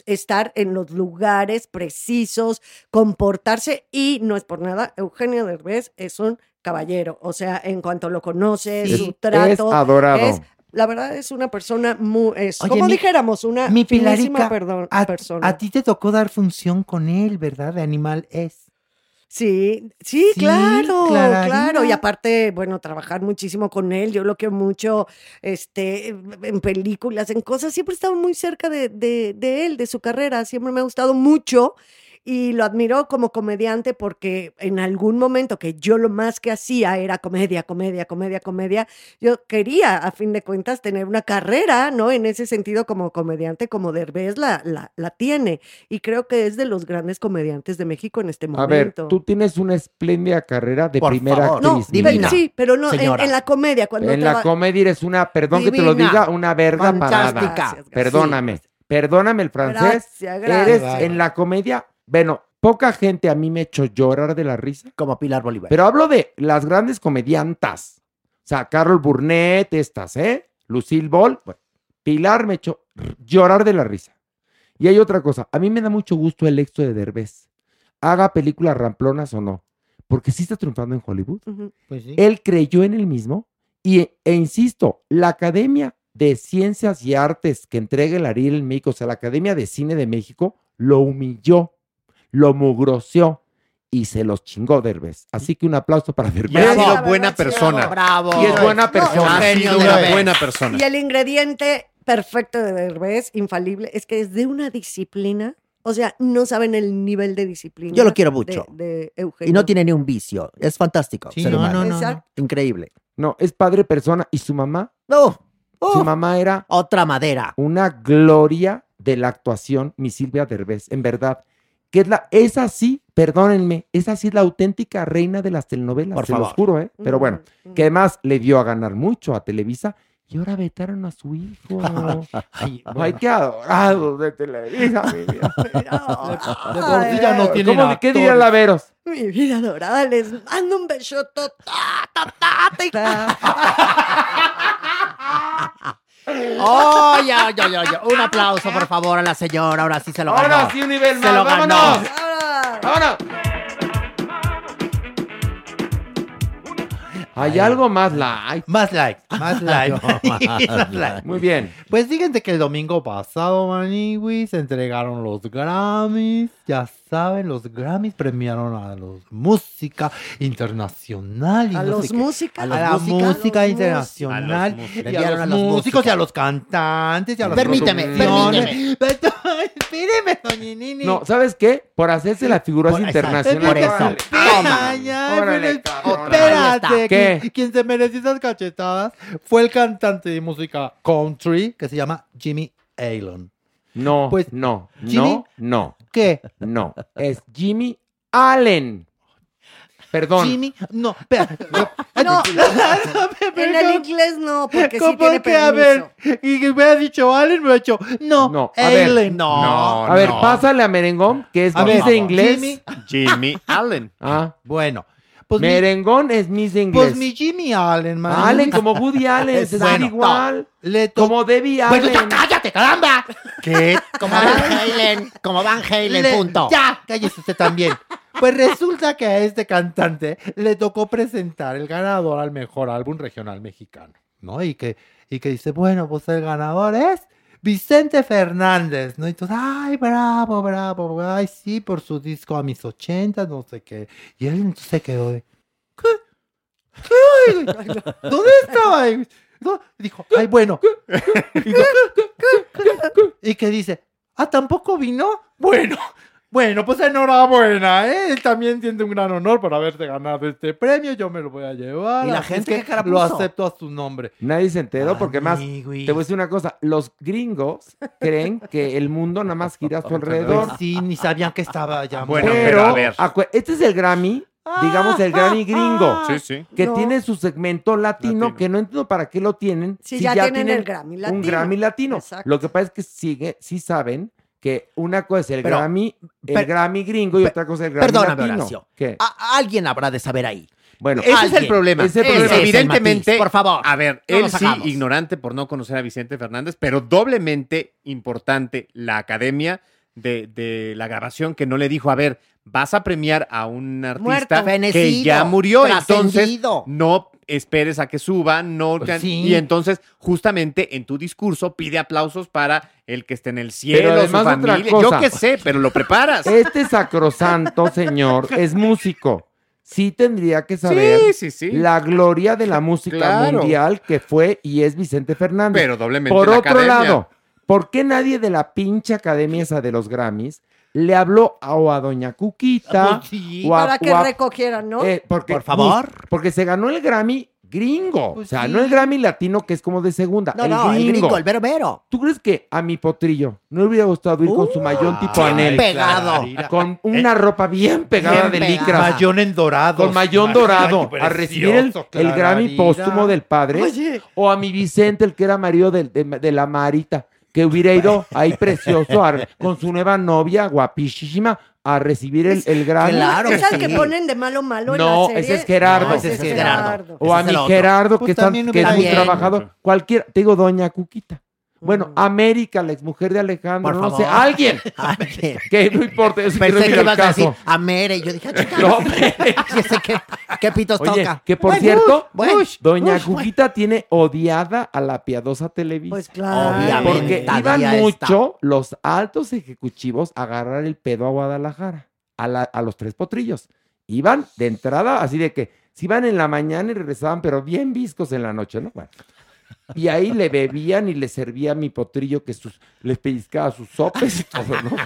estar en los lugares precisos, comportarse y no es por nada, Eugenio Derbez es un caballero, o sea, en cuanto lo conoces, Sí. su Es trato, adorado. es- la verdad es una persona muy, es, Oye, como mi- dijéramos, una Mi Pilarica, perdón, a, persona. a ti te tocó dar función con él, ¿verdad? De Animal es. Sí, sí, Sí, claro, Clararina. claro. Y aparte, bueno, trabajar muchísimo con él. Yo lo quiero mucho este, en películas, en cosas. Siempre he estado muy cerca de, de, de él, de su carrera. Siempre me ha gustado mucho. Y lo admiro como comediante porque en algún momento que yo lo más que hacía era comedia, comedia, comedia, comedia, yo quería, a fin de cuentas, tener una carrera, ¿no? En ese sentido, como comediante, como Derbez la, la, la tiene. Y creo que es de los grandes comediantes de México en este A momento. ver, tú tienes una espléndida carrera de Por primera favor. Actriz. vida. sí, pero no, en, Señora. en la comedia, cuando En la comedia eres una, perdón que te lo Divina. diga, una verga Fantástica. parada. Gracias, Perdóname, perdóname el francés. Gracias, gracias. Eres en la comedia, bueno, poca gente a mí me echó llorar de la risa. Como Pilar Bolívar. Pero hablo de las grandes comediantas. O sea, Carol Burnett, estas, ¿eh? Lucille Ball. Bueno, Pilar me echó llorar de la risa. Y hay otra cosa. A mí me da mucho gusto el éxito de Derbez. Haga películas ramplonas o no. Porque sí está triunfando en Hollywood. Pues sí. Él creyó en él mismo. Y, e insisto, la Academia de Ciencias y Artes que entrega el Ariel en México, o sea, la Academia de Cine de México, lo humilló, lo mugroseó y se los chingó Derbez. Así que un aplauso para Y Derbez. ha sido buena persona. Bravo. Y es buena No, persona. Ha sido una buena persona. Y el ingrediente perfecto de Derbez, infalible, es que es de una disciplina. O sea, no saben el nivel de disciplina. Yo lo quiero mucho. De, Eugenio. Y no tiene ni un vicio. Es fantástico. Sí, ser no, humano. no, no, no. Exacto. Increíble. No, es padre persona. ¿Y su mamá? No. Su mamá era Otra madera. una gloria de la actuación, mi Silvia Derbez, en verdad. Que es la, es así, perdónenme, es así la auténtica reina de las telenovelas, Por se los favor. juro, ¿eh? Pero bueno, que además le dio a ganar mucho a Televisa y ahora vetaron a su hijo. Ay, ay, qué adorado de Televisa, mi vida. De por sí ya no tienen ¿Cómo, ¿Qué diría. Laveros? Mi vida dorada, les mando un besoto. ¡Oh, ya, ya, ya, ya! Un aplauso, por favor, a la señora. Ahora sí se lo ganó. Ahora sí, un nivel Se más, lo ganó. vámonos. Hay algo más light. Más like, más like. Más like. Muy bien. Pues fíjense que el domingo pasado, Maniwis, se entregaron los Grammys. Ya saben, los Grammys premiaron a los música internacional. y A no los música. A ¿A la los música? A los internacional. Y a Premiaron los, a los músicos música. y a los cantantes y a las Permíteme, producciones. Espéreme, doña Nini. No, ¿sabes qué? Por hacerse la figura Por- internacional. por eso. Toma. Ay, ay, Órale, pero cabrón. espérate. ¿Qué? Quien, quien se mereció esas cachetadas fue el cantante de música country que se llama Jimmy Allen. No, Pues, no, Jimmy- no, no, ¿Qué? no. Es Jimmy Allen. Perdón. Jimmy, no, espera. No, en el inglés no, porque sí ¿Cómo tiene que, a permiso. ver, y que hubiera dicho Allen, me hubiera dicho, no, No, a ver. Allen. No. A ver, pásale a Merengón, que es A Miss ver, de inglés. Jimmy, Jimmy Allen. Ah, bueno, pues mi, Merengón es Miss de inglés. pues mi Jimmy Allen, man. Allen como Woody Allen, se Bueno, ven igual. Le Como Debbie Bueno, Allen. ya cállate, caramba. ¿Qué? Como Van Halen. Como Van Halen, Le- punto. Ya, cállese usted también. Pues resulta que a este cantante le tocó presentar el ganador al mejor álbum regional mexicano, ¿no? Y que, y que dice, bueno, pues el ganador es Vicente Fernández, ¿no? Y entonces, ay, bravo, bravo, ay, sí, por su disco a mis ochentas, no sé qué. Y él entonces se quedó de, ¿qué? ¿Qué? ¿Dónde estaba? Y dijo, ay, bueno. Y, dijo, y que dice, ah, ¿tampoco vino? Bueno, bueno, pues enhorabuena, ¿eh? Él también tiene un gran honor por haberse ganado este premio, yo me lo voy a llevar. ¿Y la así gente es Lo acepto a su nombre. Nadie se enteró porque más, te voy a decir una cosa, los gringos creen que el mundo nada más gira a su alrededor. Pues sí, ni sabían que estaba allá. Bueno, pero, pero a ver. este es el Grammy, digamos el Grammy gringo, Sí, sí. que No. tiene su segmento latino, Latino. que no entiendo para qué lo tienen. Sí, ya tienen el Grammy Un latino. Grammy latino. Exacto. Lo que pasa es que sigue, sí saben que una cosa es el Pero- Grammy, el per- Grammy gringo y per- otra cosa es el Grammy Perdóname, latino. ¿Qué? A- alguien habrá de saber ahí. Bueno, Ese es el problema. Ese es el problema. evidentemente, Matiz, por favor. A ver, No él sí, ignorante por no conocer a Vicente Fernández, pero doblemente importante la academia de, de la grabación que no le dijo, a ver, vas a premiar a un artista Muerto. que ya murió, entonces no esperes a que suba, no Pues sí. y entonces justamente en tu discurso pide aplausos para el que esté en el cielo, su además otra familia, cosa. yo qué sé, pero lo preparas. Este sacrosanto señor es músico. Sí tendría que saber Sí, sí, sí. la gloria de la música Claro. mundial que fue y es Vicente Fernández. Pero doblemente Por la otro academia. lado, ¿por qué nadie de la pinche academia esa de los Grammys le habló a, o a Doña Cuquita Pues sí, o a, Para que o a- recogieran, ¿no? eh, porque, Por favor. pues, porque se ganó el Grammy gringo. Pues o sea, sí. no el Grammy latino que es como de segunda. No, el, no, gringo. el gringo, el vero vero. ¿Tú crees que a mi potrillo no le hubiera gustado ir con su mayón tipo Anel? pegado. Con una ropa bien pegada Bien de licra. Mayón en dorado. Con mayón dorado. A recibir el, el Grammy póstumo del padre. Oye. O a mi Vicente, el que era marido de, de la Marita. Que hubiera ido ahí precioso a- con su nueva novia, guapísima, a recibir el, el Grammy. Claro ¿Es que al que ponen de malo malo en No, la serie? ese es Gerardo. No, Ese es Gerardo. O a Ese es mi. Gerardo, Pues que, está- también que es muy trabajador. Cualquier, te digo, Doña Cuquita. Bueno. América, la exmujer de Alejandro, Por no favor. sé, alguien. Alguien. Que no importa, quiero Pensé que ibas a decir caso. a Mere. Yo dije, ah, chica, No, ¿y ese qué, qué pitos Oye, toca? que por Bueno, cierto, bueno, Doña Cuquita tiene odiada a la piadosa Televisa. Pues claro. Obviamente. porque todavía iban está. mucho los altos ejecutivos a agarrar el pedo a Guadalajara, a, la- a los tres potrillos. Iban de entrada, así de que se iban en la mañana y regresaban, pero bien viscos en la noche, ¿no? Bueno. Y ahí le bebían y le servía mi potrillo que sus, les pellizcaba sus sopes y todo, ¿no?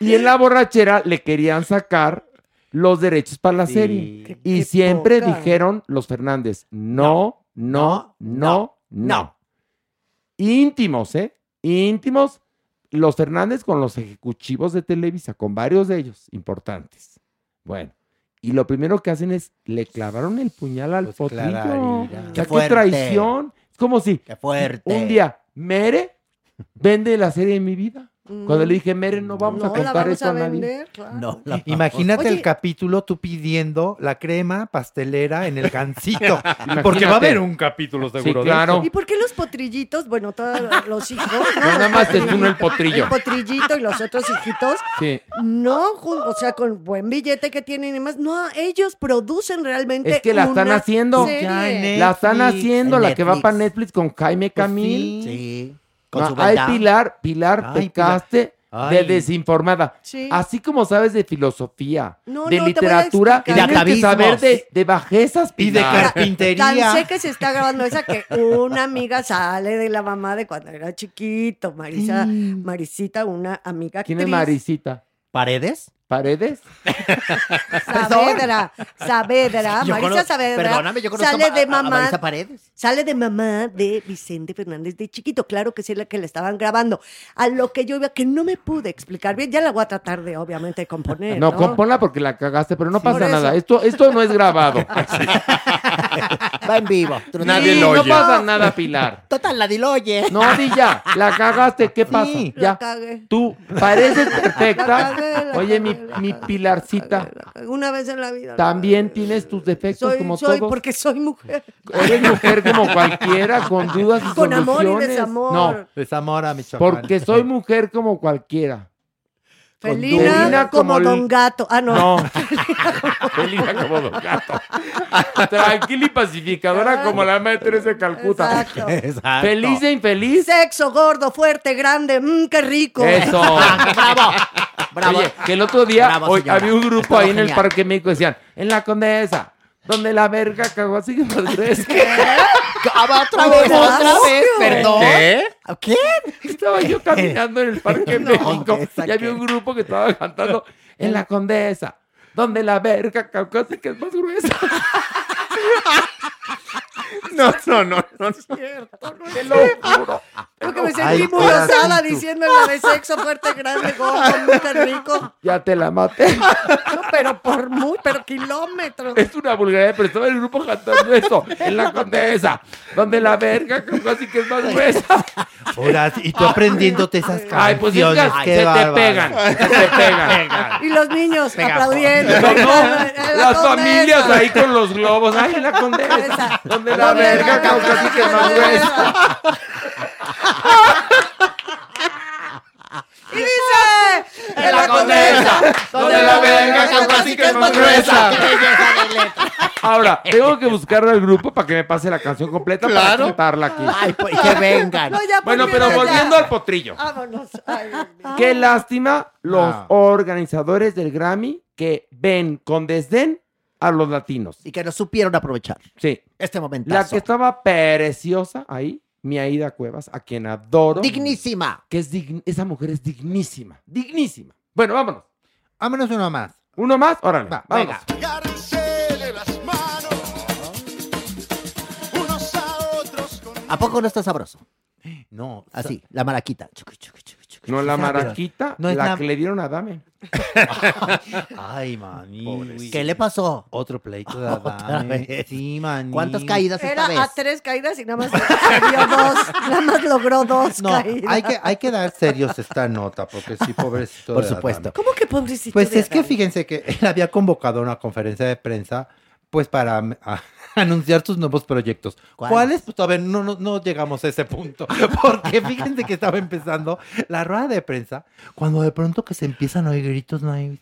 Y en la borrachera le querían sacar los derechos para la Sí. serie. Qué- y qué siempre poca. dijeron los Fernández, no, no, no, no. Íntimos, ¿eh? Íntimos los Fernández con los ejecutivos de Televisa, con varios de ellos importantes. Bueno, y lo primero que hacen es le clavaron el puñal al potrillo. Clararira. O sea, Qué fuerte. traición. Es como si fuerte. un día Mere vende la serie de mi vida. Cuando le dije, Mere, no vamos a No la contar vamos esto a a nadie. vender, claro. No, la- Imagínate Oye. el capítulo tú pidiendo la crema pastelera en el gancito. Porque va a haber un capítulo seguro. Sí, claro. eso. ¿Y por qué los potrillitos, bueno, todos los hijos, No, nada más es uno el potrillo. El potrillito y los otros hijitos, Sí. no, o sea, con buen billete que tienen y demás, no, ellos producen realmente Es que la están haciendo. serie. La están haciendo, En la que va para Netflix con Jaime Camil. Sí. No, su ay. Pilar, Pilar, Ay, pecaste Pilar. de desinformada. Sí. Así como sabes de filosofía, No, de no, te voy a literatura, explicar. tienes que saber de, de bajezas, Y de carpintería. Tan sé que se está grabando esa que una amiga sale de la mamá de cuando era chiquito, Marisa, Marisita, una amiga ¿Quién es actriz. Marisita? ¿Paredes? ¿Paredes? Saavedra, Saavedra, Yo Marisa cono- Saavedra. Perdóname, yo conozco sale a- de a mamá. Marisa Paredes. Sale de mamá de Vicente Fernández de chiquito. Claro que sí, la que le estaban grabando. A lo que yo iba, que no me pude explicar bien. Ya la voy a tratar de, obviamente, componer. No, No, componla porque la cagaste, pero no Por pasa eso. nada. Esto, esto no es grabado. Va en vivo. Tú no Nadie te- lo oye. No pasa nada, Pilar. Total, nadie lo oye. No, di ya, la cagaste, ¿qué pasa? La ya. cagué. Tú pareces perfecta. La cagué, la Oye, mi, cagué, la mi pilarcita, Una vez en la vida. también tienes tus defectos Soy, como soy todos. porque soy mujer. Eres mujer como cualquiera, con dudas y Con amor y soluciones. desamor. No, Desamor a Michoacán. porque soy mujer como cualquiera. Felina, Felina como, como el- Don Gato. Ah, no. No. Felina como Don Gato. Tranquila y pacificadora como la madre de Calcuta. Exacto. Exacto. Feliz e infeliz. Sexo gordo, fuerte, grande. Mmm, qué rico. Eso. Bravo. Bravo. Oye, que el otro día Bravo, hoy, había un grupo Estuvo ahí en el. Parque México, decían, en la Condesa, donde la verga cagó así que más gruesa. Ah, otra vez, otra vez, perdón. ¿Qué? ¿Qué? Estaba yo caminando en el Parque No, México ¿esa y había qué? un grupo que estaba cantando en la Condesa, donde la verga cagó así que es más gruesa. No, no, no, no. Te lo juro. Creo que me sentí Ay, muy osada la de sexo fuerte, grande, gordo, muy rico. Ya te la maté. No, pero por muy, pero kilómetros. Es una vulgaridad, pero estaba el grupo cantando eso en la Condesa, donde la verga así que es más gruesa. Ahora, y tú aprendiéndote esas canciones. Ay, pues es que qué se te pegan, se te pegan. Y los niños aplaudiendo. No, no, "En las familias Condesa". ahí con los globos. Ay, en la condesa. Esa. Donde la verga la causa así que es más gruesa. Y dice, En la condesa. Donde la verga así que es más gruesa. Ahora, tengo que buscar al grupo para que me pase la canción completa para Claro. cantarla aquí. Ay, pues que vengan. No, ya, Bueno, pero ya. volviendo al potrillo. Vámonos. Ay, Dios mío. Qué lástima los Ah. organizadores del Grammy que ven con desdén a los latinos. Y que no supieron aprovechar Sí. este momento. La que estaba preciosa ahí, mi Aida Cuevas, a quien adoro. Dignísima. Que es dign- esa mujer es dignísima. Dignísima. Bueno, vámonos. Vámonos uno más. Uno más, órale. Va, vámonos. venga. ¿A poco no está sabroso? No. Así, la maraquita. Chucu, chucu, chucu, chucu. No la maraquita, no es la que le dieron a Dame. Ay, mani. ¿Qué le pasó? Otro pleito de Otra Adame. vez. Sí, mani. ¿Cuántas caídas esta Era vez? a tres caídas y nada más se dio dos. Nada más logró dos No, caídas. hay que, hay que dar serios esta nota, porque sí, pobrecito. Por de supuesto. Adame. ¿Cómo que pobrecito? Pues de es que fíjense que él había convocado una conferencia de prensa, pues para a- anunciar sus nuevos proyectos. ¿Cuáles? ¿Cuáles? Pues todavía no, no, no llegamos a ese punto, porque fíjense que estaba empezando la rueda de prensa, cuando de pronto que se empiezan a oír gritos, no hay...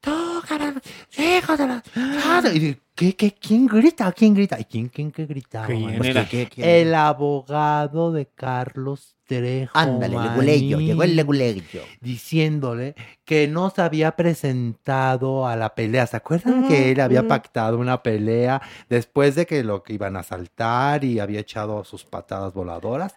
"Toca caramba, hijo de. Y ¿qué, qué, quién grita? ¿Quién grita? ¿Y quién, quién gritaba? ¿Qué- quién? El abogado de Carlos Trejo. Ándale, leguleyo, llegó el leguleyo. Diciéndole que no se había presentado a la pelea. ¿Se acuerdan que él había Ujú. pactado una pelea después de que lo que iban a saltar y había echado sus patadas voladoras?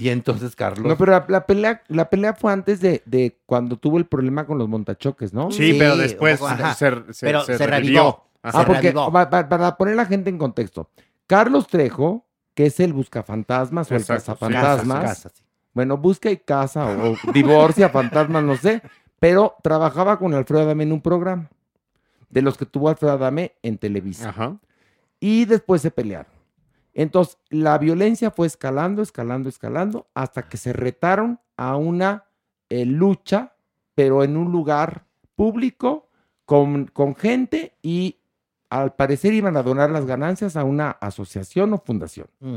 Y entonces Carlos... No, pero la, la pelea, la pelea fue antes de, de cuando tuvo el problema con los montachoques, ¿no? Sí, pero después Ajá. se, se- Pero se se revivió. Ah, porque para poner la gente en contexto, Carlos Trejo, que es el buscafantasmas o el Exacto, sí. cazafantasmas, Casas, casas, sí. bueno, busca y casa o, o divorcia fantasmas, no sé, pero trabajaba con Alfredo Adame en un programa, de los que tuvo Alfredo Adame en Televisa. Ajá. Y después se pelearon. Entonces, la violencia fue escalando, escalando, escalando, hasta que se retaron a una eh, lucha, pero en un lugar público, con, con gente, y al parecer iban a donar las ganancias a una asociación o fundación. Mm.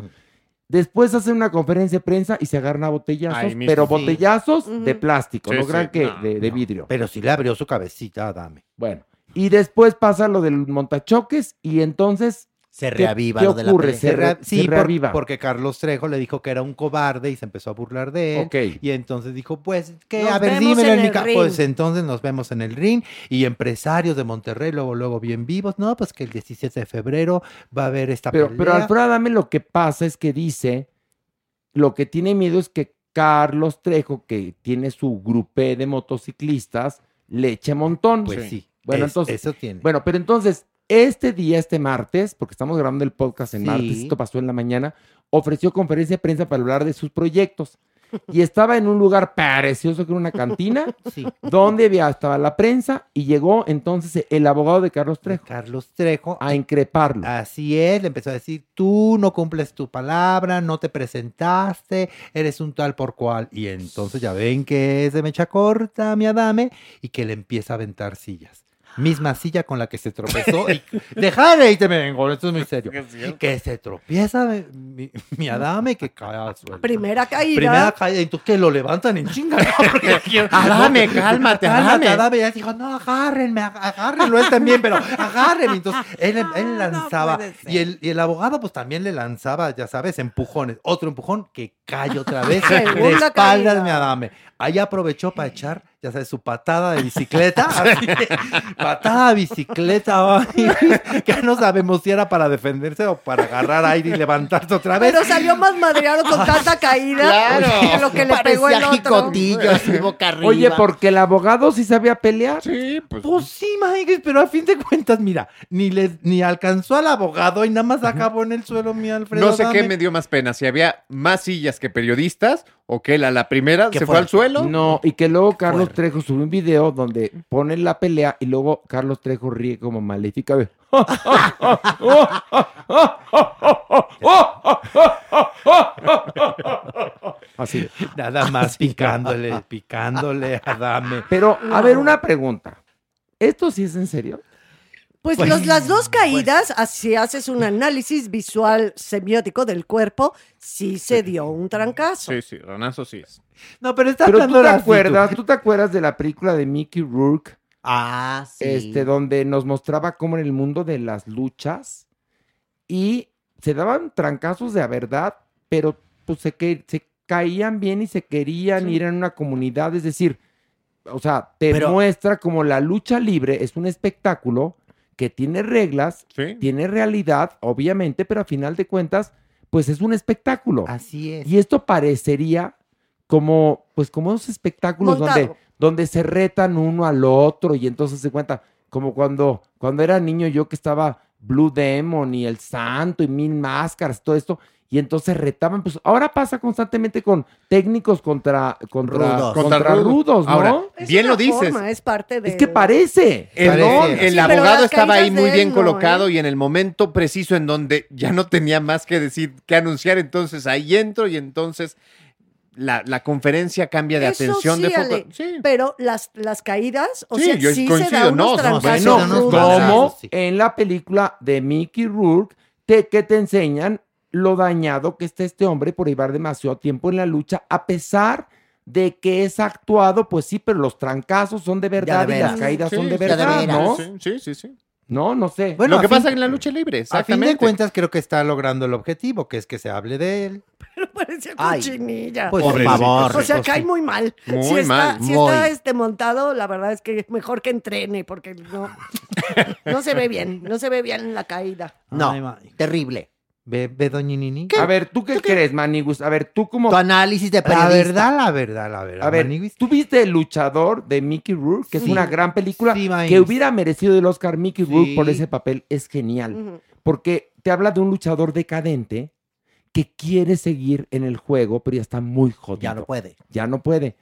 Después hacen una conferencia de prensa y se agarran a botellazos, mismo. pero Sí. botellazos de plástico, Sí, no sí. crean que No, de, de No, vidrio. Pero sí le abrió su cabecita, dame. Bueno, y después pasa lo del montachoques y entonces Se ¿Qué- reaviva qué lo de la ocurre? Se Se rea- re- sí, se por- reaviva. porque Carlos Trejo le dijo que era un cobarde y se empezó a burlar de él. Y entonces dijo, pues, que a ver, dímelo en en mi el ca- ring. Pues entonces nos vemos en el ring. Y empresarios de Monterrey, luego, luego bien vivos. No, pues que el 17 de febrero va a haber esta Pero, pelea. pero Alfredo Adame lo que pasa es que dice, lo que tiene miedo es que Carlos Trejo, que tiene su grupé de motociclistas, le eche montón. Pues sí. Bueno, es- entonces, Eso tiene. bueno, pero entonces, este día, este martes, porque estamos grabando el podcast en Sí. martes, esto pasó en la mañana, ofreció conferencia de prensa para hablar de sus proyectos. Y estaba en un lugar precioso que era una cantina, Sí. donde había, estaba la prensa, y llegó entonces el abogado de Carlos Trejo Carlos Trejo. a increparlo. Así es, le empezó a decir, tú no cumples tu palabra, no te presentaste, eres un tal por cual. Y entonces ya ven que es de mecha corta, mi Adame, y que le empieza a aventar sillas. Misma silla con la que se tropezó. y, Deja de te vengo, esto es muy serio. Que se tropieza mi, mi Adame y que cae al suelo. Primera caída. Primera caída, entonces que lo levantan en chinga. ¿no? Porque Adame, cálmate, Adame. Adame. Y ella dijo, no, agárrenme, ag- agárrenlo él también, pero agárrenme. Entonces él, él lanzaba. y, el, y el abogado, pues también le lanzaba, ya sabes, empujones. Otro empujón que cae otra vez de espaldas, caída. mi Adame. Ahí aprovechó para echar, ya sabes, su patada de bicicleta. así, patada de bicicleta. ay, que no sabemos si era para defenderse o para agarrar aire y levantarse otra vez. Pero salió más madreado con tanta caída Claro. que lo que le pegó el otro. jicotillo, así boca arriba. Oye, porque el abogado sí sabía pelear. Sí, pues. Pues sí, Mike, pero a fin de cuentas, mira, ni le, ni alcanzó al abogado y nada más acabó en el suelo mi Alfredo. No sé qué me dio más pena, si había más sillas que periodistas o que él a la primera Qué se fue al suelo. No, y que luego Carlos. Trejo subió un video donde pone la pelea y luego Carlos Trejo ríe como maléfica. Así. Nada más picándole, picándole a Dame. Pero, a ver, una pregunta. ¿Esto sí es en serio? Pues, Pues, los- las dos caídas, así haces un análisis visual semiótico del cuerpo, sí se dio un trancazo. Sí, sí, Ranazo sí es. No, pero está Pero tú te acuerdas, tú te acuerdas de la película de Mickey Rourke, Ah, sí. este, donde nos mostraba cómo en el mundo de las luchas y se daban trancazos de a verdad, pero pues se, que, se caían bien y se querían ir en una comunidad, es decir, o sea, te Pero- muestra como la lucha libre es un espectáculo que tiene reglas, Sí. tiene realidad, obviamente, pero a final de cuentas, pues es un espectáculo. Así es. Y esto parecería como, pues como esos espectáculos donde, donde se retan uno al otro y entonces se cuenta, como cuando, cuando era niño yo que estaba Blue Demon y El Santo y Mil Máscaras, todo esto, y entonces retaban, pues ahora pasa constantemente con técnicos contra, contra, Rudos. contra, Contra rudos. rudos, ¿no? Ahora, Es Bien una lo dices. forma, es parte de... es que parece. El, Parece. el Sí, pero abogado estaba ahí muy bien él no, colocado ¿eh? y en el momento preciso en donde ya no tenía más que decir, que anunciar, entonces ahí entro y entonces la, la conferencia cambia de Eso atención sí, de foco. Ale, Sí. Pero las, las caídas, o Sí, sea, yo sí se coincido, da unos no, bueno, Bueno, unos balazos, como sí. en la película de Mickey Rourke, te- que te enseñan lo dañado que está este hombre por llevar demasiado tiempo en la lucha, a pesar De que es actuado, pues sí, pero los trancazos son de verdad y las caídas son de verdad, ¿no? Sí, sí, sí, sí. No, no sé. Bueno, Lo que fin- pasa en la lucha libre, A fin de cuentas, creo que está logrando el objetivo, que es que se hable de él. Parecía Ay, cochinilla. pues, por favor. O sea, cae sí. muy mal. Muy si está, mal, si muy. está este montado, la verdad es que es mejor que entrene, porque no, no se ve bien, no se ve bien la caída. No, terrible. Ve, ve doña Nini. A ver, ¿tú qué, crees, Manigus? A ver, tú como... Tu análisis de La periodista. verdad, la verdad, la verdad. A ver, Maniguis. ¿tú viste El Luchador de Mickey Rourke? Que es una gran película Sí, Maniguis. que hubiera merecido el Oscar Mickey Sí. Rourke por ese papel. Es genial. Porque te habla de un luchador decadente que quiere seguir en el juego, pero ya está muy jodido. Ya no puede. Ya no puede.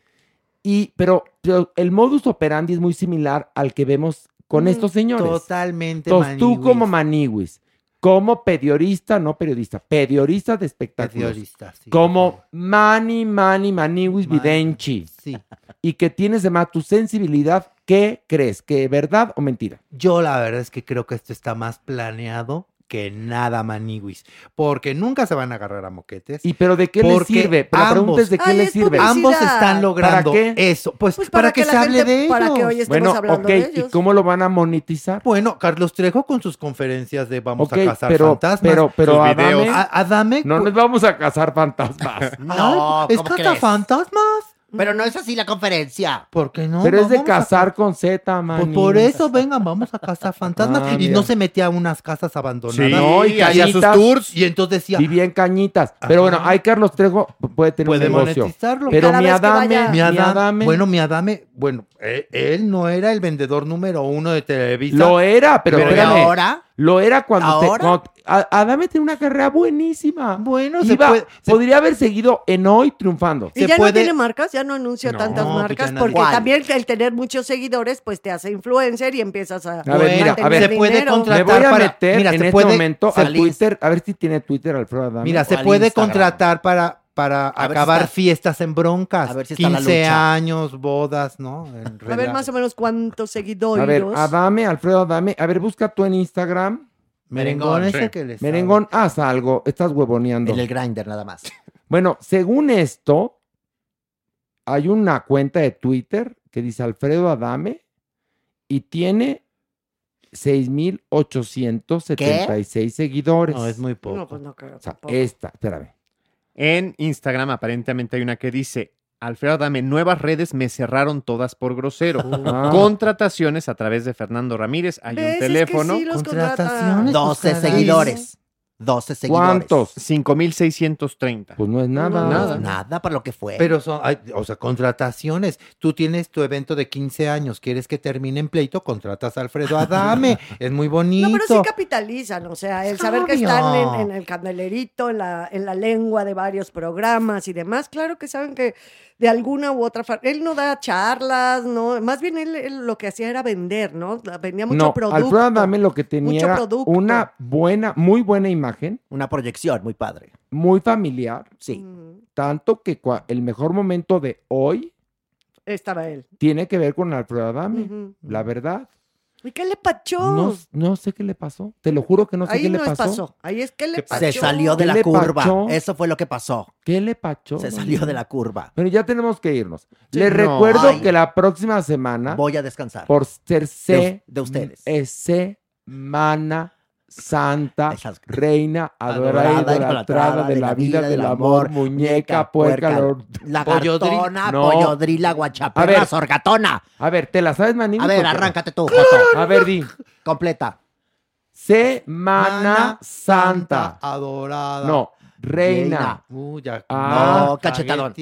Y, pero, pero el modus operandi es muy similar al que vemos con Mm, estos señores. Totalmente, Entonces, tú Maniguis. como Maniwis, como periodista, no periodista, periodista de espectáculos, Periodista, sí, como Mani, Mani, Maniwis Mani, Videnchi, Sí. y que tienes además tu sensibilidad, ¿qué crees? ¿Que verdad o mentira? Yo la verdad es que creo que esto está más planeado que nada, Maniguis. Porque nunca se van a agarrar a moquetes. ¿Y pero de qué le Porque sirve? Pero la pregunta es de qué Ay, le es sirve. publicidad. Ambos están logrando ¿Para qué? eso. Pues, Pues para, para que, que se la hable gente- de ellos. para que hoy estemos Bueno, hablando ok, de ¿y ellos. cómo lo van a monetizar? Bueno, Carlos Trejo con sus conferencias de vamos a cazar pero, fantasmas. pero, pero sus Adame, Adame, no nos vamos a cazar fantasmas. No, ¿es ¿cómo crees? fantasmas? Pero no es así la conferencia. ¿Por qué no? pero es de cazar con Z, man. Pues por eso, vengan, vamos a cazar fantasmas. Ah, y mira. no se metía a unas casas abandonadas. Sí, No, y hacía sus tours. Y entonces decía, Vivía en cañitas. Pero bueno, ahí Carlos Trejo puede tener puede un negocio. monetizarlo. Pero mi Adame, mi Adame, bueno, mi Adame, bueno, eh, él no era el vendedor número uno de Televisa. lo era, pero, Pero espérame. ahora? Lo era cuando, te- ¿Ahora? cuando- A- Adame tiene una carrera buenísima. Bueno, se Iba- puede- se- podría haber seguido en hoy triunfando. Y se ya puede- no tiene marcas, ya no anuncia No, tantas pues marcas, porque ¿Cuál? también el tener muchos seguidores, pues te hace influencer y empiezas a, A ver, mira, a ver, se puede dinero. contra- Me voy a para- meter mira, en este puede- momento al Twitter, a ver si tiene Twitter Alfredo Adame. Mira, se puede Instagram. contratar para, para A ver si acabar está- fiestas en broncas. a ver si está la 15 lucha. años, bodas, ¿no? A ver más o menos cuántos seguidores. A ver, Adame, Alfredo Adame. A ver, busca tú en Instagram. Merengón es Sí. el que les Merengón, haz algo. Estás huevoneando. En el grinder nada más. Bueno, según esto, hay una cuenta de Twitter que dice Alfredo Adame y tiene 6,876 seguidores. No, es muy poco. No, pues no creo. O sea, tampoco. esta, espérame. En Instagram aparentemente hay una que dice, Alfredo Adame, nuevas redes me cerraron todas por grosero. Ah. Contrataciones a través de Fernando Ramírez. Hay un que teléfono. sí los contrata. Contrataciones. 12 caray. seguidores. 12 seguidores. ¿Cuántos? 5630. Pues no es nada. No, Nada. Nada para lo que fue. Pero son, ay, o sea, contrataciones. Tú tienes tu evento de 15 años, quieres que termine en pleito, contratas a Alfredo Adame. es muy bonito. No, pero sí capitalizan, o sea, el saber que están en, en el candelerito, en la, en la lengua de varios programas y demás, claro que saben que de alguna u otra forma, él no da charlas, no, más bien él, él lo que hacía era vender, ¿no? Vendía mucho no, producto. Alfredo Adame lo que tenía mucho era producto. una buena, muy buena imagen, Una proyección muy padre. muy familiar, Sí. Mm, tanto que el mejor momento de hoy Estaba él. tiene que ver con Alfredo Adame, la verdad. ¿Y qué le pachó? No, no sé qué le pasó. Te lo juro que no sé Ahí qué le es pasó. pasó. Ahí es que le ¿Qué pachó. Se salió de ¿Qué la le curva. pachó? Eso fue lo que pasó. ¿Qué le pachó? Se No, salió de la curva. Pero ya tenemos que irnos. Sí, Les no. recuerdo Ay. que la próxima semana, Voy a descansar. por ser De se, us- de ustedes. es semana santa, Esas- reina, adorada, Adorada, idolatrada de la vida, del amor, muñeca, puerca, lor- lagartona, No. pollodrila, sorgatona. A ver, ¿te la sabes, Manini? A ver, arráncate tú, Joto. A ver, di. Completa. Semana Santa. Adorada. No, reina. Uh, ya. Ah. No, cachetadón.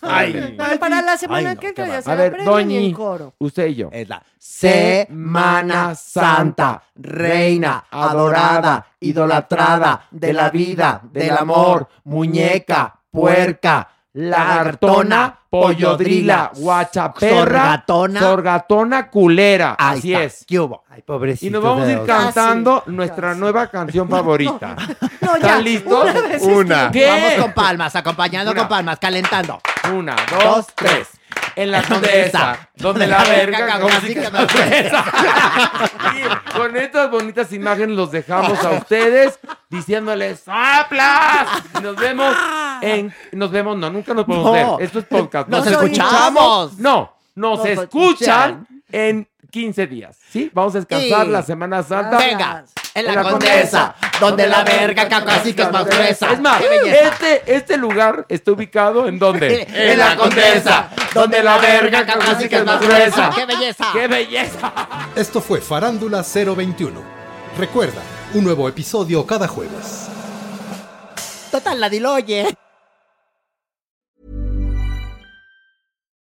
Ay. Para la semana Ay, no, que qué entra ya va. se A la ver, y en Doñi, coro. usted y yo. Es la Semana Santa, reina, adorada, idolatrada, de la vida, del amor, muñeca, puerca, lagartona, pollodrila, guachaperra, Sorgatona. sorgatona culera. Ahí Así está. es. ¿Qué hubo? Ay, pobrecito. Y nos vamos a ir cantando Casi, nuestra casi. nueva canción favorita. No, ya. ¿Están listos? Una. ¿Qué? Vamos con palmas, acompañando Una. con palmas, calentando. Una, dos, tres. En la condesa, donde la verga casi que más gruesa. Y con estas bonitas imágenes los dejamos a ustedes diciéndoles ¡Aplas! Y nos vemos en. Nos vemos, no, nunca nos podemos No. ver. Esto es podcast. Nos escuchamos. No, nos, Nos escuchan en 15 días. ¿Sí? Vamos a descansar la Semana Santa. Venga, en la Condesa, donde la verga casi que es más gruesa. Es más, este, este lugar está ubicado en dónde? En la Condesa, donde la verga casi que es más gruesa. ¡Qué belleza! ¡Qué belleza! Esto fue Farándula 021. Recuerda, un nuevo episodio cada jueves. Total, la dilo,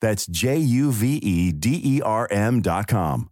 That's J U V E D E R M.com.